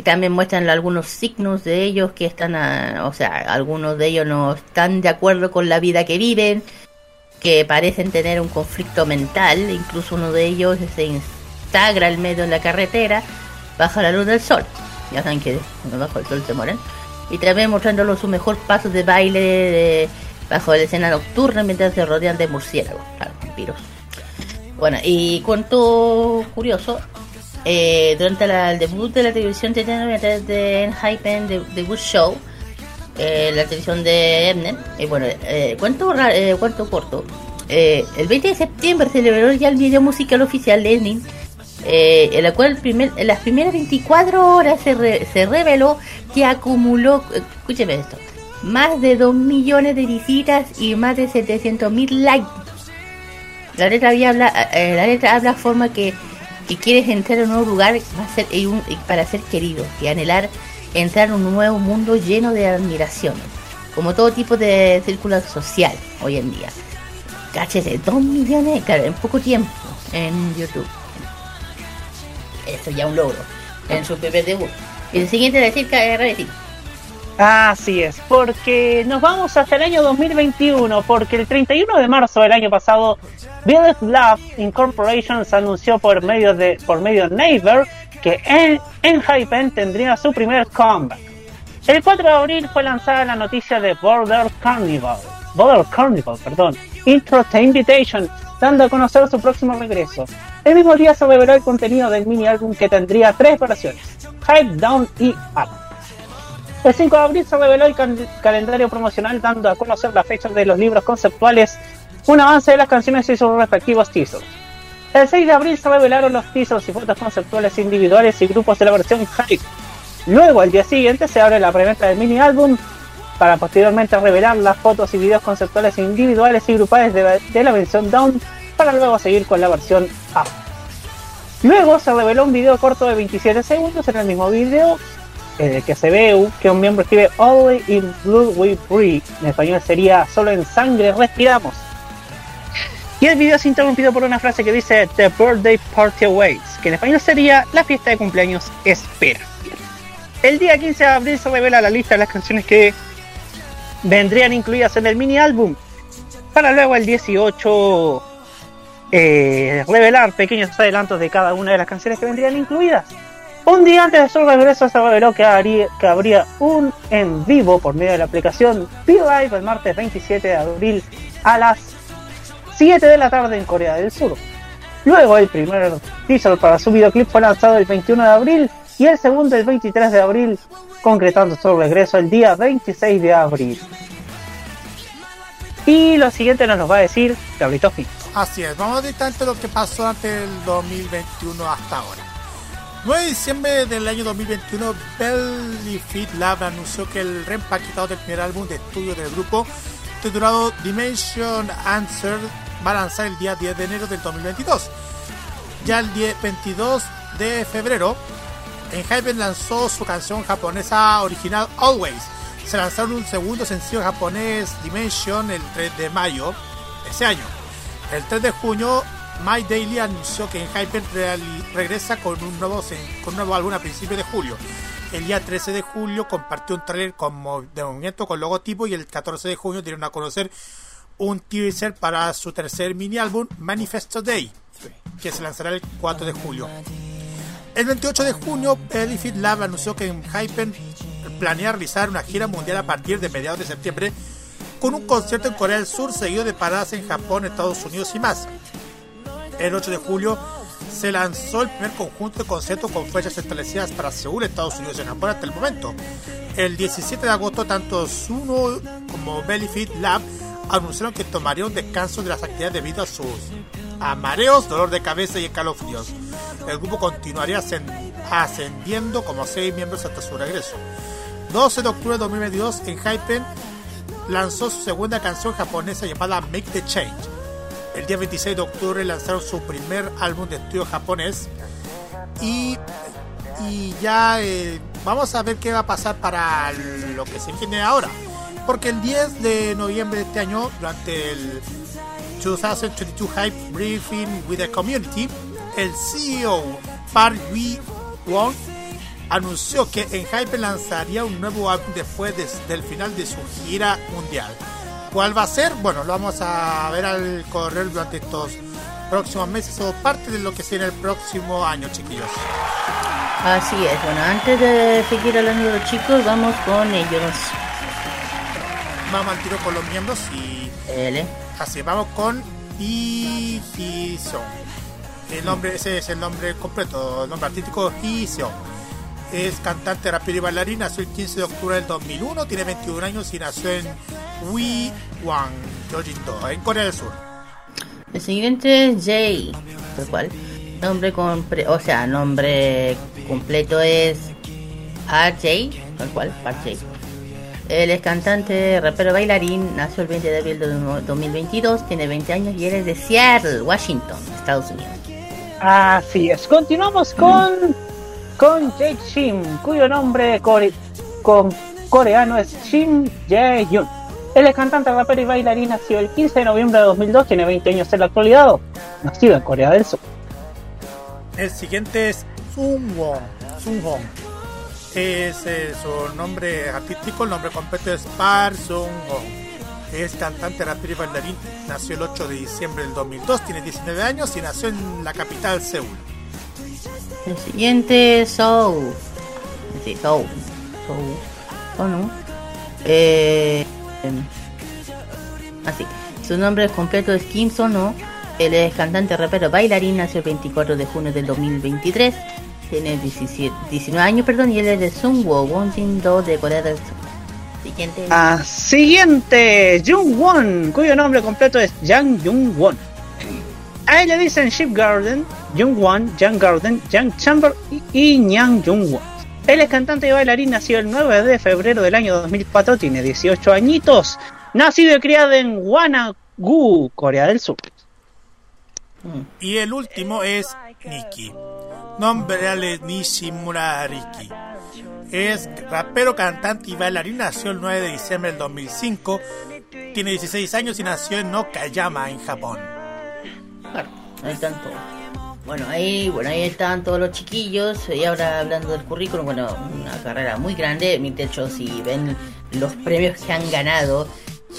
También muestran algunos signos de ellos que están, a- o sea, algunos de ellos no están de acuerdo con la vida que viven, que parecen tener un conflicto mental, incluso uno de ellos se instagra al medio de la carretera bajo la luz del sol. Ya saben que cuando bajo el sol se mueren. Y también mostrándolo su mejor paso de baile de- bajo la escena nocturna mientras se rodean de murciélagos, vampiros. Bueno, y cuento curioso, eh, durante la- el debut de la televisión de de Hypen, The, The Good Show, eh, la televisión de Emnet, y bueno, eh, cuento, eh, cuento corto, eh, el 20 de septiembre celebró ya el video musical oficial de Emnet, eh, en la cual primer- en las primeras 24 horas se, re- se reveló que acumuló, escúcheme esto, más de 2 millones de visitas y más de 700 mil likes. La letra, había eh, la letra habla forma que, que quieres entrar en un nuevo lugar va a ser- y un- y para ser querido y anhelar entrar en un nuevo mundo lleno de admiración, como todo tipo de círculo social hoy en día. Cáchese, 2 millones, claro, en poco tiempo en YouTube. Eso ya un logro en su primer debut. Y el siguiente decir que decir. Así es, porque nos vamos hasta el año 2021, porque el 31 de marzo del año pasado, Build Love Incorporation anunció por medio de por medio de Neighbor que en, en Hypen tendría su primer comeback. El 4 de abril fue lanzada la noticia de Border Carnival, Border Carnival, perdón, Intro to Invitation, dando a conocer su próximo regreso. El mismo día se reveló el contenido del mini álbum que tendría tres versiones, Hype Down y Up. El 5 de abril se reveló el cal- calendario promocional dando a conocer las fechas de los libros conceptuales, un avance de las canciones y sus respectivos teasers. El 6 de abril se revelaron los teasers y fotos conceptuales individuales y grupos de la versión Hype. Luego, el día siguiente, se abre la preventa del mini álbum para posteriormente revelar las fotos y videos conceptuales individuales y grupales de, de la versión Down para luego seguir con la versión Up. Luego se reveló un video corto de 27 segundos en el mismo video en el que se ve que un miembro escribe Only in Blood We Breathe. En español sería Solo en sangre respiramos. Y el video es interrumpido por una frase que dice The Birthday Party Awaits, que en español sería La fiesta de cumpleaños espera. El día 15 de abril se revela la lista de las canciones que vendrían incluidas en el mini álbum. Para luego el 18 eh, revelar pequeños adelantos de cada una de las canciones que vendrían incluidas. Un día antes de su regreso se reveló que, habría un en vivo por medio de la aplicación P-Live el martes 27 de abril a las 7 de la tarde en Corea del Sur. Luego el primer teaser para su videoclip fue lanzado el 21 de abril y el segundo el 23 de abril, concretando su regreso el día 26 de abril. Y lo siguiente nos lo va a decir Fin. Así es, vamos a lo que pasó durante el 2021 hasta ahora. 9 de diciembre del año 2021, Belly Fit Lab anunció que el reempaquetado del primer álbum de estudio del grupo, titulado Dimension Answer, va a lanzar el día 10 de enero del 2022. Ya el 10 22 de febrero, Enhypen lanzó su canción japonesa original Always. Se lanzaron un segundo sencillo japonés Dimension el 3 de mayo de ese año. El 3 de junio, My Daily anunció que reali- regresa con un, nuevo, con un nuevo álbum a principios de julio. El día 13 de julio compartió un trailer con de movimiento con logotipo y el 14 de junio dieron a conocer un teaser para su tercer mini álbum Manifesto Day, que se lanzará el 4 de julio. El 28 de junio, Elephant Lab anunció que Hypen planea realizar una gira mundial a partir de mediados de septiembre con un concierto en Corea del Sur seguido de paradas en Japón, Estados Unidos y más. El 8 de julio se lanzó el primer conjunto de conciertos con fechas establecidas para Seúl, Estados Unidos y Japón hasta el momento. El 17 de agosto, tanto Suno como Bellyfit Lab anunciaron que tomarían un descanso de las actividades debido a sus a mareos, dolor de cabeza y escalofríos. El grupo continuaría ascend- ascendiendo como seis miembros hasta su regreso. 12 de octubre de 2022, en Hypen lanzó su segunda canción japonesa llamada Make the Change. El día 26 de octubre lanzaron su primer álbum de estudio japonés y, ya eh, vamos a ver qué va a pasar para lo que se viene ahora. porque el 10 de noviembre de este año, durante el 2022 Hype Briefing with the Community, el CEO Park Wee Won anunció que Enhypen lanzaría un nuevo álbum después de- del final de su gira mundial. ¿Cuál va a ser? Bueno, lo vamos a ver al correr durante estos próximos meses o parte de lo que será el próximo año, chiquillos. Así es, bueno, antes de seguir hablando de los chicos, vamos con ellos. Vamos al tiro con los miembros y L. así, vamos con Ji-seon. El nombre, ese es el nombre completo, el nombre artístico Seon. Es cantante, rapero y bailarín, nació el 15 de octubre del 2001, tiene 21 años y nació en Wiwang, Jeojindo, en Corea del Sur. El siguiente es Jay, tal cual. Nombre compre o sea, nombre completo es Park Jay, tal cual, Park Jay. Él es cantante, rapero, bailarín, nació el 20 de abril de 2022, tiene 20 años y él es de Seattle, Washington, Estados Unidos. Así es. Continuamos con, con Jake Shim, cuyo nombre coreano es Shim Jae-yoon. Él es cantante, rapero y bailarín, nació el 15 de noviembre de 2002, tiene 20 años en la actualidad, nacido en Corea del Sur. El siguiente es Sungwon. Sungwon. Es eh, su nombre artístico, el nombre completo es Park Sungwon. Es cantante, rapero y bailarín. Nació el 8 de diciembre del 2002, tiene 19 años y nació en la capital Seúl. El siguiente es Soul. Sí, Soul. Soul. ¿O no? Eh, em, así. Su nombre completo es Kim Sono. Él es cantante, rapero, bailarín. Nació el 24 de junio del 2023. Tiene 17, 19 años, perdón, y él es de Sungwoo, Wonjin-do de Corea del Sur. Siguiente. Ah, siguiente, Jung Won, cuyo nombre completo es Jang Jung Won. A él le dicen Ship Garden, Jung Won, Jang Garden, Jang Chamber y, y Nyang Jung Won. Él es cantante y bailarín, nació el 9 de febrero del año 2004, tiene 18 añitos. Nacido y criado en Wanagu, Corea del Sur. Y el último es Nikki. Nombre real es Nishimura Riki. Es rapero, cantante y bailarín. Nació el 9 de diciembre del 2005. Tiene 16 años y nació en Okayama, en Japón. Claro, ahí. Bueno, ahí, bueno, ahí están todos los chiquillos. Y ahora hablando del currículum, bueno, una carrera muy grande. De hecho, si ven los premios que han ganado,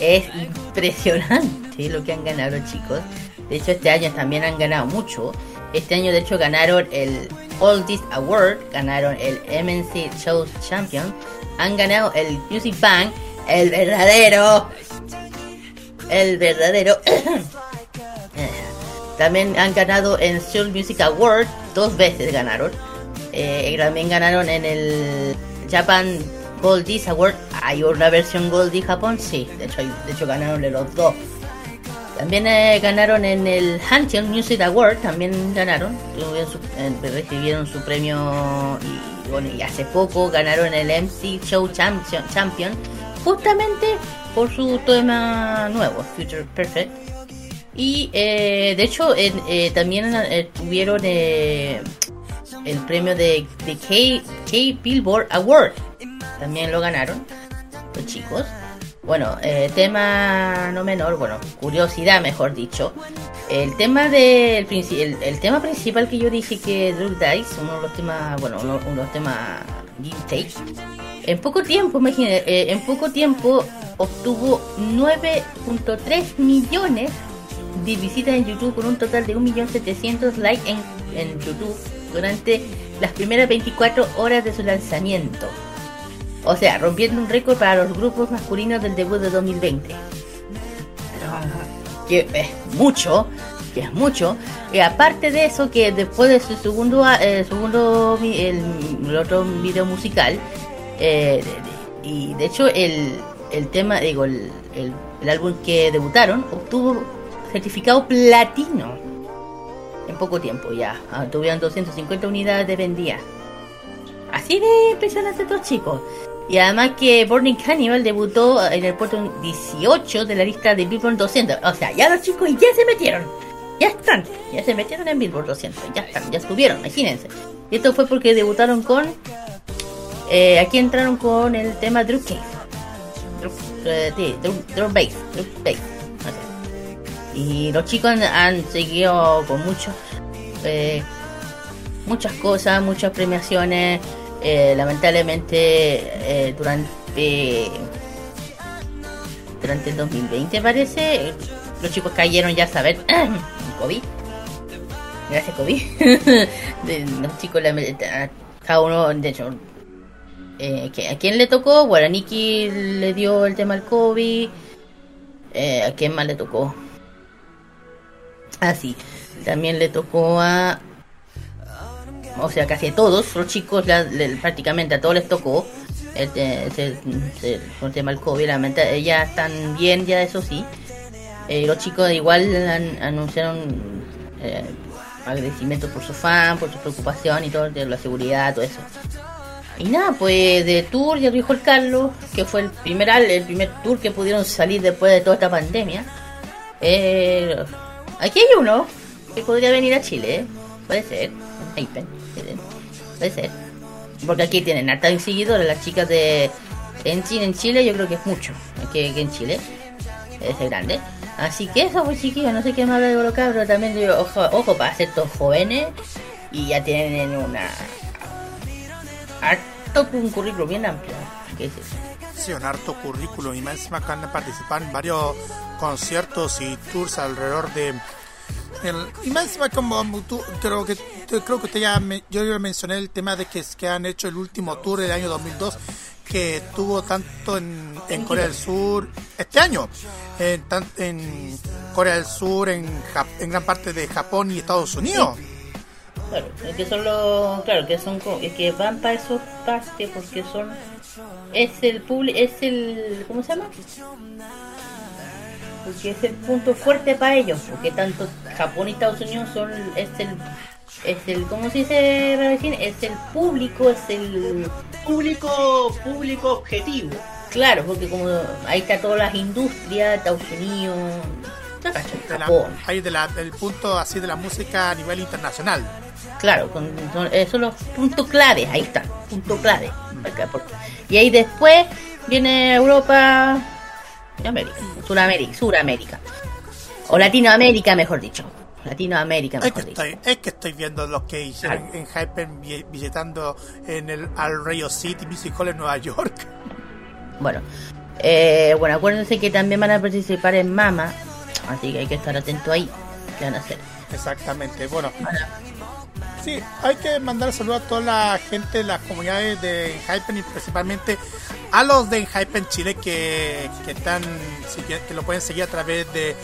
es impresionante lo que han ganado chicos. De hecho, este año también han ganado mucho. Este año, de hecho, ganaron el Oldies Award, ganaron el MNC Show Champion, han ganado el Music Bank, el verdadero, el verdadero. También han ganado en Seoul Music Award, dos veces ganaron. Eh, también ganaron en el Japan Goldies Award. ¿Hay una versión Goldie Japón? Sí, de hecho, de hecho ganaron los dos. También eh, ganaron en el Hancheon Music Award, también ganaron, recibieron su premio y bueno, y hace poco ganaron el MC Show Champion, Champion justamente por su tema nuevo, Future Perfect. Y eh, de hecho eh, también eh, tuvieron eh, el premio de, de K, K Billboard Award, también lo ganaron los chicos. Bueno, tema no menor, bueno, curiosidad mejor dicho. El tema princi- el, tema principal que yo dije que Drug Dice, uno de los temas, bueno, uno, de los temas Take, en poco tiempo, imagínate, eh, en poco tiempo obtuvo 9.3 millones de visitas en YouTube con un total de 1.700.000 likes en, en YouTube durante las primeras 24 horas de su lanzamiento. O sea, rompiendo un récord para los grupos masculinos del debut de 2020. Que es mucho, que es mucho. Y aparte de eso, que después de su segundo, eh, segundo el, otro video musical, eh, y de hecho el, el tema, digo, el- el álbum que debutaron obtuvo certificado platino en poco tiempo ya. Ah, tuvieron 250 unidades de vendidas. Así de impresionante estos chicos. Y además que Burning Cannibal debutó en el puesto 18 de la lista de Billboard 200. O sea, ya los chicos ya se metieron. Ya están. Ya se metieron en Billboard 200. Ya están. Ya estuvieron. Imagínense. Y esto fue porque debutaron con... eh, aquí entraron con el tema Drew Cave. Drew- eh, sí, drum, drum bass, drum bass. Y los chicos han, seguido con muchos, eh, muchas cosas, muchas premiaciones. Eh, lamentablemente eh, durante durante el 2020 parece los chicos cayeron ya a saber COVID gracias COVID los chicos cada uno de hecho a quién le tocó Nikki le dio el tema del COVID a quién más le tocó ah sí también le tocó a o sea, casi a todos los chicos, la- le- prácticamente a todos les tocó el, te- ese- ese- el tema del COVID. Lamenta- ya están bien, ya eso sí. Eh, los chicos igual an- anunciaron eh, agradecimiento por su fan, por su preocupación y todo, de la seguridad, todo eso. Y nada, pues de tour ya dijo el Carlos, que fue el primer, el primer tour que pudieron salir después de toda esta pandemia. Eh, aquí hay uno que podría venir a Chile, ¿eh? puede ser, ¿eh? puede ser. Porque aquí tienen harta seguidores, las chicas de... En Chile, en Chile yo creo que es mucho, que, que en Chile es grande. Así que eso, pues chiquillos, no sé qué más hablar de Borocá, pero también digo, ojo, ojo para ser todos jóvenes y ya tienen una... Harto un currículum bien amplio. Un harto currículum y más encima que han participado en varios conciertos y tours alrededor de... el- y más encima como tú, creo que creo que usted ya me- yo ya mencioné el tema de que, que han hecho el último tour del año 2002 que tuvo tanto en, en Corea del Sur este año en, Corea del Sur en, Jap- en gran parte de Japón y Estados Unidos. Claro, que son los, claro, que son es que van para esos parques porque son es el público, es el ¿cómo se llama? Porque es el punto fuerte para ellos, porque tanto Japón y Estados Unidos son es el es el ¿cómo se dice? Es el público, es el Público, público objetivo. Claro, porque como ahí está todas las industrias, Estados Unidos, de la- de la- del punto así de la música a nivel internacional Claro, con, son, esos son los puntos claves, ahí está, punto clave. Acá, por- Y ahí después viene Europa y América, Suramérica, Suramérica. O Latinoamérica, mejor dicho. Latinoamérica, Es mejor que, dicho. estoy, es que estoy viendo los que hicieron en Hyper vi- visitando en el al Radio City Music Hall en Nueva York. Bueno, eh, bueno, acuérdense que también van a participar en Mama, así que hay que estar atento ahí. ¿Qué van a hacer? Exactamente, bueno. Sí, hay que mandar saludos a toda la gente de las comunidades de Hypen y principalmente a los de Hypen Chile que, que están que lo pueden seguir a través de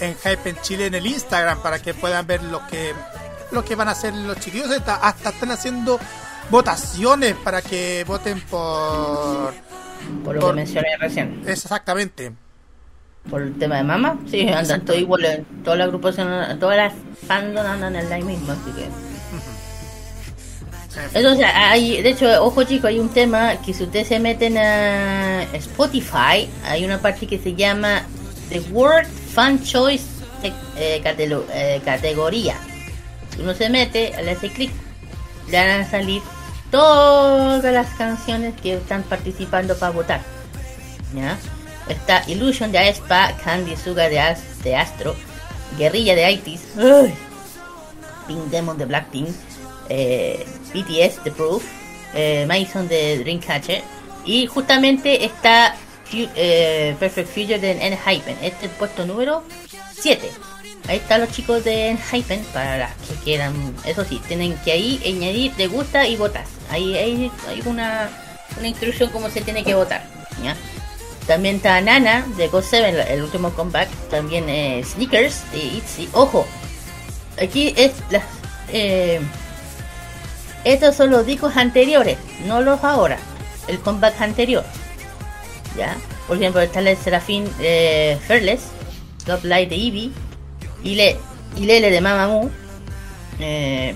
en Hypen Chile en el Instagram para que puedan ver lo que lo que van a hacer los chiquillos hasta, hasta están haciendo votaciones para que voten por Por lo que mencioné recién. Exactamente. ¿Por el tema de Mama? Sí, andan todo igual, todas las agrupaciones, todas las fandom andan en la misma, así que... Entonces, hay, de hecho, ojo chicos, hay un tema que si ustedes se meten a Spotify, hay una parte que se llama The World Fan Choice eh, catelo- eh, categoría. Uno se mete, le hace clic, le van a salir todas las canciones que están participando para votar. ¿Ya? Está Illusion de Aespa, Candy Suga de, As- de Astro, Guerrilla de ITIS, ¡ay! Pink Demon de Blackpink, eh, BTS de Proof, eh, Mason de Dreamcatcher y justamente está eh, Perfect Future de Enhypen. Este es el puesto número 7. Ahí están los chicos de Enhypen para las que quieran. Eso sí, tienen que ahí añadir te gusta y votar. Ahí hay, una, una instrucción cómo se tiene que votar. También está Nana de God 7, el último comeback. También eh, Sneakers de ITZY. Ojo, aquí es eh, estos son los discos anteriores, no los ahora. El comeback anterior. ¿Ya? Por ejemplo, está el Serafín eh, Fearless, Love Light de Eevee, Ile, Ilele de Mamamoo, eh,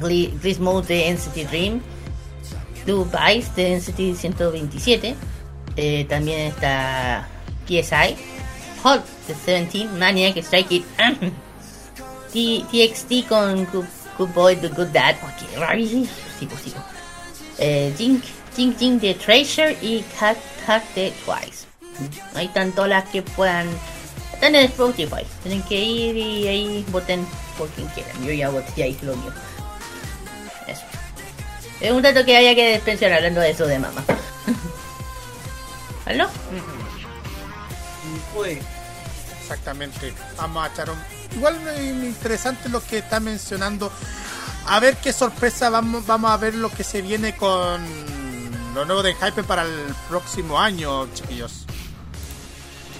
Grease Mode de NCT Dream, Blue Vice de NCT 127, eh, también está PSI, Hot de 17, Maniac, Strike It, TXT con Good, Boy, The Good Dad, ok, sí, pues, sí, pues. Eh, Jink Jing Jing de Treasure y Cat Cat de Twice. Ahí están todas las que puedan. Están en Spotify. Tienen que ir y ahí voten por quien quieran. Yo ya voté ahí lo mío. Eso. Es un dato que haya que mencionar hablando de eso de mamá. ¿Aló? Uy, exactamente. Vamos a echar un... Igual interesante lo que está mencionando. A ver qué sorpresa vamos, vamos a ver lo que se viene con lo nuevo de Hype para el próximo año, chiquillos.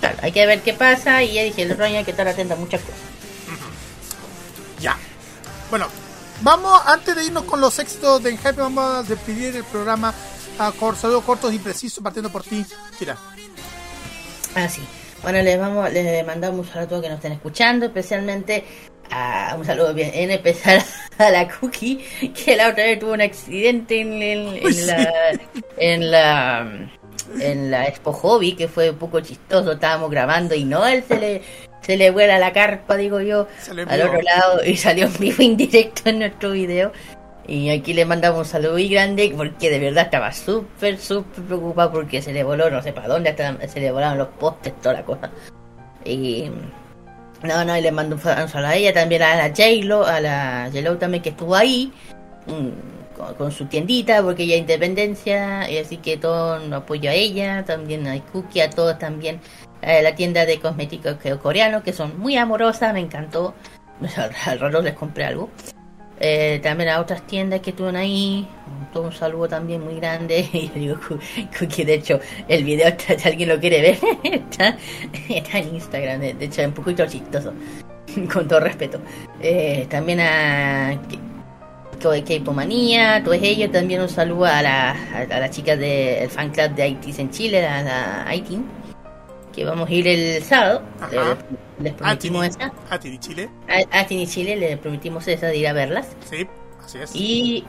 Claro, hay que ver qué pasa y ya dije, el otro año hay que estar atento a muchas cosas. Ya. Bueno, vamos, antes de irnos con los éxitos de Hype, vamos a despedir el programa a saludos cortos y precisos, partiendo por ti, Kira. Ah, sí. Bueno, les vamos, les mandamos un saludo a todos que nos estén escuchando, especialmente a un saludo bien, en especial a la Cookie, que la otra vez tuvo un accidente en, la en la en la Expo Hobby, que fue un poco chistoso, estábamos grabando y no, él se le se le vuela la carpa, digo yo, Salió al otro lado y salió en vivo indirecto en nuestro video. Y aquí le mandamos un saludo muy grande porque de verdad estaba súper, súper preocupado porque se le voló, no sé para dónde, se le volaron los postes, toda la cosa. Y no, no, y le mando un, saludo a ella, también a la J-Lo, a la J-Lo también que estuvo ahí mm, con, con su tiendita porque ella es independencia, y así que todo un apoyo a ella, también a Cookie, a todos también, a la tienda de cosméticos coreanos que son muy amorosas, me encantó. Al rato les compré algo. Eh, también a otras tiendas que estuvieron ahí. Un saludo también muy grande. Y yo digo, Cookie, de hecho, el video, si alguien lo quiere ver, está, en Instagram. De, hecho, es un poquito chistoso. Con todo respeto. Eh, también a K-Pomanía, todos ellos. También un saludo a la, las chicas del fan club de ITs en Chile, a la ITIN. Que vamos a ir el sábado. Ajá. Les, prometimos esa. A ti, Chile. A, a Tini Chile les prometimos esa de ir a verlas. Sí, así es. Y,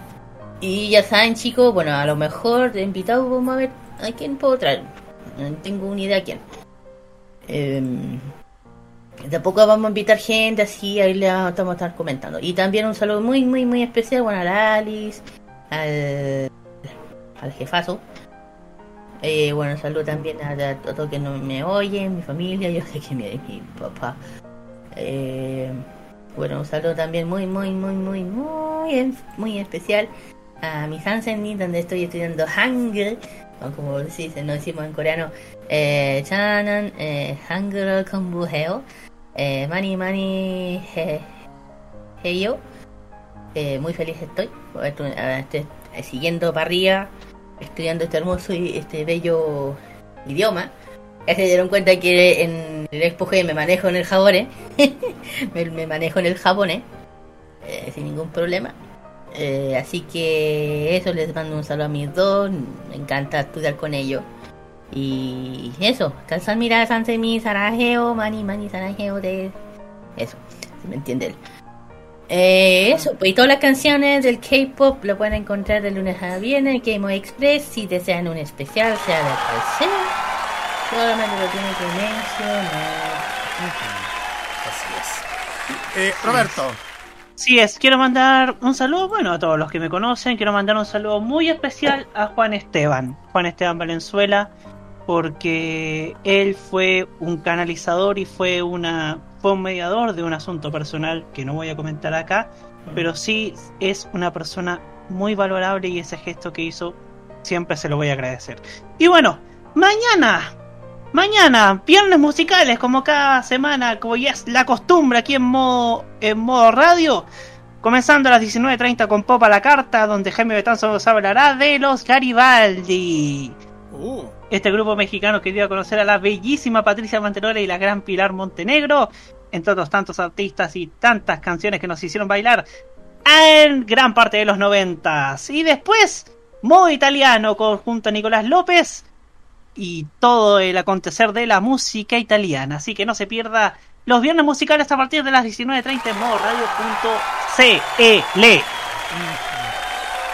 y ya saben, chicos, bueno, a lo mejor de invitado vamos a ver a quién puedo traer. No tengo una idea a quién. Em, tampoco vamos a invitar gente así, ahí le vamos a estar comentando. Y también un saludo muy, muy, muy especial, bueno, a la Alice, al, al jefazo. Eh, bueno, saludo también a, a todos que no me oyen, mi familia, yo sé que mi, mi papá. Eh, bueno, un saludo también muy, muy, muy, muy, muy, muy especial a mi Hansen, donde estoy estudiando Hangul, o como se dice, no decimos en coreano, eh, Chanan, eh, Hangul Kombuheo, eh, Mani Mani he- Heyo, muy feliz estoy, estoy eh, siguiendo para arriba, estudiando este hermoso y este bello idioma. Ya se dieron cuenta que en el Expo me manejo en el japonés. me, me manejo en el japonés. eh, sin ningún problema. Eh, así que eso, les mando un saludo a mis dos. Me encanta estudiar con ellos. Y eso, Kalsamira, Sansemi, Sarajeo, Mani, Mani, Sarajeo de... Eso, si me entiende. Eh, eso, pues y todas las canciones del K-pop lo pueden encontrar de lunes a viernes en Game Express. Si desean un especial, sea de cual sea, solamente lo tienen que mencionar. Así es. Eh, Roberto. Sí es, quiero mandar un saludo, bueno, a todos los que me conocen, quiero mandar un saludo muy especial a Juan Esteban, Juan Esteban Valenzuela, porque él fue un canalizador y fue una fue un mediador de un asunto personal que no voy a comentar acá, pero sí es una persona muy valorable y ese gesto que hizo siempre se lo voy a agradecer. Y bueno, mañana Mañana, viernes musicales, como cada semana, como ya es la costumbre aquí en modo, en modo radio. Comenzando a las 19.30 con Pop a la Carta, donde Jaime Betanzo nos hablará de los Garibaldi. Uh, Este grupo mexicano que dio a conocer a la bellísima Patricia Manterola y la gran Pilar Montenegro, entre otros tantos artistas y tantas canciones que nos hicieron bailar en gran parte de los noventas. Y después, modo italiano, con- junto a Nicolás López y todo el acontecer de la música italiana. Así que no se pierda los viernes musicales a partir de las 19.30 en modo radio.cl.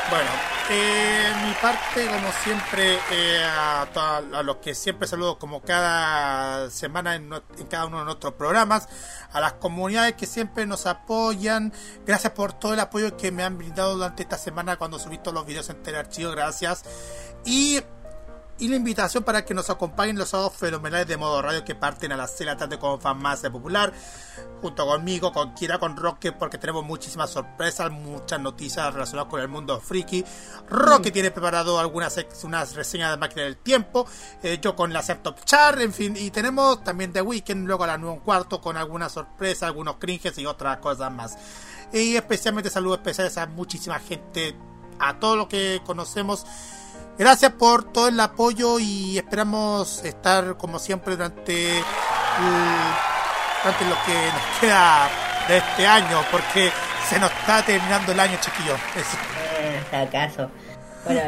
bueno, eh, mi parte, como siempre, eh, a, los que siempre saludo como cada semana en cada uno de nuestros programas, a las comunidades que siempre nos apoyan, gracias por todo el apoyo que me han brindado durante esta semana cuando subí todos los videos en Telearchivo, gracias. Y y la invitación para que nos acompañen los sábados fenomenales de modo radio que parten a las 6 de la tarde con Farmacia Popular, junto conmigo, con Kira, con Roque, porque tenemos muchísimas sorpresas, muchas noticias relacionadas con el mundo friki. Roque tiene preparado algunas unas reseñas de máquina del tiempo, eh, yo con la Top Char, en fin, y tenemos también The Weekend luego a las 9 y un cuarto con algunas sorpresas, algunos cringes y otras cosas más. Y especialmente saludos especiales a muchísima gente, a todo lo que conocemos. Gracias por todo el apoyo y esperamos estar como siempre durante, el- durante lo que nos queda de este año, porque se nos está terminando el año, chiquillos. Ah, acaso. Bueno,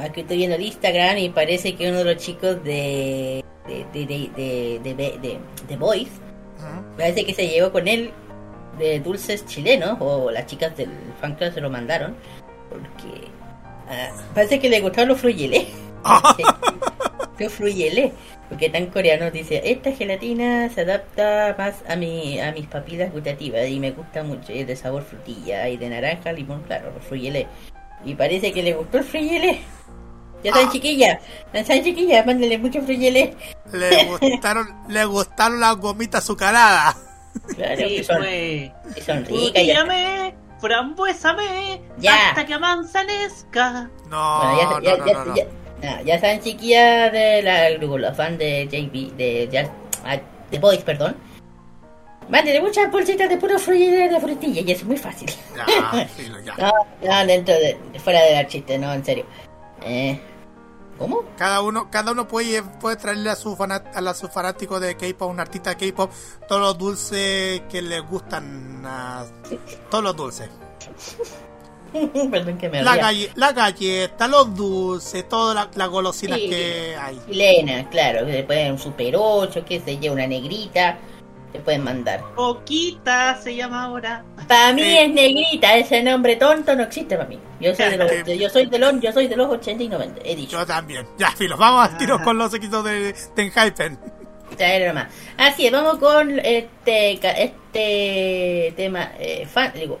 aquí estoy viendo el Instagram y parece que uno de los chicos de de de de de, de, parece que se llevó con él de dulces chilenos o las chicas del fan club se lo mandaron porque ah, parece que le gustaron los fruyeles. los fruyeles. Porque tan coreano dice, esta gelatina se adapta más a mi a mis papilas gustativas y me gusta mucho, es de sabor frutilla y de naranja, limón, claro, los fruyeles. Y parece que le gustó el fruyele. Ya saben, chiquilla, ya saben, chiquilla, mándenle muchos fruyeles. Le gustaron, le gustaron las gomitas azucaradas. Claro, Sí, que son, fue. que son ricas. ya. Frambuésame, Ya. hasta que manzanezca. No, Bueno, ya, no, ya, no, ya, no, no. ya- ah, ya saben, chiquillas de la, los fan de JB, de Just, ah, The Boys, perdón. Mándenle muchas bolsitas de puro fruyele de frutilla y es muy fácil. Ya. No, no, dentro de, fuera de la chiste, no, en serio. Eh, ¿Cómo? Cada uno, cada uno puede, puede traerle a su fanat, a la- su fanático de K-pop, un artista de K-pop, todos los dulces que les gustan, a- todos los dulces. Perdón que me La, galle- la galleta, los dulces, todas la- las golosinas Sí. que hay. Chilena, claro, que le pueden un Super 8, que se lleva una negrita, te pueden mandar. Poquita se llama ahora. Para mí es negrita, ese nombre tonto no existe para mí. Yo soy de los, de- yo soy de los, yo soy de los 80 y 90, he dicho. Yo también. Ya, filos, vamos a tiros con los equipos de, de nomás. Así es, vamos con este este tema eh, fan, digo,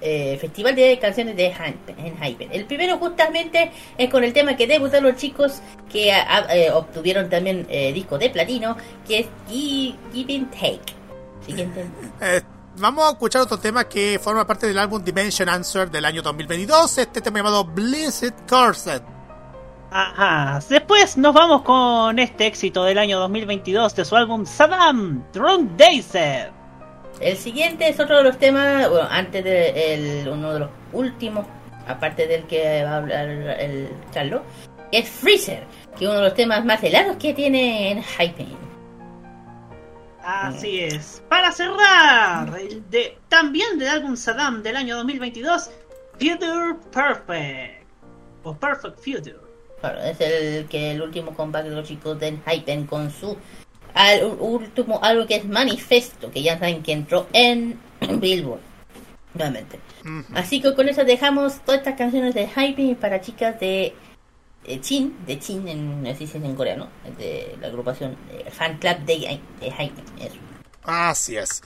eh, festival de canciones de Hypen. El primero justamente es con el tema que debutaron los chicos que ah, ah, eh, obtuvieron también eh, disco de platino, que es Gi- Give and Take. Siguiente. Vamos a escuchar otro tema que forma parte del álbum Dimension Answer del año 2022. Este tema llamado Blizzard Corset. Ajá. Después nos vamos con este éxito del año 2022 de su álbum Saddam, Drunk Dazer. El siguiente es otro de los temas, bueno, antes de el, uno de los últimos, aparte del que va a hablar el que es Freezer, que es uno de los temas más helados que tiene en Hypen. Así es. Para cerrar, el de, también del álbum Saddam del año 2022, Future Perfect. O Perfect Future. Claro, es el que el último comeback de los chicos de Hypen con su al, último algo que es Manifesto, que ya saben que entró en Billboard. Nuevamente. Así que con eso dejamos todas estas canciones de Hypen para chicas de eh, Chin, de Chin, en, así se en coreano, de la agrupación de Fan Club de, de. Eso. Así es.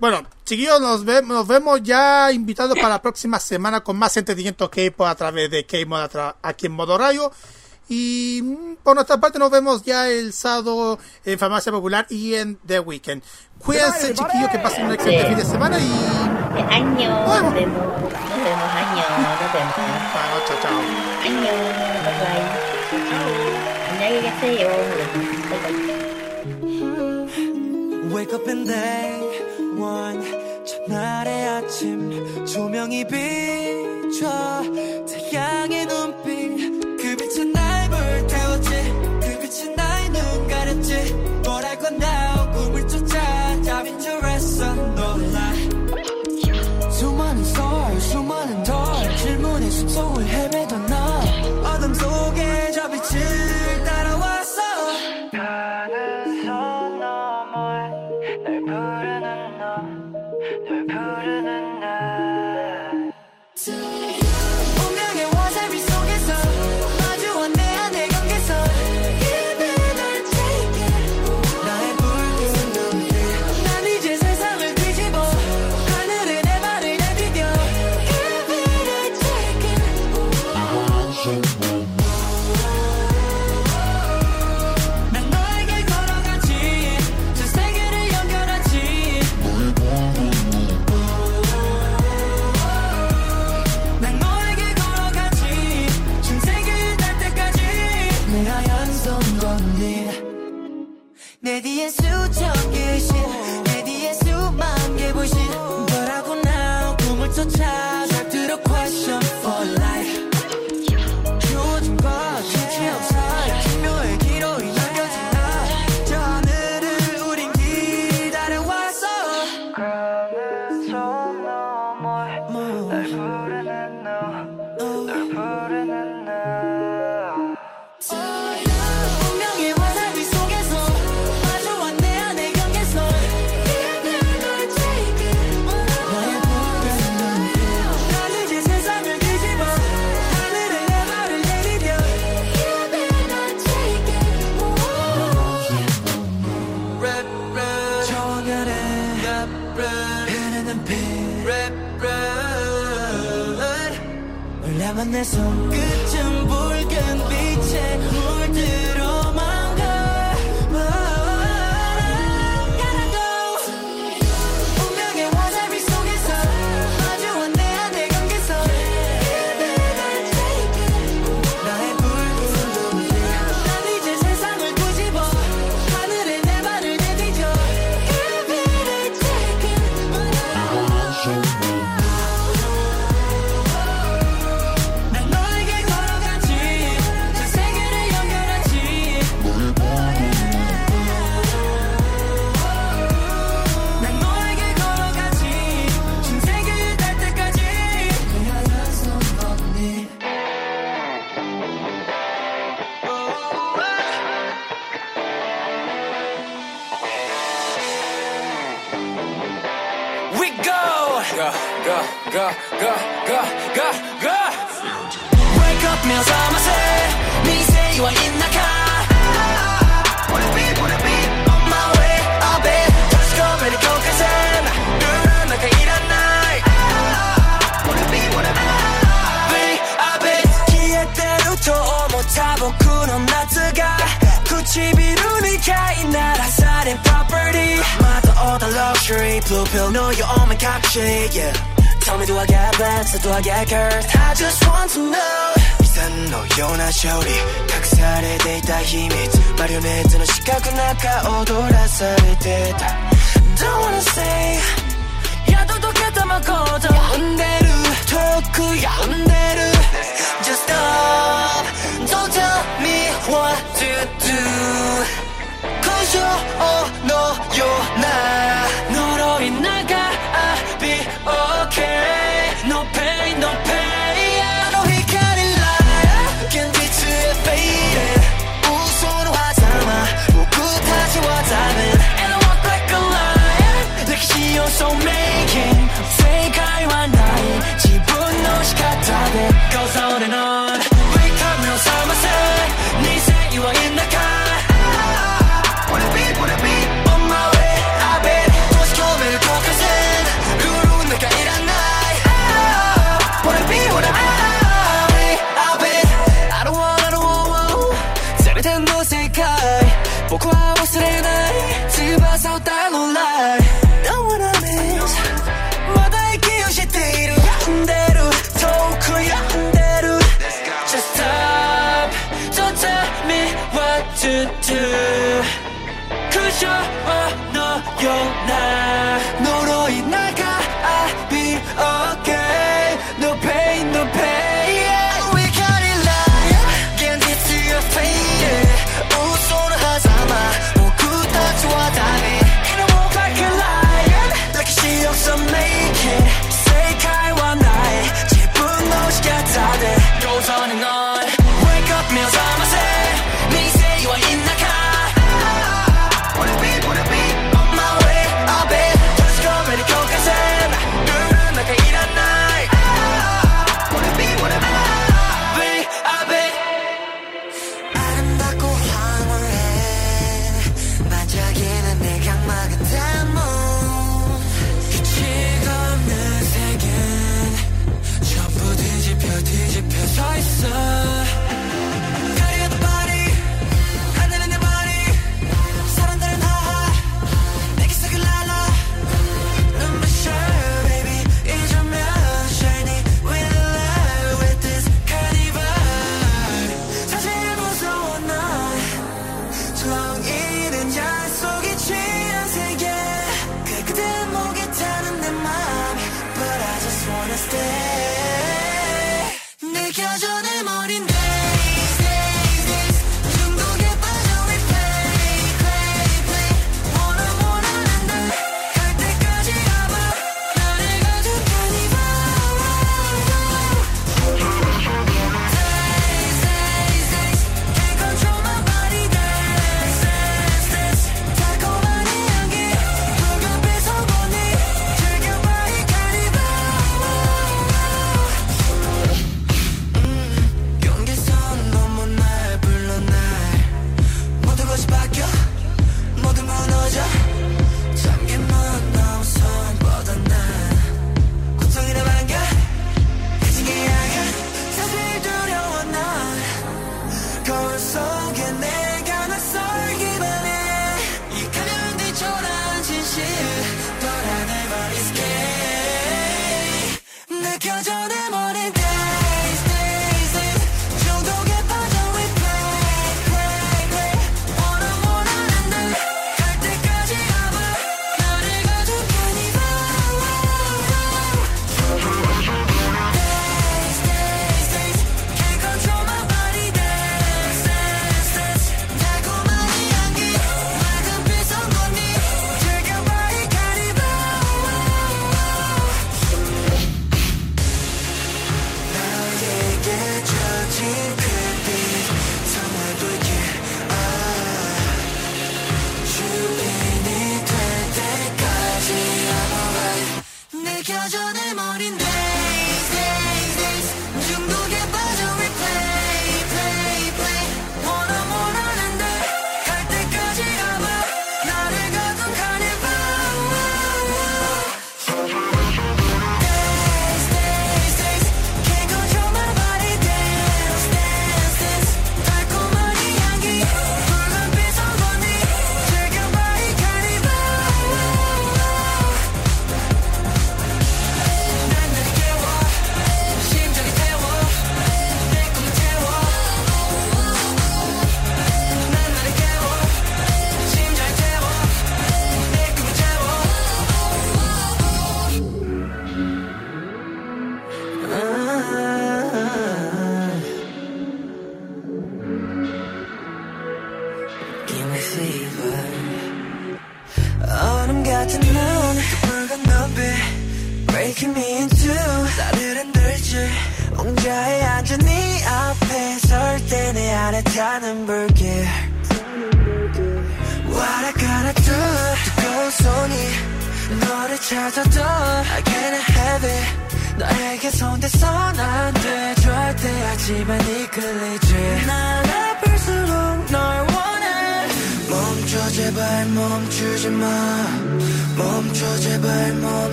Bueno, chiquillos, nos, ve- nos vemos ya invitados para la próxima semana con más entretenimiento K-pop a través de K-Mod aquí en Modo Radio. Y mm, por nuestra parte nos vemos ya el sábado en Farmacia Popular y en The Weekend. Cuídense, chiquillos, que pasen un excelente Sí. fin de semana y... Año, nos vemos, nos vemos, año, nos vemos. chao, chao. Año, bye bye. 안녕히 계세요. Bye bye. Wake up and day one 첫날의 아침 조명이 비춰 태양의 눈빛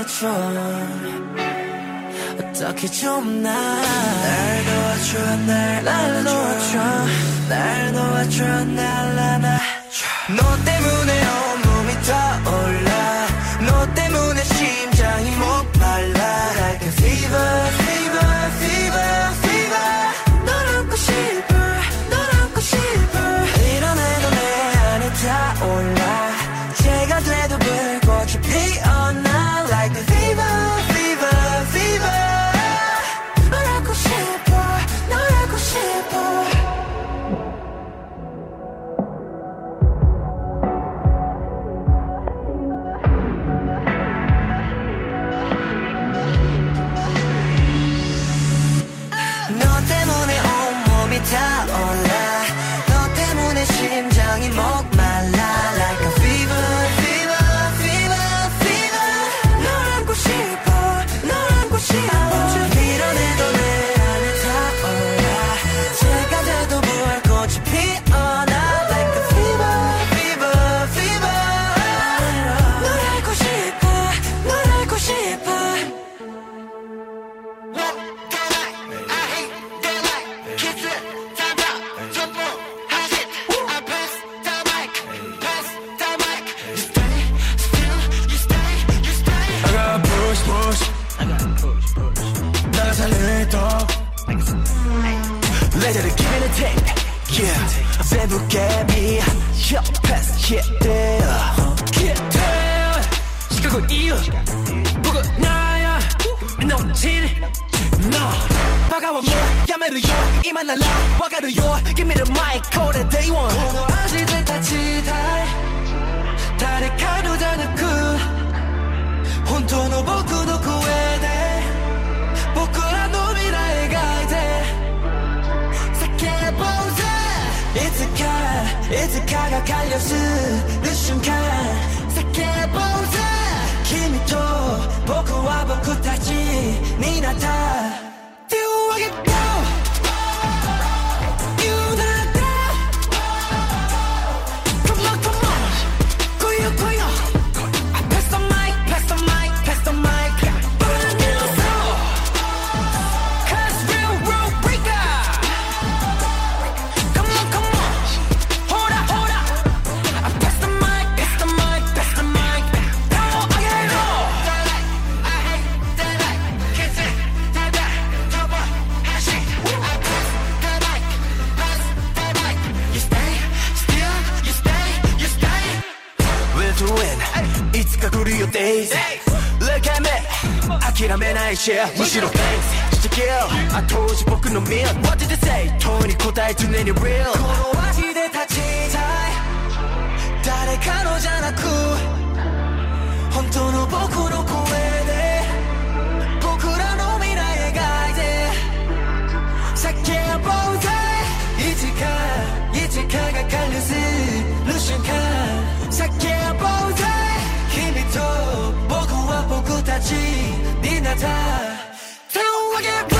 말해줘. 어떻게 좀날 날 도와줘 날 날 도와줘 날 도와줘 날 날아줘 너 때문에 が通す瞬間叫ぼうぜ君と僕は僕たちになった諦めない share むしろ thanks して kill 後押し僕の meal What did they say 問いに答え常に real この味で立ちたい。誰かのじゃなく本当の僕の声で。僕らの未来描いて。叫ぼうぜいつかいつかが完了する瞬間。叫ぼうぜ君と僕は僕たち。 같아. 태워게